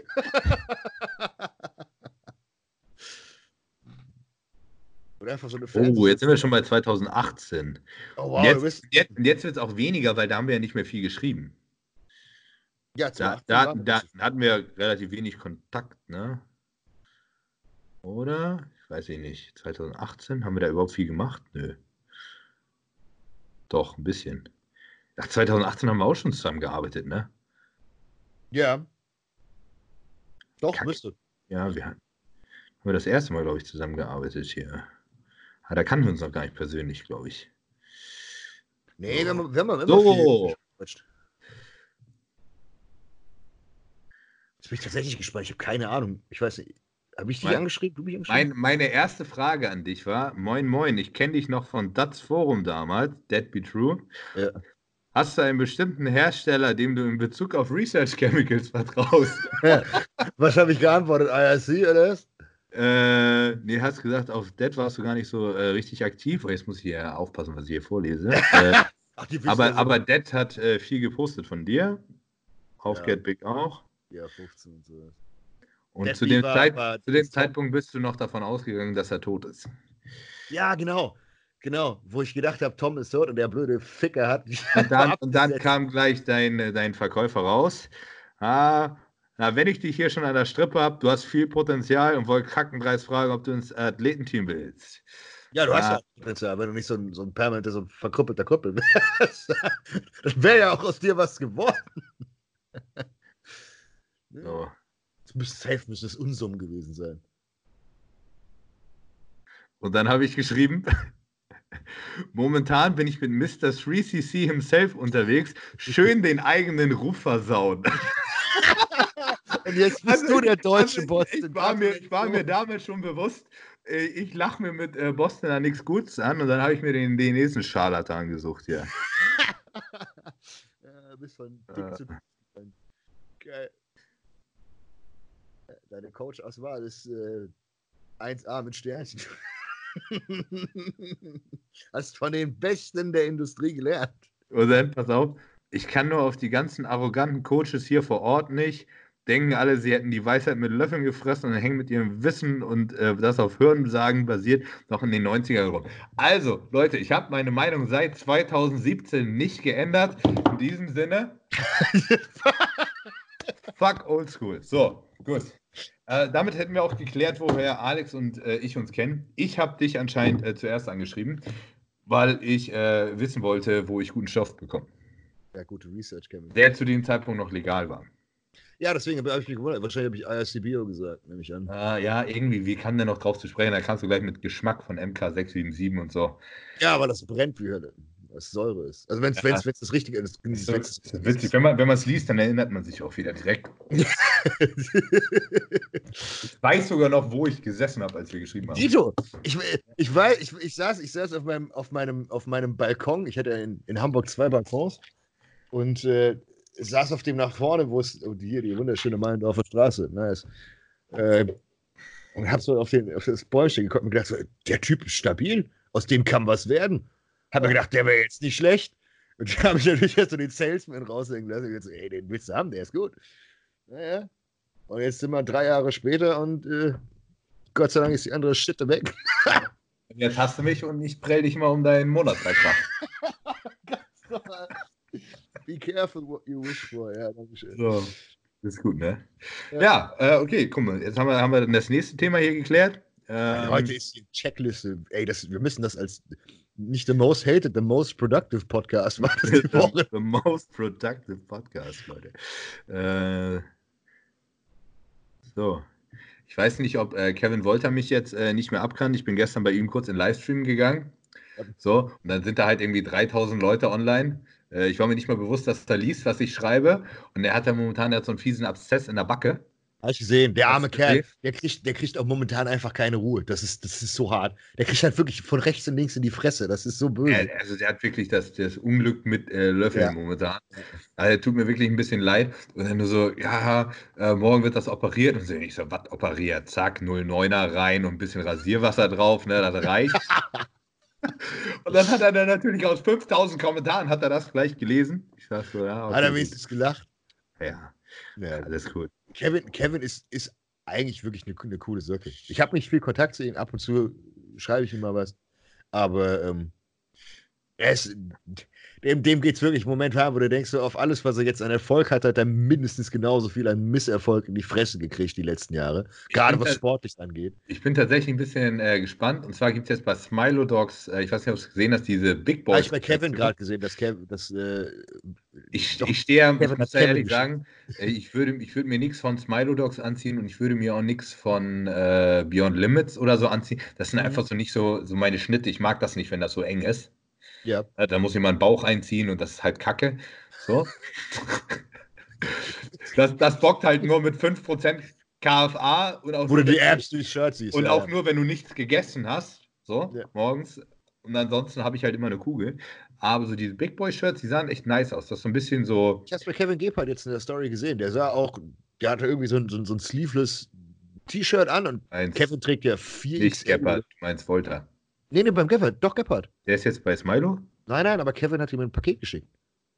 Oder einfach so eine Oh, jetzt sind wir schon bei 2018. Oh, wow, jetzt, jetzt, jetzt wird es auch weniger, weil da haben wir ja nicht mehr viel geschrieben. Ja, da, da, da hatten wir relativ wenig Kontakt, ne? Oder? Ich weiß ich nicht. 2018 haben wir da überhaupt viel gemacht? Nö. Doch, ein bisschen. Ach, 2018 haben wir auch schon zusammengearbeitet, ne? Ja. Doch, Kack. müsste. Ja, wir haben wir das erste Mal, glaube ich, zusammengearbeitet hier. Ah, da kannten wir uns noch gar nicht persönlich, glaube ich. Nee, wir haben, wir haben immer so. Jetzt bin ich tatsächlich gespannt. Ich habe keine Ahnung. Ich weiß nicht. Habe ich dich mein, angeschrieben? Du mich angeschrieben? Mein, meine erste Frage an dich war: Moin, moin, ich kenne dich noch von Dats Forum damals, Dead Be True. Ja. Hast du einen bestimmten Hersteller, dem du in Bezug auf Research Chemicals vertraust? Ja. Was habe ich geantwortet? IRC oder was? Äh, nee, hast gesagt, auf Dead warst du gar nicht so äh, richtig aktiv. Oh, jetzt muss ich hier aufpassen, was ich hier vorlese. äh, Ach, aber, aber Dead hat äh, viel gepostet von dir. Auf ja. Get Big auch. Ja, 15 und so. Und zu dem, Zeit, zu dem Zeitpunkt bist du noch davon ausgegangen, dass er tot ist. Ja, genau. Genau, wo ich gedacht habe, Tom ist tot und der blöde Ficker hat. Und dann, und dann kam gleich dein, dein Verkäufer raus. Ah, na, wenn ich dich hier schon an der Strippe habe, du hast viel Potenzial und wollte Kackenpreis fragen, ob du ins Athletenteam willst. Ja, du ah. hast ja Potenzial, wenn du nicht so ein, so ein permanenter, so ein verkrüppelter Krüppel wärst. dann wäre ja auch aus dir was geworden. so. Safe müsste es Unsummen gewesen sein. Und dann habe ich geschrieben, momentan bin ich mit Mr. 3CC himself unterwegs, schön den eigenen Ruf versauen. Und jetzt bist also, du der deutsche also Boss. Ich, war, mir, ich war mir damals schon bewusst, äh, ich lache mir mit äh, Boston da nichts Gutes an und dann habe ich mir den, den nächsten Scharlatan gesucht hier. ja, bist von dick zu Geil. Deine Coach-Auswahl ist äh, 1A mit Sternchen. Hast von den Besten der Industrie gelernt. Dann, pass auf, ich kann nur auf die ganzen arroganten Coaches hier vor Ort nicht. Denken alle, sie hätten die Weisheit mit Löffeln gefressen und hängen mit ihrem Wissen und äh, das auf Hörensagen basiert noch in den 90er rum. Also, Leute, ich habe meine Meinung seit 2017 nicht geändert. In diesem Sinne. fuck oldschool. So, gut. Äh, damit hätten wir auch geklärt, woher Alex und äh, ich uns kennen. Ich habe dich anscheinend äh, zuerst angeschrieben, weil ich äh, wissen wollte, wo ich guten Stoff bekomme. Ja, gute Research, Kevin. Der zu dem Zeitpunkt noch legal war. Ja, deswegen habe ich mich gewundert. Wahrscheinlich habe ich IRCBO gesagt, nehme ich an. Ah, ja, irgendwie, wie kann der noch drauf zu sprechen? Da kannst du gleich mit Geschmack von MK677 und so. Ja, aber das brennt wie Hölle was Säure ist. Also wenn es ja. Wenn's, wenn's das Richtige ist. So, wenn's, witzig. Wenn man es liest, dann erinnert man sich auch wieder direkt. ich weiß sogar noch, wo ich gesessen habe, als wir geschrieben haben. Dito, ich, ich, weiß, ich, ich, saß, ich saß auf meinem, auf meinem, auf meinem Balkon. Ich hatte in, in Hamburg zwei Balkons und äh, saß auf dem nach vorne, wo es, oh, hier, die wunderschöne Meilendorfer Straße, nice. Äh, und hab so auf, den, auf das Bäumchen geguckt und gedacht, so, der Typ ist stabil, aus dem kann was werden. Hab mir gedacht, der wäre jetzt nicht schlecht. Und dann habe ich natürlich jetzt so den Salesman raushängen lassen. Und jetzt so, ey, den willst du haben, der ist gut. Naja. Und jetzt sind wir drei Jahre später und äh, Gott sei Dank ist die andere Shit weg. jetzt hast du mich und ich prell dich mal um deinen Monatsbeitrag. Be careful what you wish for. Ja, danke schön. So, das ist gut, ne? Ja, ja äh, okay, guck mal. Jetzt haben wir, haben wir das nächste Thema hier geklärt. Ähm, Heute ist die Checkliste. Ey, das, wir müssen das als nicht the most hated, the most productive Podcast war das die Woche. the most productive Podcast, Leute. Äh, so. Ich weiß nicht, ob äh, Kevin Wolter mich jetzt äh, nicht mehr abkann. Ich bin gestern bei ihm kurz in Livestream gegangen. So, und dann sind da halt irgendwie 3000 Leute online. Äh, ich war mir nicht mal bewusst, dass er liest, was ich schreibe. Und er hat ja momentan der hat so einen fiesen Abszess in der Backe. Habe ich gesehen. Der arme Kerl, der kriegt, der kriegt auch momentan einfach keine Ruhe. Das ist, das ist so hart. Der kriegt halt wirklich von rechts und links in die Fresse. Das ist so böse. Ja, also der hat wirklich das, das Unglück mit äh, Löffeln ja. momentan. Also tut mir wirklich ein bisschen leid. Und dann nur so, ja, äh, morgen wird das operiert. Und so, ich so, was operiert? Zack, 09er rein und ein bisschen Rasierwasser drauf, ne, das reicht. und dann hat er dann natürlich aus 5000 Kommentaren hat er das gleich gelesen. Ich sag so, ja. Okay, hat er wenigstens gelacht? Ja. ja. Alles gut. Kevin, Kevin ist, ist eigentlich wirklich eine, eine coole Socke. Ich habe nicht viel Kontakt zu ihm, ab und zu schreibe ich ihm mal was. Aber ähm, er ist, dem, dem geht es wirklich momentan, wo du denkst, so auf alles, was er jetzt an Erfolg hat, hat er mindestens genauso viel an Misserfolg in die Fresse gekriegt die letzten Jahre. Gerade was sportlich angeht. Ich bin tatsächlich ein bisschen äh, gespannt. Und zwar gibt es jetzt bei Smilo Dogs, äh, ich weiß nicht, ob du es gesehen hast, diese Big Boys. Habe ich bei Kevin gerade gesehen, dass Kevin, das. Äh, ich, ich stehe, ich muss ehrlich sagen, äh, ich würde, ich würde mir nichts von Smilo Dogs anziehen und ich würde mir auch nichts von äh, Beyond Limits oder so anziehen. Das sind mhm. einfach so nicht so, so meine Schnitte. Ich mag das nicht, wenn das so eng ist. Ja. Äh, da muss jemand Bauch einziehen und das ist halt Kacke. So. das, das bockt halt nur mit 5% KFA. Und auch Wo du die Apps durch Shirt siehst. Und ja, auch ja. nur, wenn du nichts gegessen hast. So, ja. morgens. Und ansonsten habe ich halt immer eine Kugel. Aber so diese Big Boy Shirts, die sahen echt nice aus. Das ist so ein bisschen so. Ich habe es bei Kevin Gebhardt jetzt in der Story gesehen. Der sah auch, der hatte irgendwie so ein, so ein, so ein sleeveless T-Shirt an und Eins. Kevin trägt ja 4 Nicht Gebhardt, du meinst Volta. Nee, nee, beim Gebhardt. Doch, Gebhardt. Der ist jetzt bei Smilo? Nein, nein, aber Kevin hat ihm ein Paket geschickt.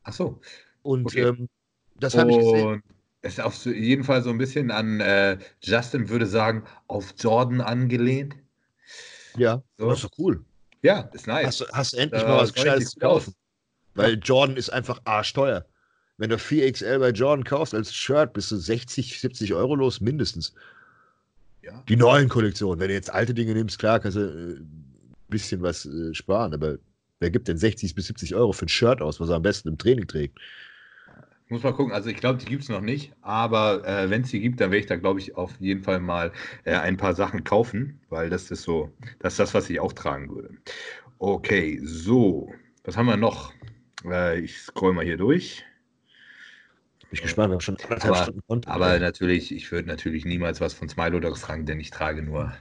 Ach so. Und okay. ähm, das habe ich gesehen. Es ist auf jeden Fall so ein bisschen an äh, Justin würde sagen, auf Jordan angelehnt. Ja, so. das ist doch cool. Ja, ist nice. Hast, hast du endlich da mal was Gescheites kaufen? Weil Jordan ist einfach arschteuer. Wenn du 4XL bei Jordan kaufst als Shirt, bist du 60, 70 Euro los, mindestens. Ja. Die neuen Kollektionen. Wenn du jetzt alte Dinge nimmst, klar, kannst du äh, bisschen was äh, sparen, aber wer gibt denn 60 bis 70 Euro für ein Shirt aus, was er am besten im Training trägt? Muss mal gucken, also ich glaube, die gibt es noch nicht, aber äh, wenn es die gibt, dann werde ich da, glaube ich, auf jeden Fall mal äh, ein paar Sachen kaufen, weil das ist so, das ist das, was ich auch tragen würde. Okay, so, was haben wir noch? Äh, ich scroll mal hier durch. Bin ich gespannt, wir haben schon anderthalb aber, Stunden Content. Aber natürlich, ich würde natürlich niemals was von Smilodogs tragen, denn ich trage nur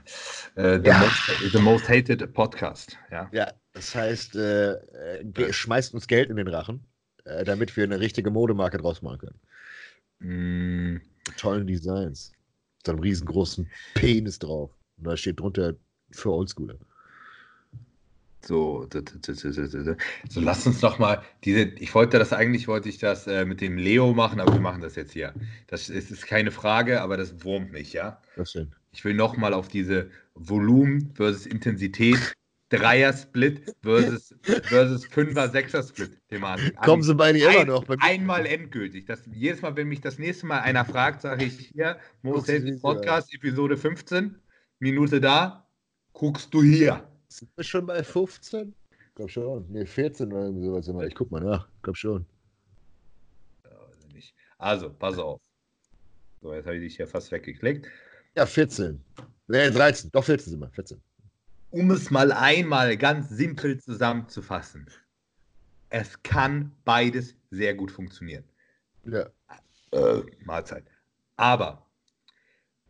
äh, the, ja. most, the, most, Hated Podcast. Ja, ja das heißt, äh, äh, schmeißt uns Geld in den Rachen, äh, damit wir eine richtige Modemarke draus machen können. Mm. Tollen Designs. Mit einem riesengroßen Penis drauf. Und da steht drunter für Oldschooler. So, so lasst uns doch mal diese. Ich wollte das eigentlich, wollte ich das äh, mit dem Leo machen, aber wir machen das jetzt hier. Das ist, ist keine Frage, aber das wurmt mich, ja. Was denn? Ich will noch mal auf diese Volumen versus Intensität, Dreier-Split versus, versus Fünfer, Sechser-Split Thematik. Kommen sie beide immer noch. einmal endgültig. Das, jedes Mal, wenn mich das nächste Mal einer fragt, sage ich hier, Most Podcast, Episode 15, Minute da, guckst du hier. Sind wir schon bei 15? Ich glaube schon. Ne, 14 oder irgendwie sowas immer. Ich guck mal nach. Ich glaube schon. Also, pass auf. So, jetzt habe ich dich hier fast weggeklickt. Ja, 14. Ne, 13. Doch, 14 sind wir. 14. Um es mal einmal ganz simpel zusammenzufassen. Es kann beides sehr gut funktionieren. Ja. Äh, Mahlzeit. Aber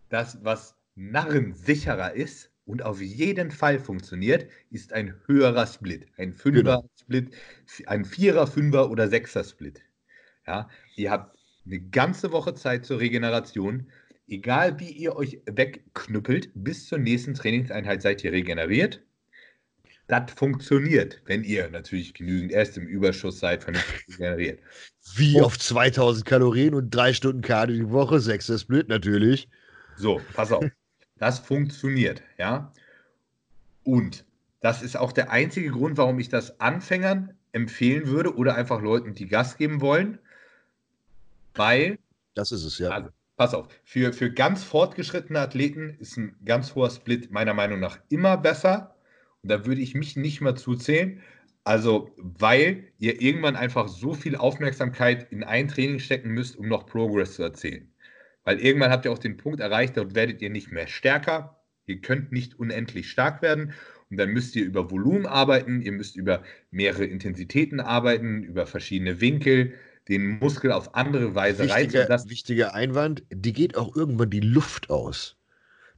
das, was narrensicherer ist, und auf jeden Fall funktioniert, ist ein höherer Split. Ein Fünfer-Split, genau. ein Vierer, Fünfer oder Sechser-Split. Ja, ihr habt eine ganze Woche Zeit zur Regeneration. Egal wie ihr euch wegknüppelt, bis zur nächsten Trainingseinheit seid ihr regeneriert. Das funktioniert, wenn ihr natürlich genügend erst im Überschuss seid, vernünftig regeneriert. Wie und, auf 2000 Kalorien und drei Stunden Cardio die Woche, sechster Split natürlich. So, pass auf. Das funktioniert, ja. Und das ist auch der einzige Grund, warum ich das Anfängern empfehlen würde oder einfach Leuten, die Gas geben wollen. Weil. Das ist es, ja. Also, pass auf, für, für ganz fortgeschrittene Athleten ist ein ganz hoher Split meiner Meinung nach immer besser. Und da würde ich mich nicht mehr zuzählen. Also, weil ihr irgendwann einfach so viel Aufmerksamkeit in ein Training stecken müsst, um noch Progress zu erzählen. Weil irgendwann habt ihr auch den Punkt erreicht, dort werdet ihr nicht mehr stärker. Ihr könnt nicht unendlich stark werden. Und dann müsst ihr über Volumen arbeiten, ihr müsst über mehrere Intensitäten arbeiten, über verschiedene Winkel, den Muskel auf andere Weise wichtiger, reizen. Wichtiger Einwand, die geht auch irgendwann die Luft aus.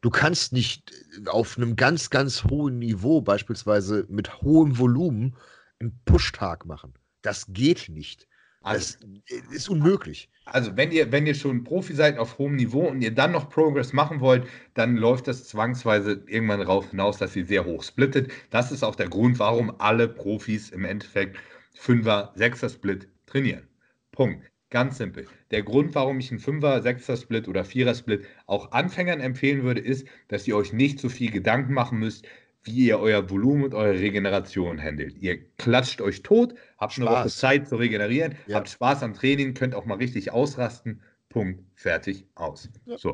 Du kannst nicht auf einem ganz, ganz hohen Niveau, beispielsweise mit hohem Volumen, einen Pushtag machen. Das geht nicht. Also, das ist unmöglich. Also, wenn ihr, wenn ihr schon Profi seid auf hohem Niveau und ihr dann noch Progress machen wollt, dann läuft das zwangsweise irgendwann darauf hinaus, dass ihr sehr hoch splittet. Das ist auch der Grund, warum alle Profis im Endeffekt 5er, 6er Split trainieren. Punkt. Ganz simpel. Der Grund, warum ich einen 5er, 6er Split oder 4er Split auch Anfängern empfehlen würde, ist, dass ihr euch nicht so viel Gedanken machen müsst, wie ihr euer Volumen und eure Regeneration handelt. Ihr klatscht euch tot, habt Spaß. eine Woche Zeit zu regenerieren, ja. habt Spaß am Training, könnt auch mal richtig ausrasten. Punkt, fertig, aus. Ja. So.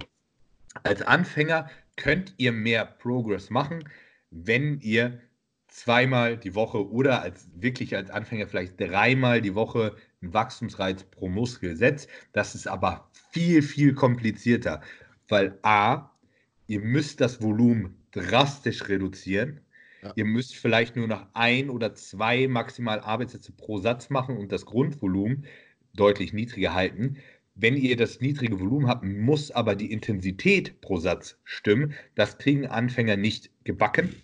Als Anfänger könnt ihr mehr Progress machen, wenn ihr zweimal die Woche oder als wirklich als Anfänger vielleicht dreimal die Woche einen Wachstumsreiz pro Muskel setzt. Das ist aber viel, viel komplizierter, weil A, ihr müsst das Volumen drastisch reduzieren. Ja. Ihr müsst vielleicht nur noch ein oder zwei maximal Arbeitssätze pro Satz machen und das Grundvolumen deutlich niedriger halten. Wenn ihr das niedrige Volumen habt, muss aber die Intensität pro Satz stimmen. Das kriegen Anfänger nicht gebacken.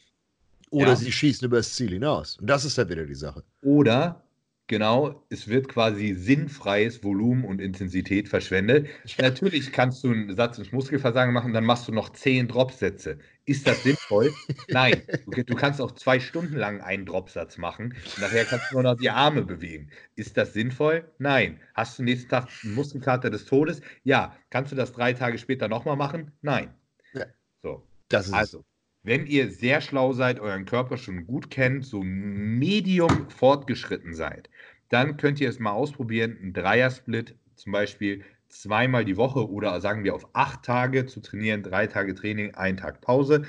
Oder ja. sie schießen über das Ziel hinaus. Und das ist dann wieder die Sache. Oder Genau, es wird quasi sinnfreies Volumen und Intensität verschwendet. Ja. Natürlich kannst du einen Satz ins Muskelversagen machen, dann machst du noch zehn Dropsätze. Ist das sinnvoll? Nein. Du, du, kannst auch zwei Stunden lang einen Dropsatz machen nachher kannst du nur noch die Arme bewegen. Ist das sinnvoll? Nein. Hast du nächsten Tag einen Muskelkater des Todes? Ja. Kannst du das drei Tage später nochmal machen? Nein. Ja. So. Das ist also. Wenn ihr sehr schlau seid, euren Körper schon gut kennt, so medium fortgeschritten seid, dann könnt ihr es mal ausprobieren, einen Dreier-Split zum Beispiel zweimal die Woche oder sagen wir auf acht Tage zu trainieren, drei Tage Training, ein Tag Pause.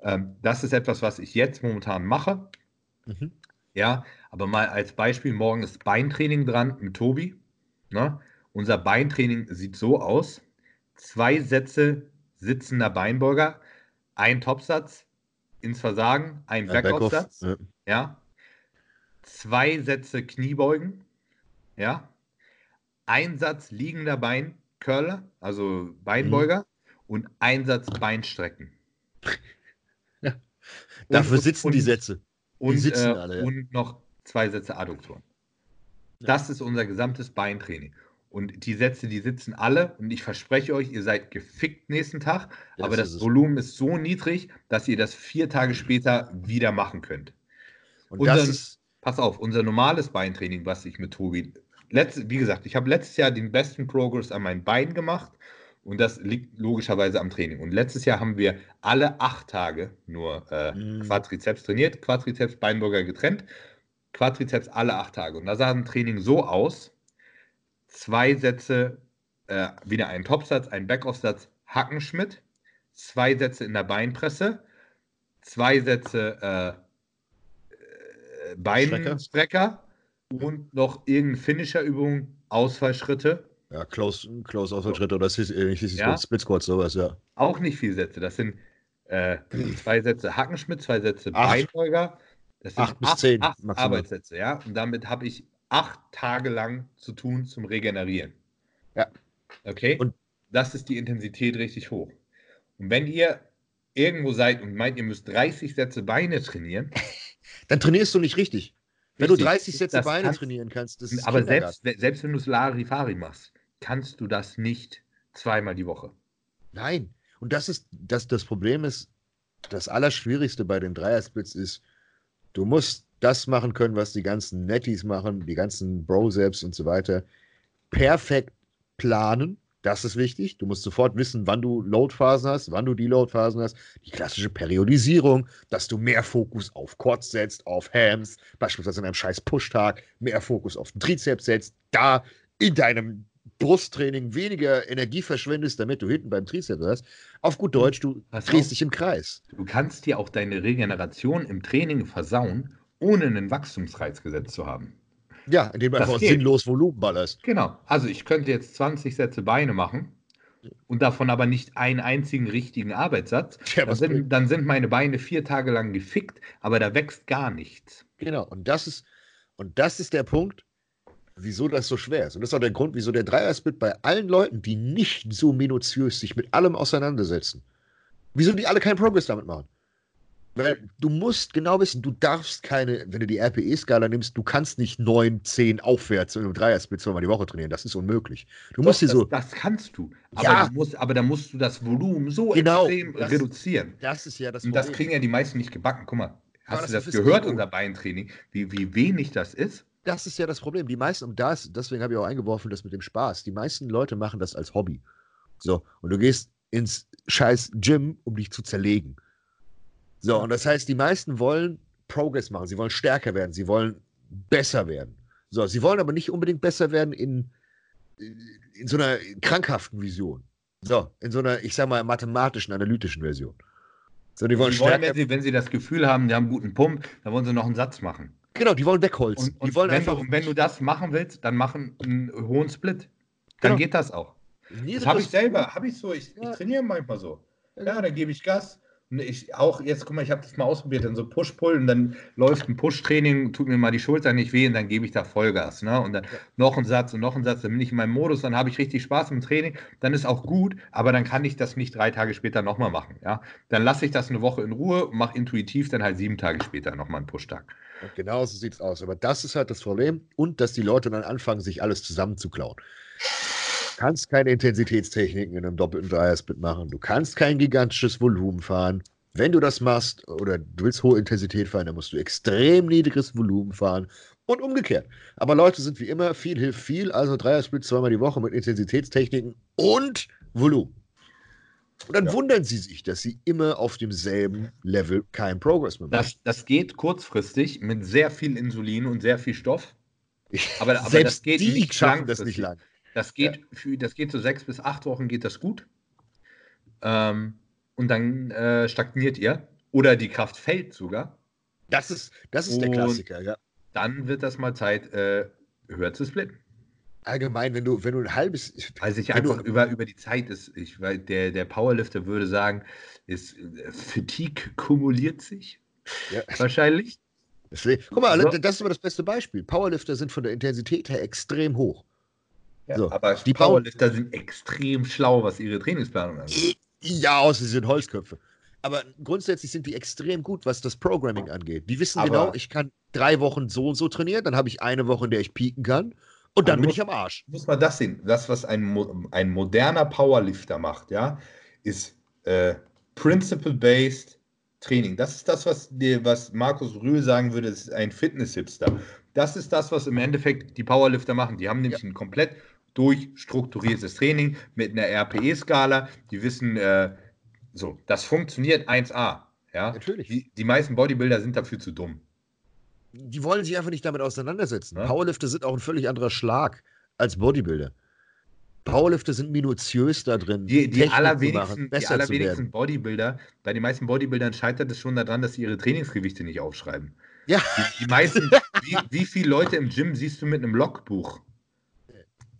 Ähm, das ist etwas, was ich jetzt momentan mache. Mhm. Ja, aber mal als Beispiel, morgen ist Beintraining dran mit Tobi. Ne? Unser Beintraining sieht so aus: zwei Sätze sitzender Beinbeuger, ein Topsatz ins Versagen, ein Backoff-Satz, ja. ja. Zwei Sätze Kniebeugen, ja. ein Satz liegender Beincurler, also Beinbeuger, mhm. und ein Satz Beinstrecken. Ja. Dafür sitzen und, die Sätze. Die und, sitzen äh, alle, ja. und noch zwei Sätze Adduktoren. Das ist unser gesamtes Beintraining. Und die Sätze, die sitzen alle. Und ich verspreche euch, ihr seid gefickt nächsten Tag. Ja, aber das, das Volumen ist so niedrig, dass ihr das vier Tage später wieder machen könnt. Und unser, das ist, pass auf, unser normales Beintraining, was ich mit Tobi, letzt, wie gesagt, ich habe letztes Jahr den besten Progress an meinen Beinen gemacht. Und das liegt logischerweise am Training. Und letztes Jahr haben wir alle acht Tage nur äh, mm. Quadrizeps trainiert, Quadrizeps, Beinburger getrennt. Quadrizeps alle acht Tage. Und da sah ein Training so aus: zwei Sätze, äh, wieder ein Topsatz, ein Backoff-Satz, Hackenschmidt, zwei Sätze in der Beinpresse, zwei Sätze äh, äh Beinstrecker und noch irgendeine Finisher-Übung, Ausfallschritte. Ja, Close, Close Ausfallschritte oder äh, ja. Split Squats, sowas, ja. Auch nicht viele Sätze. Das sind äh, zwei Sätze Hackenschmidt, zwei Sätze Beinbeuger, das sind acht bis acht, zehn acht Arbeitssätze, ja. Und damit habe ich acht Tage lang zu tun zum Regenerieren. Ja. Okay? Und das ist die Intensität richtig hoch. Und wenn ihr irgendwo seid und meint, ihr müsst 30 Sätze Beine trainieren, dann trainierst du nicht richtig. Wenn richtig, du 30 Sätze Beine kann, trainieren kannst, das ist Aber selbst, selbst wenn du es Larifari machst, kannst du das nicht zweimal die Woche. Nein. Und das ist, das, das Problem ist, das Allerschwierigste bei den Dreiersplits ist, Du musst das machen können, was die ganzen Netties machen, die ganzen Broseps und so weiter. Perfekt planen. Das ist wichtig. Du musst sofort wissen, wann du Loadphasen hast, wann du Deload-Phasen hast. Die klassische Periodisierung, dass du mehr Fokus auf Quads setzt, auf Hams, beispielsweise in einem scheiß Push-Tag, mehr Fokus auf den Trizeps setzt, da in deinem Brusttraining weniger Energie verschwendest, damit du hinten beim Trizeps hast. Auf gut Deutsch, du Pass drehst auf, dich im Kreis. Du kannst dir auch deine Regeneration im Training versauen, ohne einen Wachstumsreiz gesetzt zu haben. Ja, indem du einfach geht. sinnlos Volumen ballerst. Genau. Also ich könnte jetzt 20 Sätze Beine machen und davon aber nicht einen einzigen richtigen Arbeitssatz. Ja, dann, sind, dann, sind, meine Beine vier Tage lang gefickt, aber da wächst gar nichts. Genau, und das ist, und das ist der Punkt, wieso das so schwer ist. Und das ist auch der Grund, wieso der Dreier-Split bei allen Leuten, die nicht so minutiös sich mit allem auseinandersetzen, wieso die alle keinen Progress damit machen. Weil du musst genau wissen, du darfst keine, wenn du die RPE-Skala nimmst, du kannst nicht 9, 10 aufwärts in einem Dreier-Split zweimal die Woche trainieren. Das ist unmöglich. Du Doch, musst dir so. Das kannst du. Aber, ja. du musst, aber da musst du das Volumen so genau, extrem das, reduzieren. Das ist ja das Problem. Und das kriegen ja die meisten nicht gebacken. Guck mal, hast ja, du das, das gehört, unser Beintraining, wie, wie wenig das ist? das ist ja das Problem. Die meisten, und das, deswegen habe ich auch eingeworfen, das mit dem Spaß. Die meisten Leute machen das als Hobby. So, und du gehst ins scheiß Gym, um dich zu zerlegen. So, und das heißt, die meisten wollen Progress machen, sie wollen stärker werden, sie wollen besser werden. So, sie wollen aber nicht unbedingt besser werden in, in so einer krankhaften Vision. So, in so einer, ich sag mal, mathematischen, analytischen Version. So, die wollen, die wollen wenn, sie, wenn sie das Gefühl haben, die haben einen guten Pump, dann wollen sie noch einen Satz machen. Genau, die wollen wegholzen. Und, und die wollen wenn, einfach, du, wenn du das machen willst, dann machen einen hohen Split. Dann genau. geht das auch. Das habe ich selber, habe ich so, ich, ja. ich trainiere manchmal so. Ja, dann gebe ich Gas. Und ich auch, jetzt guck mal, ich habe das mal ausprobiert, dann so Push-Pull und dann läuft ein Push-Training, tut mir mal die Schulter nicht weh und dann gebe ich da Vollgas. Ne? Und dann noch ein Satz und noch ein Satz, dann bin ich in meinem Modus, dann habe ich richtig Spaß im Training, dann ist auch gut, aber dann kann ich das nicht drei Tage später nochmal machen. Ja? Dann lasse ich das eine Woche in Ruhe und mache intuitiv dann halt sieben Tage später nochmal einen Push-Tag. Genau so sieht es aus. Aber das ist halt das Problem und dass die Leute dann anfangen, sich alles zusammenzuklauen. Du kannst keine Intensitätstechniken in einem doppelten Dreiersplit machen. Du kannst kein gigantisches Volumen fahren. Wenn du das machst oder du willst hohe Intensität fahren, dann musst du extrem niedriges Volumen fahren und umgekehrt. Aber Leute sind wie immer, viel hilft viel, also Dreiersplit zweimal die Woche mit Intensitätstechniken und Volumen. Und dann ja. wundern sie sich, dass sie immer auf demselben Level kein Progress mehr machen. Das, das geht kurzfristig mit sehr viel Insulin und sehr viel Stoff. Aber, aber Selbst das geht die nicht schaffen das nicht lang. Das geht, ja. für, das geht so sechs bis acht Wochen geht das gut. Ähm, und dann äh, stagniert ihr. Oder die Kraft fällt sogar. Das ist, das ist der Klassiker, ja. Dann wird das mal Zeit, äh, höher zu splitten allgemein, wenn du, wenn du ein halbes. Also ich einfach du, über, über die Zeit ist, ich, weil der, der Powerlifter würde sagen, ist äh, Fatigue kumuliert sich. Ja. Wahrscheinlich. Deswegen, guck mal, so. das ist aber das beste Beispiel. Powerlifter sind von der Intensität her extrem hoch. Ja, so. Aber die Powerlifter sind extrem schlau, was ihre Trainingsplanung angeht. Ja, aus, sie sind Holzköpfe. Aber grundsätzlich sind die extrem gut, was das Programming angeht. Die wissen aber genau, ich kann drei Wochen so und so trainieren, dann habe ich eine Woche, in der ich pieken kann und dann bin musst, ich am Arsch. Muss man das sehen. Das, was ein, ein moderner Powerlifter macht, ja, ist äh, Principle-Based Training. Das ist das, was, die, was Markus Rühl sagen würde, das ist ein Fitness-Hipster. Das ist das, was im Endeffekt die Powerlifter machen. Die haben nämlich ja. ein komplett durchstrukturiertes Training mit einer RPE-Skala. Die wissen, äh, so, das funktioniert 1A. Ja? Natürlich. Die, die meisten Bodybuilder sind dafür zu dumm. Die wollen sich einfach nicht damit auseinandersetzen. Ja? Powerlifter sind auch ein völlig anderer Schlag als Bodybuilder. Powerlifter sind minutiös da drin. Die, die allerwenigsten, machen, die allerwenigsten Bodybuilder, bei den meisten Bodybuildern scheitert es schon daran, dass sie ihre Trainingsgewichte nicht aufschreiben. Ja. Die, die meisten, wie, wie viele Leute im Gym siehst du mit einem Logbuch?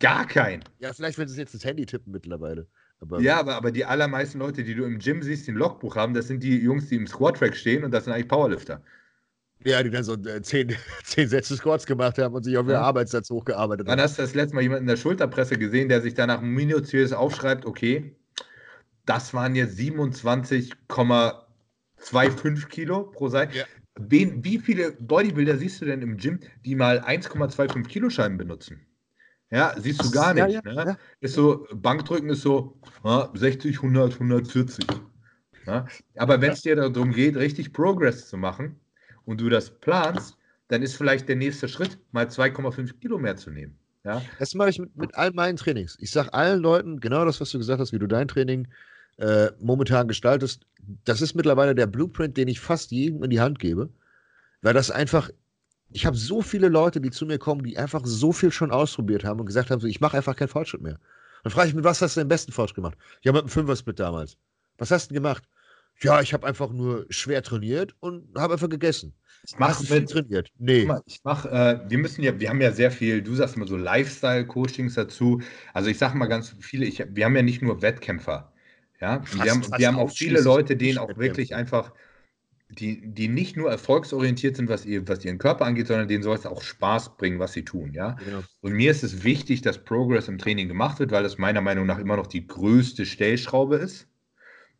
Gar kein. Ja, vielleicht, wenn sie jetzt ins Handy tippen mittlerweile. Aber ja, aber, aber die allermeisten Leute, die du im Gym siehst, die ein Logbuch haben, das sind die Jungs, die im Squat-Track stehen und das sind eigentlich Powerlifter. Ja, die dann so äh, zehn, zehn Sätze Squats gemacht haben und sich auf ihren ja. Arbeitssatz hochgearbeitet haben. Wann hast du das letzte Mal jemanden in der Schulterpresse gesehen, der sich danach minutiös aufschreibt, okay, das waren jetzt 27,25 Kilo pro Seite. Ja. Wen, wie viele Bodybuilder siehst du denn im Gym, die mal 1,25 Kilo Scheiben benutzen? Ja, siehst du gar nicht. Ja, ja, ne? ja. Ist so, Bankdrücken ist so ja, 60, 100, 140. Ja? Aber wenn es dir darum geht, richtig Progress zu machen und du das planst, dann ist vielleicht der nächste Schritt, mal 2,5 Kilo mehr zu nehmen. Ja? Das mache ich mit, mit all meinen Trainings. Ich sage allen Leuten genau das, was du gesagt hast, wie du dein Training äh, momentan gestaltest. Das ist mittlerweile der Blueprint, den ich fast jedem in die Hand gebe, weil das einfach ich habe so viele Leute, die zu mir kommen, die einfach so viel schon ausprobiert haben und gesagt haben, so, ich mache einfach keinen Fortschritt mehr. Dann frage ich mich, was hast du den besten Fortschritt gemacht? Ja, mit dem Fünfer-Split damals. Was hast du denn gemacht? Ja, ich habe einfach nur schwer trainiert und habe einfach gegessen. Ich mache mit trainiert. Nee. Ich mache, äh, wir müssen ja, wir haben ja sehr viel, du sagst immer so Lifestyle-Coachings dazu. Also ich sage mal ganz viele, ich, wir haben ja nicht nur Wettkämpfer. Ja, fast, wir haben, wir haben auch viele Leute, denen auch wirklich einfach die, die nicht nur erfolgsorientiert sind, was, ihr, was ihren Körper angeht, sondern denen soll es auch Spaß bringen, was sie tun. Ja? Genau. Und mir ist es wichtig, dass Progress im Training gemacht wird, weil das meiner Meinung nach immer noch die größte Stellschraube ist.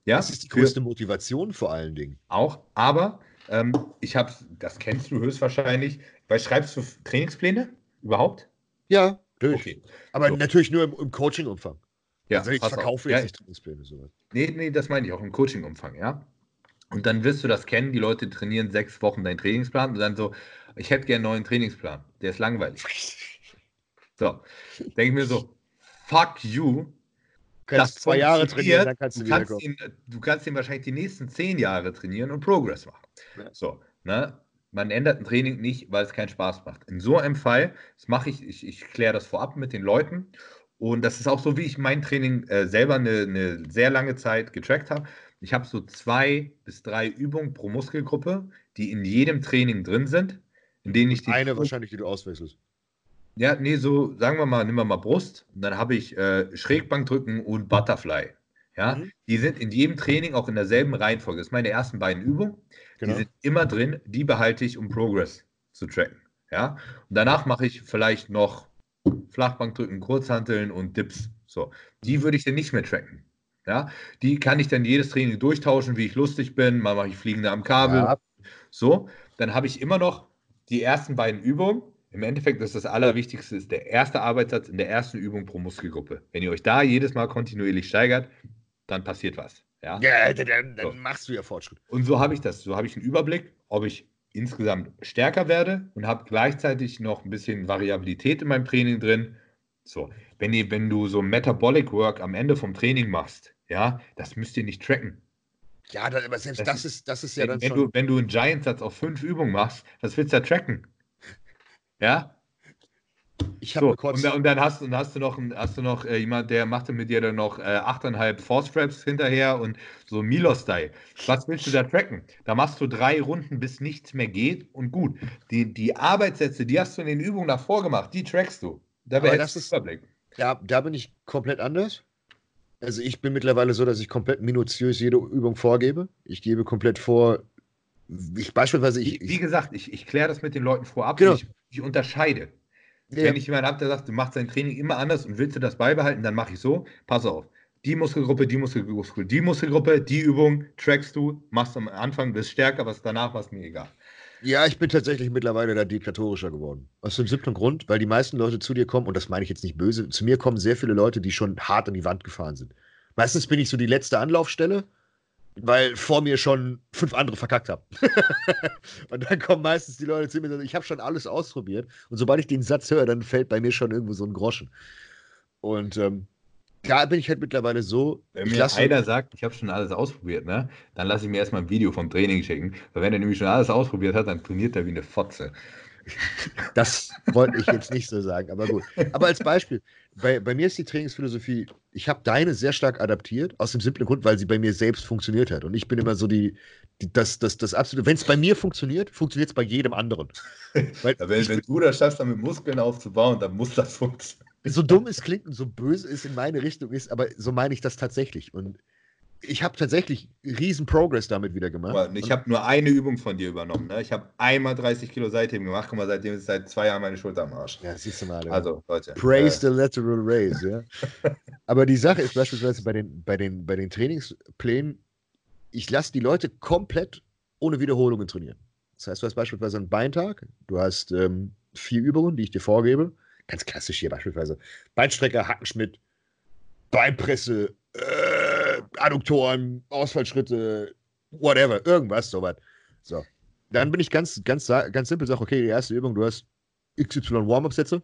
Ja? Das ist die größte Für, Motivation vor allen Dingen. Auch, aber ähm, ich habe, das kennst du höchstwahrscheinlich, weil schreibst du Trainingspläne überhaupt? Ja, natürlich. Okay. Aber so. natürlich nur im, im Coaching-Umfang. Ja, also ich verkaufe jetzt ja, nicht Trainingspläne. So. Nee, nee, das meine ich auch im Coaching-Umfang, ja. Und dann wirst du das kennen, die Leute trainieren sechs Wochen deinen Trainingsplan und dann so, ich hätte gerne einen neuen Trainingsplan, der ist langweilig. So, denke ich mir so, fuck you. Du kannst zwei Jahre trainieren, dann kannst du, du kannst ihn, Du kannst ihn wahrscheinlich die nächsten zehn Jahre trainieren und Progress machen. Ja. So, ne? Man ändert ein Training nicht, weil es keinen Spaß macht. In so einem Fall, das mache ich, ich, ich kläre das vorab mit den Leuten und das ist auch so, wie ich mein Training äh, selber eine, eine sehr lange Zeit getrackt habe. Ich habe so zwei bis drei Übungen pro Muskelgruppe, die in jedem Training drin sind, in denen ich die. Eine wahrscheinlich, die du auswechselst. Ja, nee, so sagen wir mal, nehmen wir mal Brust und dann habe ich äh, Schrägbankdrücken und Butterfly. Ja, mhm. die sind in jedem Training auch in derselben Reihenfolge. Das sind meine ersten beiden Übungen. Genau. Die sind immer drin, die behalte ich, um Progress zu tracken. Ja, und danach mache ich vielleicht noch Flachbankdrücken, Kurzhanteln und Dips. So, die würde ich dann nicht mehr tracken. Ja, die kann ich dann jedes Training durchtauschen, wie ich lustig bin. Mal mache ich Fliegende am Kabel. Ja. So, dann habe ich immer noch die ersten beiden Übungen. Im Endeffekt ist das Allerwichtigste ist der erste Arbeitssatz in der ersten Übung pro Muskelgruppe. Wenn ihr euch da jedes Mal kontinuierlich steigert, dann passiert was. Ja, ja dann, dann so. machst du ja Fortschritt. Und so habe ich das. So habe ich einen Überblick, ob ich insgesamt stärker werde und habe gleichzeitig noch ein bisschen Variabilität in meinem Training drin. So, wenn, ihr, wenn du so Metabolic Work am Ende vom Training machst, ja, das müsst ihr nicht tracken. Ja, das, aber selbst das, das, ist, das ist ja wenn, dann wenn schon... Du, wenn du einen Giant-Satz auf fünf Übungen machst, das willst du ja tracken. Ja? Ich habe so, kurz... Und, dann, und dann hast, und hast du noch, hast du noch äh, jemand, der macht mit dir dann noch äh, 8,5 Force Straps hinterher und so Milo-Style. Was willst du da tracken? Da machst du drei Runden, bis nichts mehr geht und gut. Die, die Arbeitssätze, die hast du in den Übungen davor gemacht, die trackst du. Da wäre das ist, Überblick. Ja, da bin ich komplett anders. Also ich bin mittlerweile so, dass ich komplett minutiös jede Übung vorgebe. Ich gebe komplett vor, ich beispielsweise ich. Wie, wie gesagt, ich, ich kläre das mit den Leuten vorab. Genau. Ich, ich, unterscheide. Ja. Wenn ich jemanden habe, der sagt, du machst dein Training immer anders und willst du das beibehalten, dann mache ich so. Pass auf. Die Muskelgruppe, die Muskelgruppe, die Muskelgruppe, die Übung trackst du, machst am Anfang, bist stärker, was danach war es mir egal. Ja, ich bin tatsächlich mittlerweile da diktatorischer geworden. Aus dem siebten Grund, weil die meisten Leute zu dir kommen, und das meine ich jetzt nicht böse, zu mir kommen sehr viele Leute, die schon hart an die Wand gefahren sind. Meistens bin ich so die letzte Anlaufstelle, weil vor mir schon fünf andere verkackt haben. und dann kommen meistens die Leute zu mir und sagen, ich habe schon alles ausprobiert. Und sobald ich den Satz höre, dann fällt bei mir schon irgendwo so ein Groschen. Und ähm, da bin ich halt mittlerweile so. Wenn mir einer sagt, ich habe schon alles ausprobiert, ne, dann lasse ich mir erstmal ein Video vom Training schicken. Weil wenn er nämlich schon alles ausprobiert hat, dann trainiert er wie eine Fotze. Das wollte ich jetzt nicht so sagen, aber gut. Aber als Beispiel, bei, bei mir ist die Trainingsphilosophie, ich habe deine sehr stark adaptiert, aus dem simplen Grund, weil sie bei mir selbst funktioniert hat. Und ich bin immer so die, die das, das, das absolute, wenn es bei mir funktioniert, funktioniert es bei jedem anderen. Weil ja, wenn, wenn du das schaffst, damit Muskeln aufzubauen, dann muss das funktionieren so dumm es klingt und so böse es in meine Richtung ist, aber so meine ich das tatsächlich. Und ich habe tatsächlich riesen Progress damit wieder gemacht. Ich habe nur eine Übung von dir übernommen. Ne? Ich habe einmal 30 Kilo Seitheben gemacht. Guck mal, seitdem ist seit zwei Jahren meine Schulter am Arsch. Ja, siehst du mal. Also, Leute. Praise äh, the lateral raise, ja. Aber die Sache ist beispielsweise bei den, bei den, bei den Trainingsplänen, ich lasse die Leute komplett ohne Wiederholungen trainieren. Das heißt, du hast beispielsweise einen Beintag, du hast ähm, vier Übungen, die ich dir vorgebe ganz klassisch hier beispielsweise Beinstrecker, Hackenschmidt, Beinpresse, äh, Adduktoren, Ausfallschritte, whatever, irgendwas, sowas. So. Dann bin ich ganz, ganz, ganz simpel, sage, okay, die erste Übung, du hast XY Warm-Up-Sätze,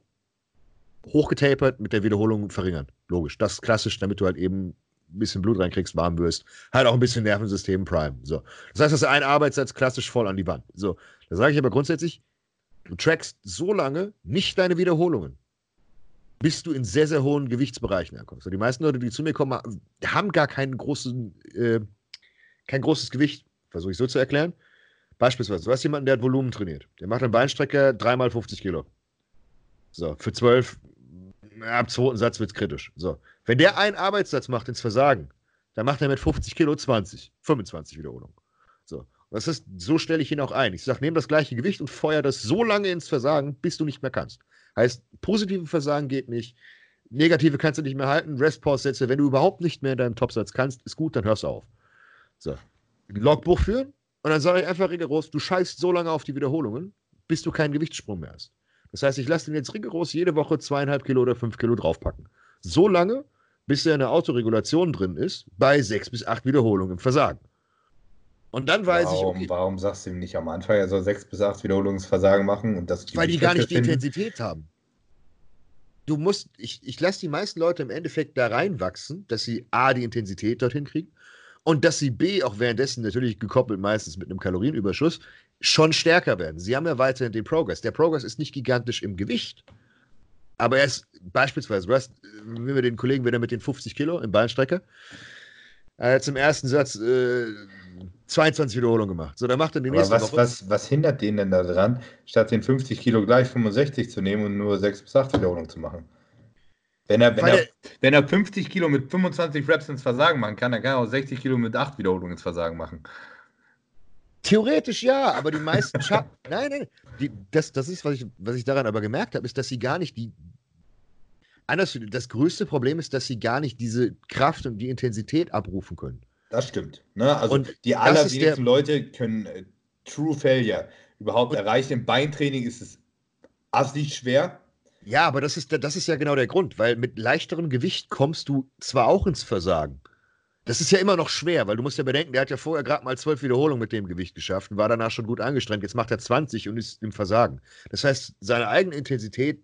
hochgetapert, mit der Wiederholung verringern. Logisch. Das ist klassisch, damit du halt eben ein bisschen Blut reinkriegst, warm wirst. Halt auch ein bisschen Nervensystem Prime. So. Das heißt, das ist ein Arbeitssatz klassisch voll an die Wand. So. Da sage ich aber grundsätzlich, Du trackst so lange nicht deine Wiederholungen, bis du in sehr, sehr hohen Gewichtsbereichen ankommst. die meisten Leute, die zu mir kommen, haben gar keinen großen, äh, kein großes Gewicht. Versuche ich so zu erklären. Beispielsweise, du hast jemanden, der hat Volumen trainiert. Der macht einen Beinstrecker dreimal 50 Kilo. So, für 12, ab zweiten Satz wird es kritisch. So, wenn der einen Arbeitssatz macht ins Versagen, dann macht er mit 50 Kilo 20, 25 Wiederholungen. So, das ist, so stelle ich ihn auch ein. Ich sage, nimm das gleiche Gewicht und feuer das so lange ins Versagen, bis du nicht mehr kannst. Heißt, positive Versagen geht nicht, negative kannst du nicht mehr halten, Rest-Pause-Sätze, wenn du überhaupt nicht mehr in deinem Topsatz kannst, ist gut, dann hörst du auf. So. Logbuch führen und dann sage ich einfach rigoros, du scheißt so lange auf die Wiederholungen, bis du keinen Gewichtssprung mehr hast. Das heißt, ich lasse den jetzt rigoros jede Woche zweieinhalb Kilo oder fünf Kilo draufpacken. So lange, bis er in der Autoregulation drin ist, bei sechs bis acht Wiederholungen im Versagen. Und dann weiß warum, ich, okay, Warum sagst du ihm nicht am Anfang, er soll sechs bis acht Wiederholungsversagen machen und das Weil die gar nicht die? Intensität haben. Du musst, ich, ich lasse die meisten Leute im Endeffekt da reinwachsen, dass sie A, die Intensität dorthin kriegen und dass sie B, auch währenddessen natürlich gekoppelt meistens mit einem Kalorienüberschuss, schon stärker werden. Sie haben ja weiterhin den Progress. Der Progress ist nicht gigantisch im Gewicht, aber er ist beispielsweise, du hast, wenn wir den Kollegen wieder mit den 50 Kilo im Beinstrecker, er hat zum ersten Satz äh, 22 Wiederholungen gemacht. So, dann macht er die nächste was, Woche. Was, was hindert den denn daran, statt den 50 Kilo gleich 65 zu nehmen und nur 6 bis 8 Wiederholungen zu machen? Wenn er, wenn, er, wenn er 50 Kilo mit 25 Reps ins Versagen machen kann, dann kann er auch 60 Kilo mit 8 Wiederholungen ins Versagen machen. Theoretisch ja, aber die meisten schaffen. nein, nein. Die, das, das ist, was ich, was ich daran aber gemerkt habe, ist, dass sie gar nicht die, anders, das größte Problem ist, dass sie gar nicht diese Kraft und die Intensität abrufen können. Das stimmt. Ne? Also und die allerwenigsten Leute können äh, True Failure überhaupt erreichen. Im Beintraining ist es assig schwer. Ja, aber das ist, das ist ja genau der Grund, weil mit leichterem Gewicht kommst du zwar auch ins Versagen. Das ist ja immer noch schwer, weil du musst ja bedenken, der hat ja vorher gerade mal zwölf Wiederholungen mit dem Gewicht geschafft und war danach schon gut angestrengt. Jetzt macht er 20 und ist im Versagen. Das heißt, seine eigene Intensität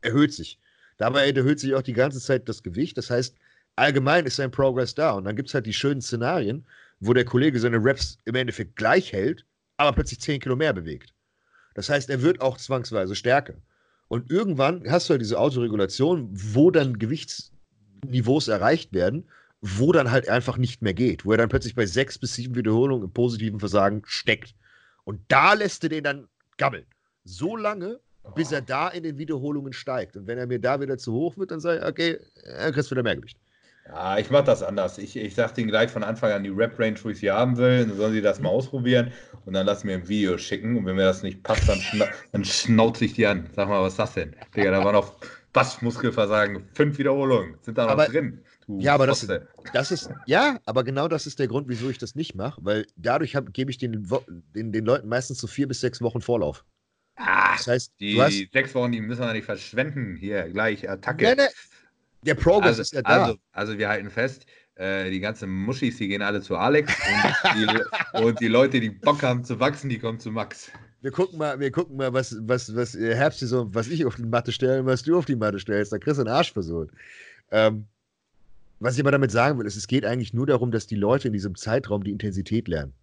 erhöht sich. Dabei erhöht sich auch die ganze Zeit das Gewicht. Das heißt, allgemein ist sein Progress da. Und dann gibt es halt die schönen Szenarien, wo der Kollege seine Reps im Endeffekt gleich hält, aber plötzlich 10 Kilo mehr bewegt. Das heißt, er wird auch zwangsweise stärker. Und irgendwann hast du halt diese Autoregulation, wo dann Gewichtsniveaus erreicht werden, wo dann halt einfach nicht mehr geht, wo er dann plötzlich bei sechs bis sieben Wiederholungen im positiven Versagen steckt. Und da lässt er den dann gammeln. So lange, bis er da in den Wiederholungen steigt. Und wenn er mir da wieder zu hoch wird, dann sage ich, okay, er kriegt wieder mehr Gewicht. Ja, ich mache das anders. Ich, ich sage denen gleich von Anfang an die Rap-Range, wo ich sie haben will. Dann sollen sie das mal ausprobieren und dann lassen mir ein Video schicken. Und wenn mir das nicht passt, dann, schna dann schnauze ich die an. Sag mal, was ist das denn? Digga, da war noch was Muskelversagen, fünf Wiederholungen sind da noch aber, drin. ja, aber das, das, ist, ja, aber genau das ist der Grund, wieso ich das nicht mache, weil dadurch gebe ich den, den, den Leuten meistens so vier bis sechs Wochen Vorlauf. Ah, das heißt, die sechs Wochen, die müssen wir nicht verschwenden. Hier, gleich Attacke. Nee, nee, der Progress also, ist ja da. Also, also wir halten fest, äh, die ganzen Muschis, die gehen alle zu Alex und die, und die, Leute, die Bock haben zu wachsen, die kommen zu Max. Wir gucken mal, wir gucken mal, was, was, was äh, Herbstsaison, was ich auf die Matte stelle und was du auf die Matte stellst. Da kriegst du einen Arsch versucht. Ähm, was ich aber damit sagen will, ist, es geht eigentlich nur darum, dass die Leute in diesem Zeitraum die Intensität lernen.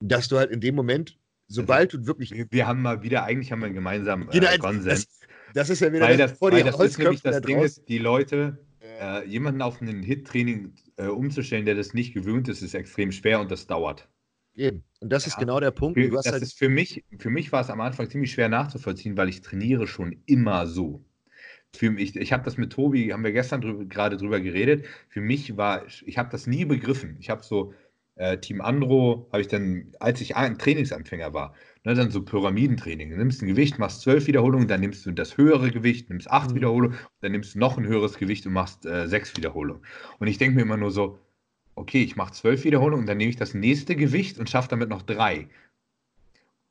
Dass du halt in dem Moment, sobald also, du wirklich. Wir, wir, haben mal wieder, eigentlich haben wir einen gemeinsamen äh, Konsens. Das, das, ist ja wieder weil das, vor weil das ist nämlich das Ding ist, die Leute, äh, jemanden auf ein Hit-Training äh, umzustellen, der das nicht gewöhnt ist, ist extrem schwer und das dauert. Eben. Und das ja. ist genau der Punkt. Für, das halt ist für mich, für mich war es am Anfang ziemlich schwer nachzuvollziehen, weil ich trainiere schon immer so. Für mich, ich habe das mit Tobi, haben wir gestern drüber, gerade drüber geredet. Für mich war, ich habe das nie begriffen. Ich habe so äh, Team Andro, habe ich dann, als ich ein Trainingsanfänger war, Ne, dann so Pyramidentraining. Du nimmst ein Gewicht, machst zwölf Wiederholungen, dann nimmst du das höhere Gewicht, nimmst acht mhm. Wiederholungen, dann nimmst du noch ein höheres Gewicht und machst äh, sechs Wiederholungen. Und ich denke mir immer nur so, okay, ich mache zwölf Wiederholungen und dann nehme ich das nächste Gewicht und schaffe damit noch drei.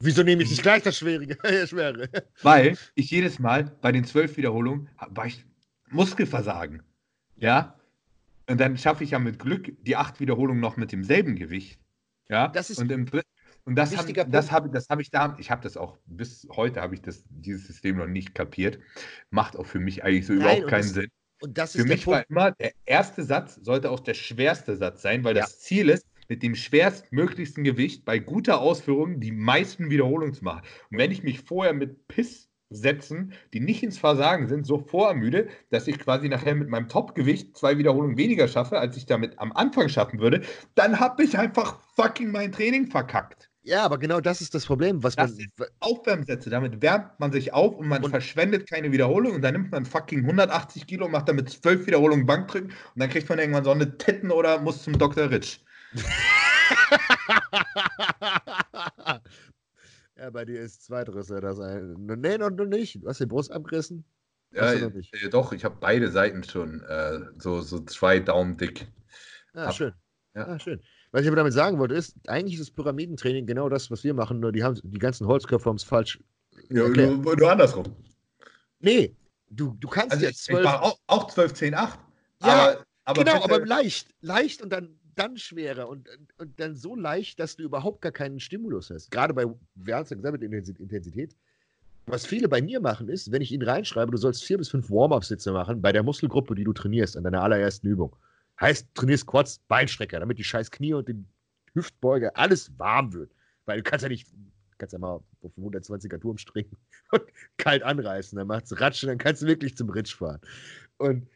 Wieso nehme ich nicht gleich das Schwierige? Schwere? Weil ich jedes Mal bei den zwölf Wiederholungen war ich Muskelversagen. Ja. Und dann schaffe ich ja mit Glück die acht Wiederholungen noch mit demselben Gewicht. Ja. Das ist, und im, und das habe das hab, das hab ich da, ich habe das auch, bis heute habe ich das, dieses System noch nicht kapiert. Macht auch für mich eigentlich so Nein, überhaupt keinen das, Sinn. Und das für mich Punkt. war immer, der erste Satz sollte auch der schwerste Satz sein, weil ja. das Ziel ist, mit dem schwerstmöglichsten Gewicht bei guter Ausführung die meisten Wiederholungen zu machen. Und wenn ich mich vorher mit Piss setzen, die nicht ins Versagen sind, so vorermüde, dass ich quasi nachher mit meinem Topgewicht zwei Wiederholungen weniger schaffe, als ich damit am Anfang schaffen würde, dann habe ich einfach fucking mein Training verkackt. Ja, aber genau das ist das Problem. Was das man, ist Aufwärmsätze, damit wärmt man sich auf und man und verschwendet keine Wiederholung und dann nimmt man fucking 180 Kilo und macht damit zwölf Wiederholungen Bankdrücken und dann kriegt man irgendwann so eine Titten oder muss zum Dr. Rich. ja, bei dir ist zweiteres ja das ein. Nee, noch, noch nicht. Du hast den Brust abgerissen? Ja, äh, doch, ich habe beide Seiten schon äh, so, so zwei Daumen dick. Ah, Hab, schön. Ja. Ah, schön. Was ich aber damit sagen wollte, ist, eigentlich ist das Pyramidentraining genau das, was wir machen, nur die haben die ganzen Holzköpfe haben es falsch. Ja, nur, nur, andersrum. Nee, du, du kannst also jetzt 12. Ich mache auch, auch 12, 10, 8. Ja, aber, aber genau, aber leicht. Leicht und dann, dann schwerer und, und dann so leicht, dass du überhaupt gar keinen Stimulus hast. Gerade bei, wir haben es ja gesagt mit Intensität. Was viele bei mir machen, ist, wenn ich ihnen reinschreibe, du sollst vier bis fünf Warm-Up-Sitze machen bei der Muskelgruppe, die du trainierst, an deiner allerersten Übung. Heißt, trainierst Quads, Beinstrecker, damit die scheiß Knie und die Hüftbeuge alles warm wird. Weil du kannst ja nicht, kannst ja mal auf 120er Turm stricken und kalt anreißen. Dann macht's Ratschen, dann kannst du wirklich zum Ritsch fahren. Und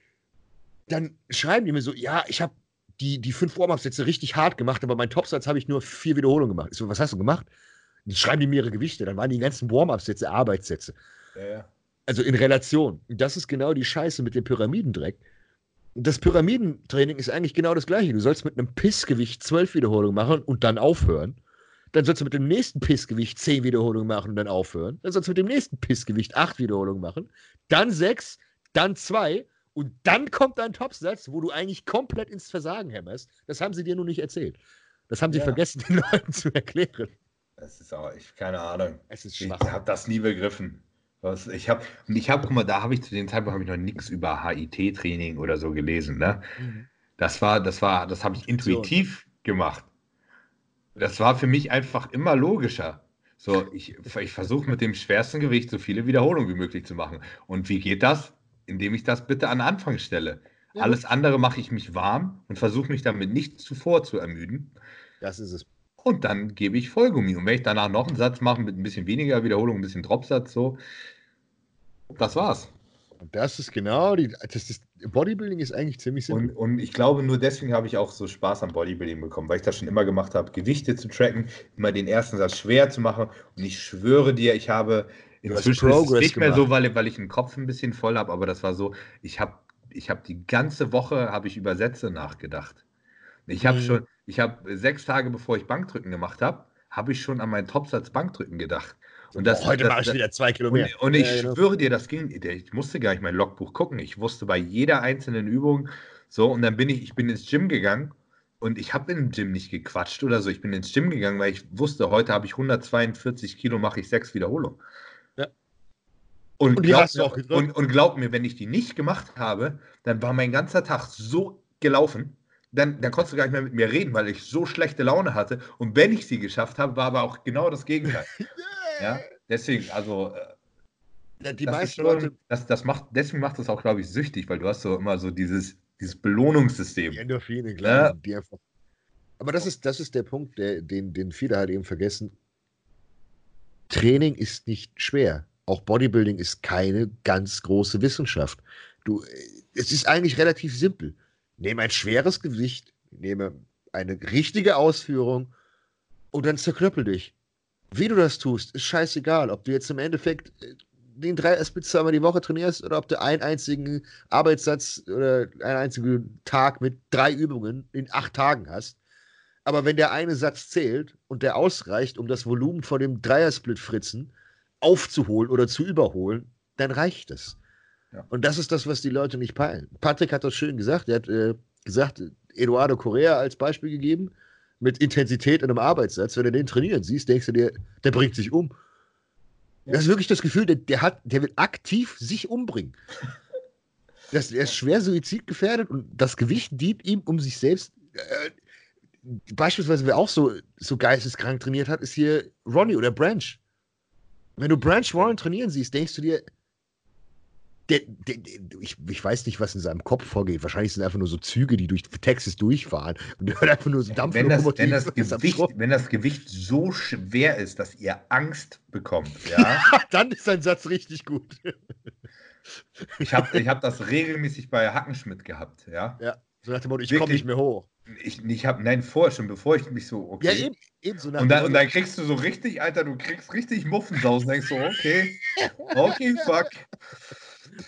dann schreiben die mir so, ja, ich habe die, die fünf Warm-Up-Sätze richtig hart gemacht, aber mein Topsatz habe ich nur vier Wiederholungen gemacht. Ich so, was hast du gemacht? Dann schreiben die mir ihre Gewichte, dann waren die ganzen Warm-Up-Sätze Arbeitssätze. Ja, ja. Also in Relation. Und das ist genau die Scheiße mit dem Pyramidendreck das Pyramidentraining ist eigentlich genau das gleiche. Du sollst mit einem Pissgewicht zwölf Wiederholungen machen und dann aufhören. Dann sollst du mit dem nächsten Pissgewicht zehn Wiederholungen machen und dann aufhören. Dann sollst du mit dem nächsten Pissgewicht acht Wiederholungen machen. Dann sechs, dann zwei und dann kommt dein Topsatz, wo du eigentlich komplett ins Versagen hämmerst. Das haben sie dir nur nicht erzählt. Das haben sie ja. vergessen, den Leuten zu erklären. Das ist aber, ich keine Ahnung. Es ist schwach. Ich habe das nie begriffen. Was, ich habe, und ich habe, guck mal, da habe ich zu dem Zeitpunkt habe ich noch nichts über HIT-Training oder so gelesen. Ne? Mhm. Das war, das war, das habe ich intuitiv gemacht. Das war für mich einfach immer logischer. So, ich, ich versuche mit dem schwersten Gewicht so viele Wiederholungen wie möglich zu machen. Und wie geht das? Indem ich das bitte an den Anfang stelle. Ja. Alles andere mache ich mich warm und versuche mich damit nicht zuvor zu ermüden. Das ist es. Und dann gebe ich Vollgummi. Und wenn ich danach noch einen Satz mache mit ein bisschen weniger Wiederholung, ein bisschen Dropsatz, so, das war's. Und das ist genau die. Das ist, Bodybuilding ist eigentlich ziemlich simpel. Und, und ich glaube, nur deswegen habe ich auch so Spaß am Bodybuilding bekommen, weil ich das schon immer gemacht habe, Gewichte zu tracken, immer den ersten Satz schwer zu machen. Und ich schwöre dir, ich habe inzwischen ist es nicht mehr so, weil, weil ich den Kopf ein bisschen voll habe, aber das war so, ich habe ich hab die ganze Woche habe ich über Sätze nachgedacht. Ich habe mhm. schon, ich habe sechs Tage bevor ich Bankdrücken gemacht habe, habe ich schon an meinen Topsatz Bankdrücken gedacht. Und das, heute mache ich wieder zwei Kilometer. Und, und ich ja, genau. schwöre dir, das ging, ich musste gar nicht mein Logbuch gucken. Ich wusste bei jeder einzelnen Übung so und dann bin ich, ich bin ins Gym gegangen und ich habe im Gym nicht gequatscht oder so. Ich bin ins Gym gegangen, weil ich wusste, heute habe ich 142 Kilo, mache ich sechs Wiederholungen. Ja. Und, und, glaub mir, und, und glaub mir, wenn ich die nicht gemacht habe, dann war mein ganzer Tag so gelaufen dann, dann konntest du gar nicht mehr mit mir reden, weil ich so schlechte Laune hatte. Und wenn ich sie geschafft habe, war aber auch genau das Gegenteil. ja, deswegen, also. Äh, die meisten schon, Leute. Das, das macht, deswegen macht das auch, glaube ich, süchtig, weil du hast so immer so dieses, dieses Belohnungssystem. Die Endorphine, klar. Ja. Die einfach, aber das ist, das ist der Punkt, der, den, den viele halt eben vergessen. Training ist nicht schwer. Auch Bodybuilding ist keine ganz große Wissenschaft. Du, es ist eigentlich relativ simpel nehme ein schweres Gewicht, nehme eine richtige Ausführung und dann zerklöppel dich. Wie du das tust, ist scheißegal. Ob du jetzt im Endeffekt äh, den Dreier-Split zweimal die Woche trainierst oder ob du einen einzigen Arbeitssatz oder einen einzigen Tag mit drei Übungen in acht Tagen hast. Aber wenn der eine Satz zählt und der ausreicht, um das Volumen von dem Dreier-Split-Fritzen aufzuholen oder zu überholen, dann reicht es. Und das ist das, was die Leute nicht peilen. Patrick hat das schön gesagt. Er hat äh, gesagt, Eduardo Correa als Beispiel gegeben, mit Intensität in einem Arbeitssatz. Wenn du den trainieren siehst, denkst du dir, der bringt sich um. Ja. Das ist wirklich das Gefühl, der, der, hat, der will aktiv sich umbringen. Das, er ist schwer suizidgefährdet und das Gewicht dient ihm, um sich selbst. Äh, beispielsweise, wer auch so, so geisteskrank trainiert hat, ist hier Ronnie oder Branch. Wenn du Branch Warren trainieren siehst, denkst du dir, der, der, ich, ich, weiß nicht, was in seinem Kopf vorgeht. Wahrscheinlich sind einfach nur so Züge, die durch Texas durchfahren und hört einfach nur so Dampf. Wenn das, wenn, das Gewicht, wenn das Gewicht so schwer ist, dass ihr Angst bekommt, ja, dann ist sein Satz richtig gut. ich habe ich hab das regelmäßig bei Hackenschmidt gehabt, ja. Ja, so nach dem Motto, ich komme nicht mehr hoch. Ich, ich habe, nein, vorher schon, bevor ich mich so, okay. Ja, eben, eben so nach und, dann, und dann kriegst du so richtig, Alter, du kriegst richtig Muffensausen, denkst so, okay, okay, fuck.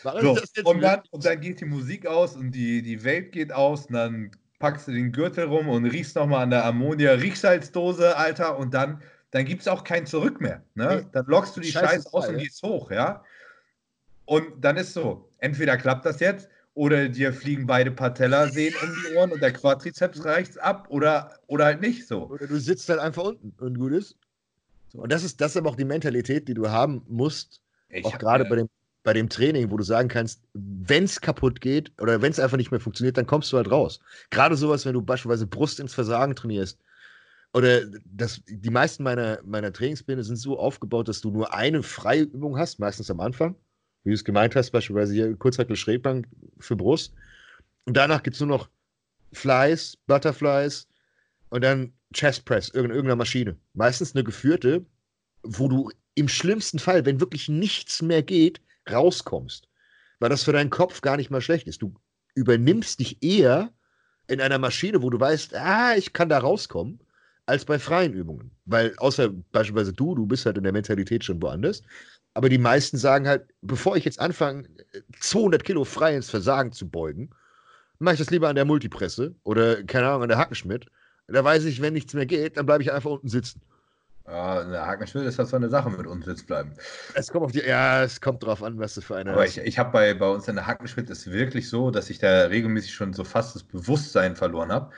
So, und, dann, und dann geht die Musik aus und die, die Welt geht aus und dann packst du den Gürtel rum und riechst nochmal an der Ammonia-Riechsalzdose, Alter, und dann, dann gibt es auch kein Zurück mehr. Ne? Dann lockst du die Scheiße, Scheiße aus und gehst hoch, ja. Und dann ist so, entweder klappt das jetzt oder dir fliegen beide Patellasehnen um die Ohren und der Quadrizeps reicht ab oder, oder halt nicht so. Oder du sitzt halt einfach unten und gut ist. Und das ist, das ist aber auch die Mentalität, die du haben musst, ich auch gerade bei dem bei dem Training, wo du sagen kannst, wenn es kaputt geht oder wenn es einfach nicht mehr funktioniert, dann kommst du halt raus. Gerade sowas, wenn du beispielsweise Brust ins Versagen trainierst. Oder das, die meisten meiner, meiner Trainingspläne sind so aufgebaut, dass du nur eine freie Übung hast, meistens am Anfang. Wie du es gemeint hast, beispielsweise hier Kurzhackel Schrägbank für Brust. Und danach gibt es nur noch Flies, Butterflies und dann Chest Press, irgendeiner Maschine. Meistens eine geführte, wo du im schlimmsten Fall, wenn wirklich nichts mehr geht, rauskommst. Weil das für deinen Kopf gar nicht mal schlecht ist. Du übernimmst dich eher in einer Maschine, wo du weißt, ah, ich kann da rauskommen, als bei freien Übungen. Weil außer beispielsweise du, du bist halt in der Mentalität schon woanders. Aber die meisten sagen halt, bevor ich jetzt anfange, 200 Kilo frei ins Versagen zu beugen, mache ich das lieber an der Multipresse oder, keine Ahnung, an der Hackenschmidt. Da weiß ich, wenn nichts mehr geht, dann bleibe ich einfach unten sitzen. Ja, der Hakenschmidt ist das so eine Sache mit uns jetzt bleiben. Es kommt auf die, ja, es kommt drauf an, was du für eine Aber hast. ich, ich habe bei, bei uns in der Hakenschmidt ist wirklich so, dass ich da regelmäßig schon so fast das Bewusstsein verloren habe.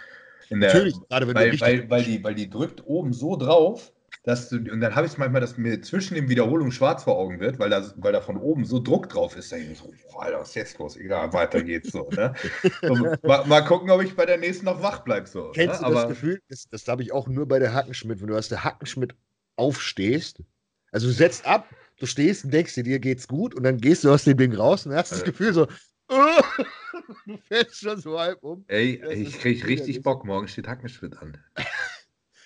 Natürlich, gerade wenn weil, du weil, weil, die, weil die drückt oben so drauf, dass du, und dann habe ich es manchmal, dass mir zwischen den Wiederholungen schwarz vor Augen wird, weil da, weil da von oben so Druck drauf ist. Da ich so, Alter, was ist jetzt los? Egal, weiter geht's so. Ne? so mal, mal, gucken, ob ich bei der nächsten noch wach bleibe. So, Kennst ne? du das Gefühl, das, das habe ich auch nur bei der Hackenschmidt, wenn du aus der Hackenschmidt aufstehst, also du setzt ab, du stehst und denkst dir, dir geht's gut und dann gehst du aus dem Ding raus und hast das Gefühl so, du fällst schon so halb um. Ey, ich krieg richtig Bock, morgen steht Hackenschmidt an.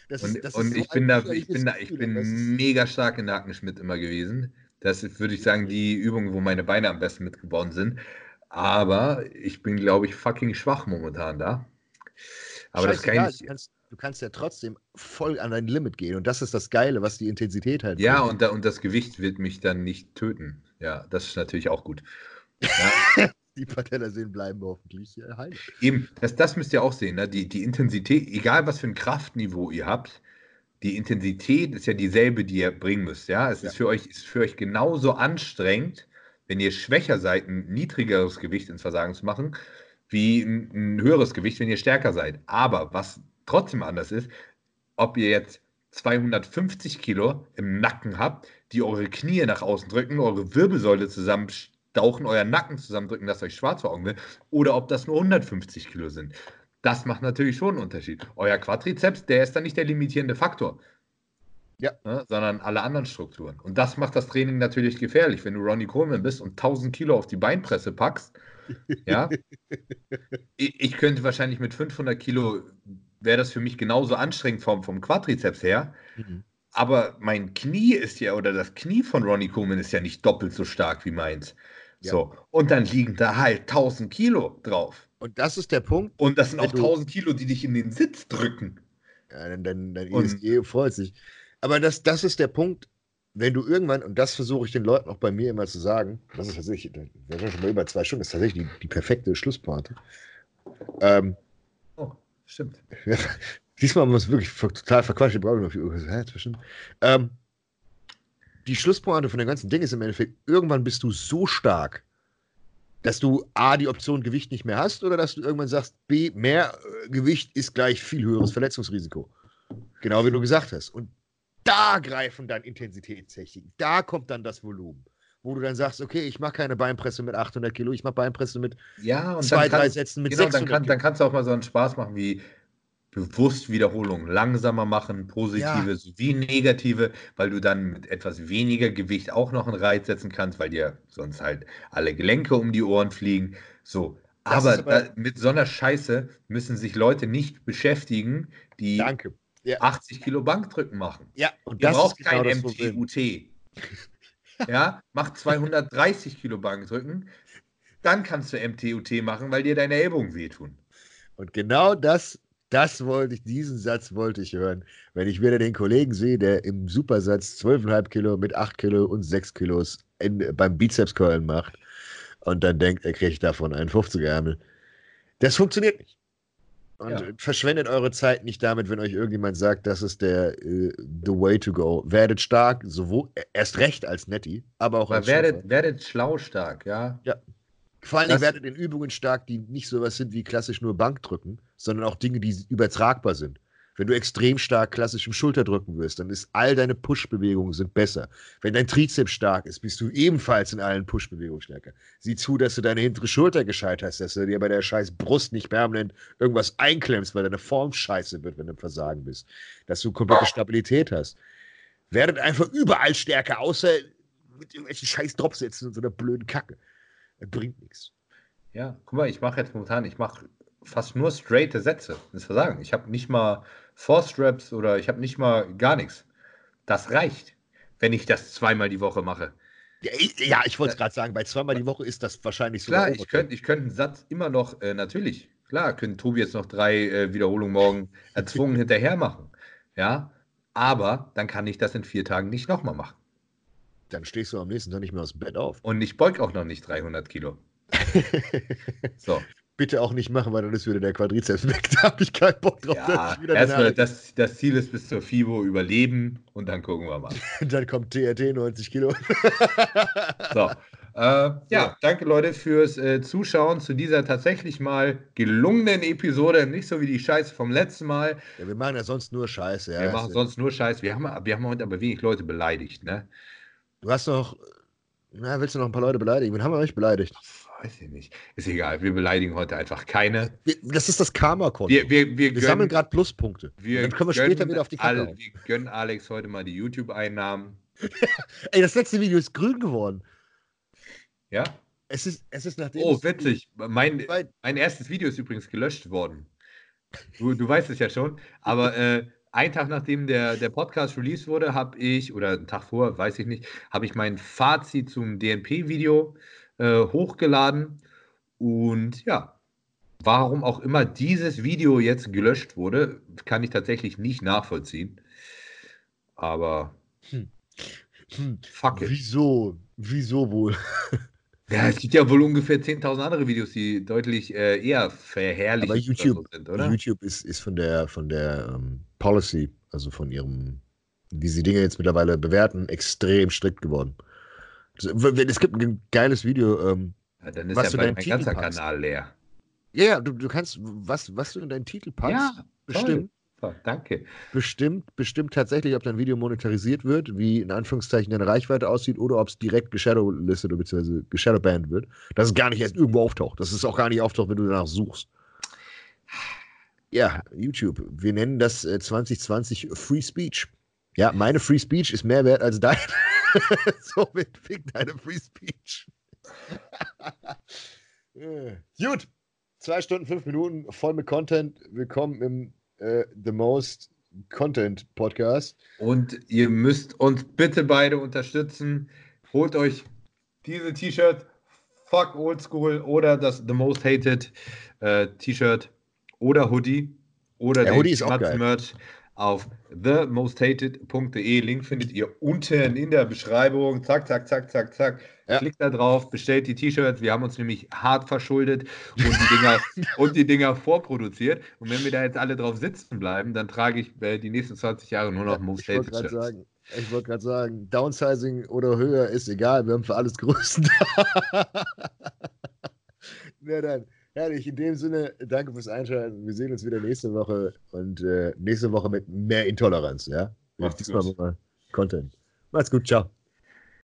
Das und, ist, und so ich bin da, ich bin da, ich bin mega stark in der Hackenschmidt immer gewesen. Das ist, würde ich sagen, die Übung, wo meine Beine am besten mitgebaut sind. Aber ich bin, glaube ich, fucking schwach momentan da. Aber Scheiße, das kann ich. Du kannst, du kannst, ja trotzdem voll an dein Limit gehen. Und das ist das Geile, was die Intensität halt. Ja, und, da, und das Gewicht wird mich dann nicht töten. Ja, das ist natürlich auch gut. Ja. die Patellasehnen bleiben hoffentlich heil. Eben, das, das müsst ihr auch sehen. Ne? Die, die Intensität, egal was für ein Kraftniveau ihr habt, die Intensität ist ja dieselbe, die ihr bringen müsst. Ja, es ja. ist für euch ist für euch genauso anstrengend, wenn ihr schwächer seid, ein niedrigeres Gewicht ins Versagen zu machen, wie ein, ein höheres Gewicht, wenn ihr stärker seid. Aber was trotzdem anders ist, ob ihr jetzt 250 Kilo im Nacken habt, die eure Knie nach außen drücken, eure Wirbelsäule zusammenstauchen, euren Nacken zusammendrücken, dass euch schwarz vor Augen wird, oder ob das nur 150 Kilo sind. Das macht natürlich schon einen Unterschied. Euer Quadrizeps, der ist dann nicht der limitierende Faktor. Ja. Ne, sondern alle anderen Strukturen. Und das macht das Training natürlich gefährlich. Wenn du Ronnie Coleman bist und 1000 Kilo auf die Beinpresse packst, ja, ich, ich, könnte wahrscheinlich mit 500 Kilo, wäre das für mich genauso anstrengend vom, vom Quadrizeps her. Mhm. Aber mein Knie ist ja, oder das Knie von Ronnie Coleman ist ja nicht doppelt so stark wie meins. Ja. So, und dann liegen da halt 1000 Kilo drauf. Und das ist der Punkt. Und das sind auch 1000 Kilo, die dich in den Sitz drücken. Ja, dann, dann, dann ESG freut sich. Aber das, das ist der Punkt, wenn du irgendwann, und das versuche ich den Leuten auch bei mir immer zu sagen, das ist tatsächlich, wir sind schon mal über zwei Stunden, das ist tatsächlich die, die perfekte Schlusspointe. Ähm, oh, stimmt. diesmal haben wir es wirklich total verquatscht, wir brauchen noch viel Uhr zwischen. Ähm, die Schlusspointe von dem ganzen Ding ist im Endeffekt, irgendwann bist du so stark, dass du A, die Option Gewicht nicht mehr hast oder dass du irgendwann sagst, B, mehr äh, Gewicht ist gleich viel höheres Verletzungsrisiko. Genau wie du gesagt hast. Und da greifen dann Intensitätstechniken. Da kommt dann das Volumen. Wo du dann sagst, okay, ich mache keine Beinpresse mit 800 Kilo, ich mache Beinpresse mit ja, und zwei, drei Sätzen mit genau, 600 dann, kann, dann kannst du auch mal so einen Spaß machen wie bewusst Wiederholungen langsamer machen, positive ja. sowie negative, weil du dann mit etwas weniger Gewicht auch noch einen Reiz setzen kannst, weil dir sonst halt alle Gelenke um die Ohren fliegen. So. Aber, aber da, mit so einer Scheiße müssen sich Leute nicht beschäftigen, die Danke ja. 80 Kilo Bankdrücken machen. Ja, und Ihr braucht genau kein MTUT. ja, mach 230 Kilo Bankdrücken, dann kannst du MTUT machen, weil dir deine Ellbogen wehtun. Und genau das, das wollte ich, diesen Satz wollte ich hören. Wenn ich wieder den Kollegen sehe, der im Supersatz 12,5 Kilo mit 8 Kilo und 6 Kilos in, beim Bizeps-Curlen macht und dann denkt, er kriegt davon einen 50er-Ärmel. Das funktioniert nicht. Und ja. verschwendet eure Zeit nicht damit, wenn euch irgendjemand sagt, das ist der uh, the way to go. Werdet stark, sowohl erst recht als Netti, aber auch aber als werdet, werdet schlau stark, ja. Ja. Vor allem werdet in Übungen stark, die nicht so was sind wie klassisch nur Bankdrücken, sondern auch Dinge, die übertragbar sind. Wenn du extrem stark klassisch im Schulterdrücken wirst, dann ist all deine Push-Bewegungen sind besser. Wenn dein Trizeps stark ist, bist du ebenfalls in allen Push-Bewegungen stärker. Sieh zu, dass du deine hintere Schulter gescheit hast, dass du dir bei der scheiß Brust nicht permanent irgendwas einklemmst, weil deine Form scheiße wird, wenn du im Versagen bist. Dass du komplette Stabilität hast. Werdet einfach überall stärker, außer mit irgendwelchen scheiß Dropsätzen und so einer blöden Kacke. Das bringt nichts. Ja, guck mal, ich mache jetzt momentan, ich mache fast nur straighte Sätze. Das Versagen. Ich habe nicht mal Force Reps oder ich habe nicht mal gar nichts. Das reicht, wenn ich das zweimal die Woche mache. Ja, ich, ja, ich wollte es gerade sagen, bei zweimal die Woche ist das wahrscheinlich so. Klar, ich könnte ich könnt einen Satz immer noch, äh, natürlich, klar, könnte Tobi jetzt noch drei äh, Wiederholungen morgen erzwungen hinterher machen. Ja, aber dann kann ich das in vier Tagen nicht nochmal machen. Dann stehst du am nächsten Tag nicht mehr aus dem Bett auf. Und ich beug auch noch nicht 300 Kilo. so bitte auch nicht machen, weil dann ist wieder der Quadrizeps weg. Da habe ich keinen Bock drauf. Ja, erstmal das, das Ziel ist bis zur FIBO überleben und dann gucken wir mal. dann kommt TRT 90 Kilo. so. Äh, ja, danke Leute fürs äh, Zuschauen zu dieser tatsächlich mal gelungenen Episode. Nicht so wie die Scheiße vom letzten Mal. Ja, wir machen ja sonst nur Scheiße. Ja. Wir machen sonst nur Scheiße. Wir haben, wir haben heute aber wenig Leute beleidigt, ne? Du hast noch. Na, willst du noch ein paar Leute beleidigen? Wen haben wir euch beleidigt? weiß ich nicht. Ist egal, wir beleidigen heute einfach keine. Das ist das Karma-Konto. Wir, wir, wir, wir sammeln gerade Pluspunkte. Wir dann können wir später wieder auf die Kacke alle, Wir gönnen Alex heute mal die YouTube-Einnahmen. Ey, das letzte Video ist grün geworden. Ja? Es ist, es ist nachdem. Oh, witzig. Mein, mein erstes Video ist übrigens gelöscht worden. Du, du weißt es ja schon. Aber äh, einen Tag nachdem der, der Podcast released wurde, habe ich, oder einen Tag vor, weiß ich nicht, habe ich mein Fazit zum DNP-Video äh, hochgeladen. Und ja, warum auch immer dieses Video jetzt gelöscht wurde, kann ich tatsächlich nicht nachvollziehen. Aber hm. Hm. fuck it. Wieso? Wieso wohl? Ja, es gibt ja wohl ungefähr 10.000 andere Videos, die deutlich äh, eher verherrlich YouTube, so sind, oder? YouTube ist, ist von der, von der ähm, Policy, also von ihrem, wie sie Dinge jetzt mittlerweile bewerten, extrem strikt geworden. Es gibt ein geiles Video. Ähm, ja, dann ist was ja mein ganzer packst. Kanal leer. Ja, ja, du, du kannst, was, was du in deinen Titel packst, ja, bestimmt. Oh, danke. Bestimmt, bestimmt tatsächlich, ob dein Video monetarisiert wird, wie in Anführungszeichen deine Reichweite aussieht oder ob es direkt geshadowlistet beziehungsweise geshadowbanned wird. Dass es gar nicht erst irgendwo auftaucht. Dass es auch gar nicht auftaucht, wenn du danach suchst. Ja, YouTube. Wir nennen das äh, 2020 Free Speech. Ja, meine Free Speech ist mehr wert als deine. Somit fick deine Free Speech. Gut. Zwei Stunden, fünf Minuten voll mit Content. Willkommen im äh, The Most Content Podcast. Und ihr müsst uns bitte beide unterstützen. Holt euch diese T-Shirt, Fuck Old School oder das The Most Hated äh, T-Shirt oder Hoodie oder ja, Hoodie ist auch geil. Merch auf themosthated.de. Link findet ihr unten in der Beschreibung. Zack, zack, zack, zack, zack. Ja. Klickt da drauf, bestellt die T-Shirts. Wir haben uns nämlich hart verschuldet und die Dinger, und die Dinger vorproduziert. Und wenn wir da jetzt alle drauf sitzen bleiben, dann trage ich äh, die nächsten 20 Jahre nur noch ja, Most Hated Shirts. Sagen, ich wollte gerade sagen, Downsizing oder höher ist egal. Wir haben für alles Größen da. Na dann. Herrlich, in dem Sinne, danke fürs Einschalten. Wir sehen uns wieder nächste Woche und äh, nächste Woche mit mehr Intoleranz, ja? Macht's diesmal gut. mal Content. Macht's gut, ciao.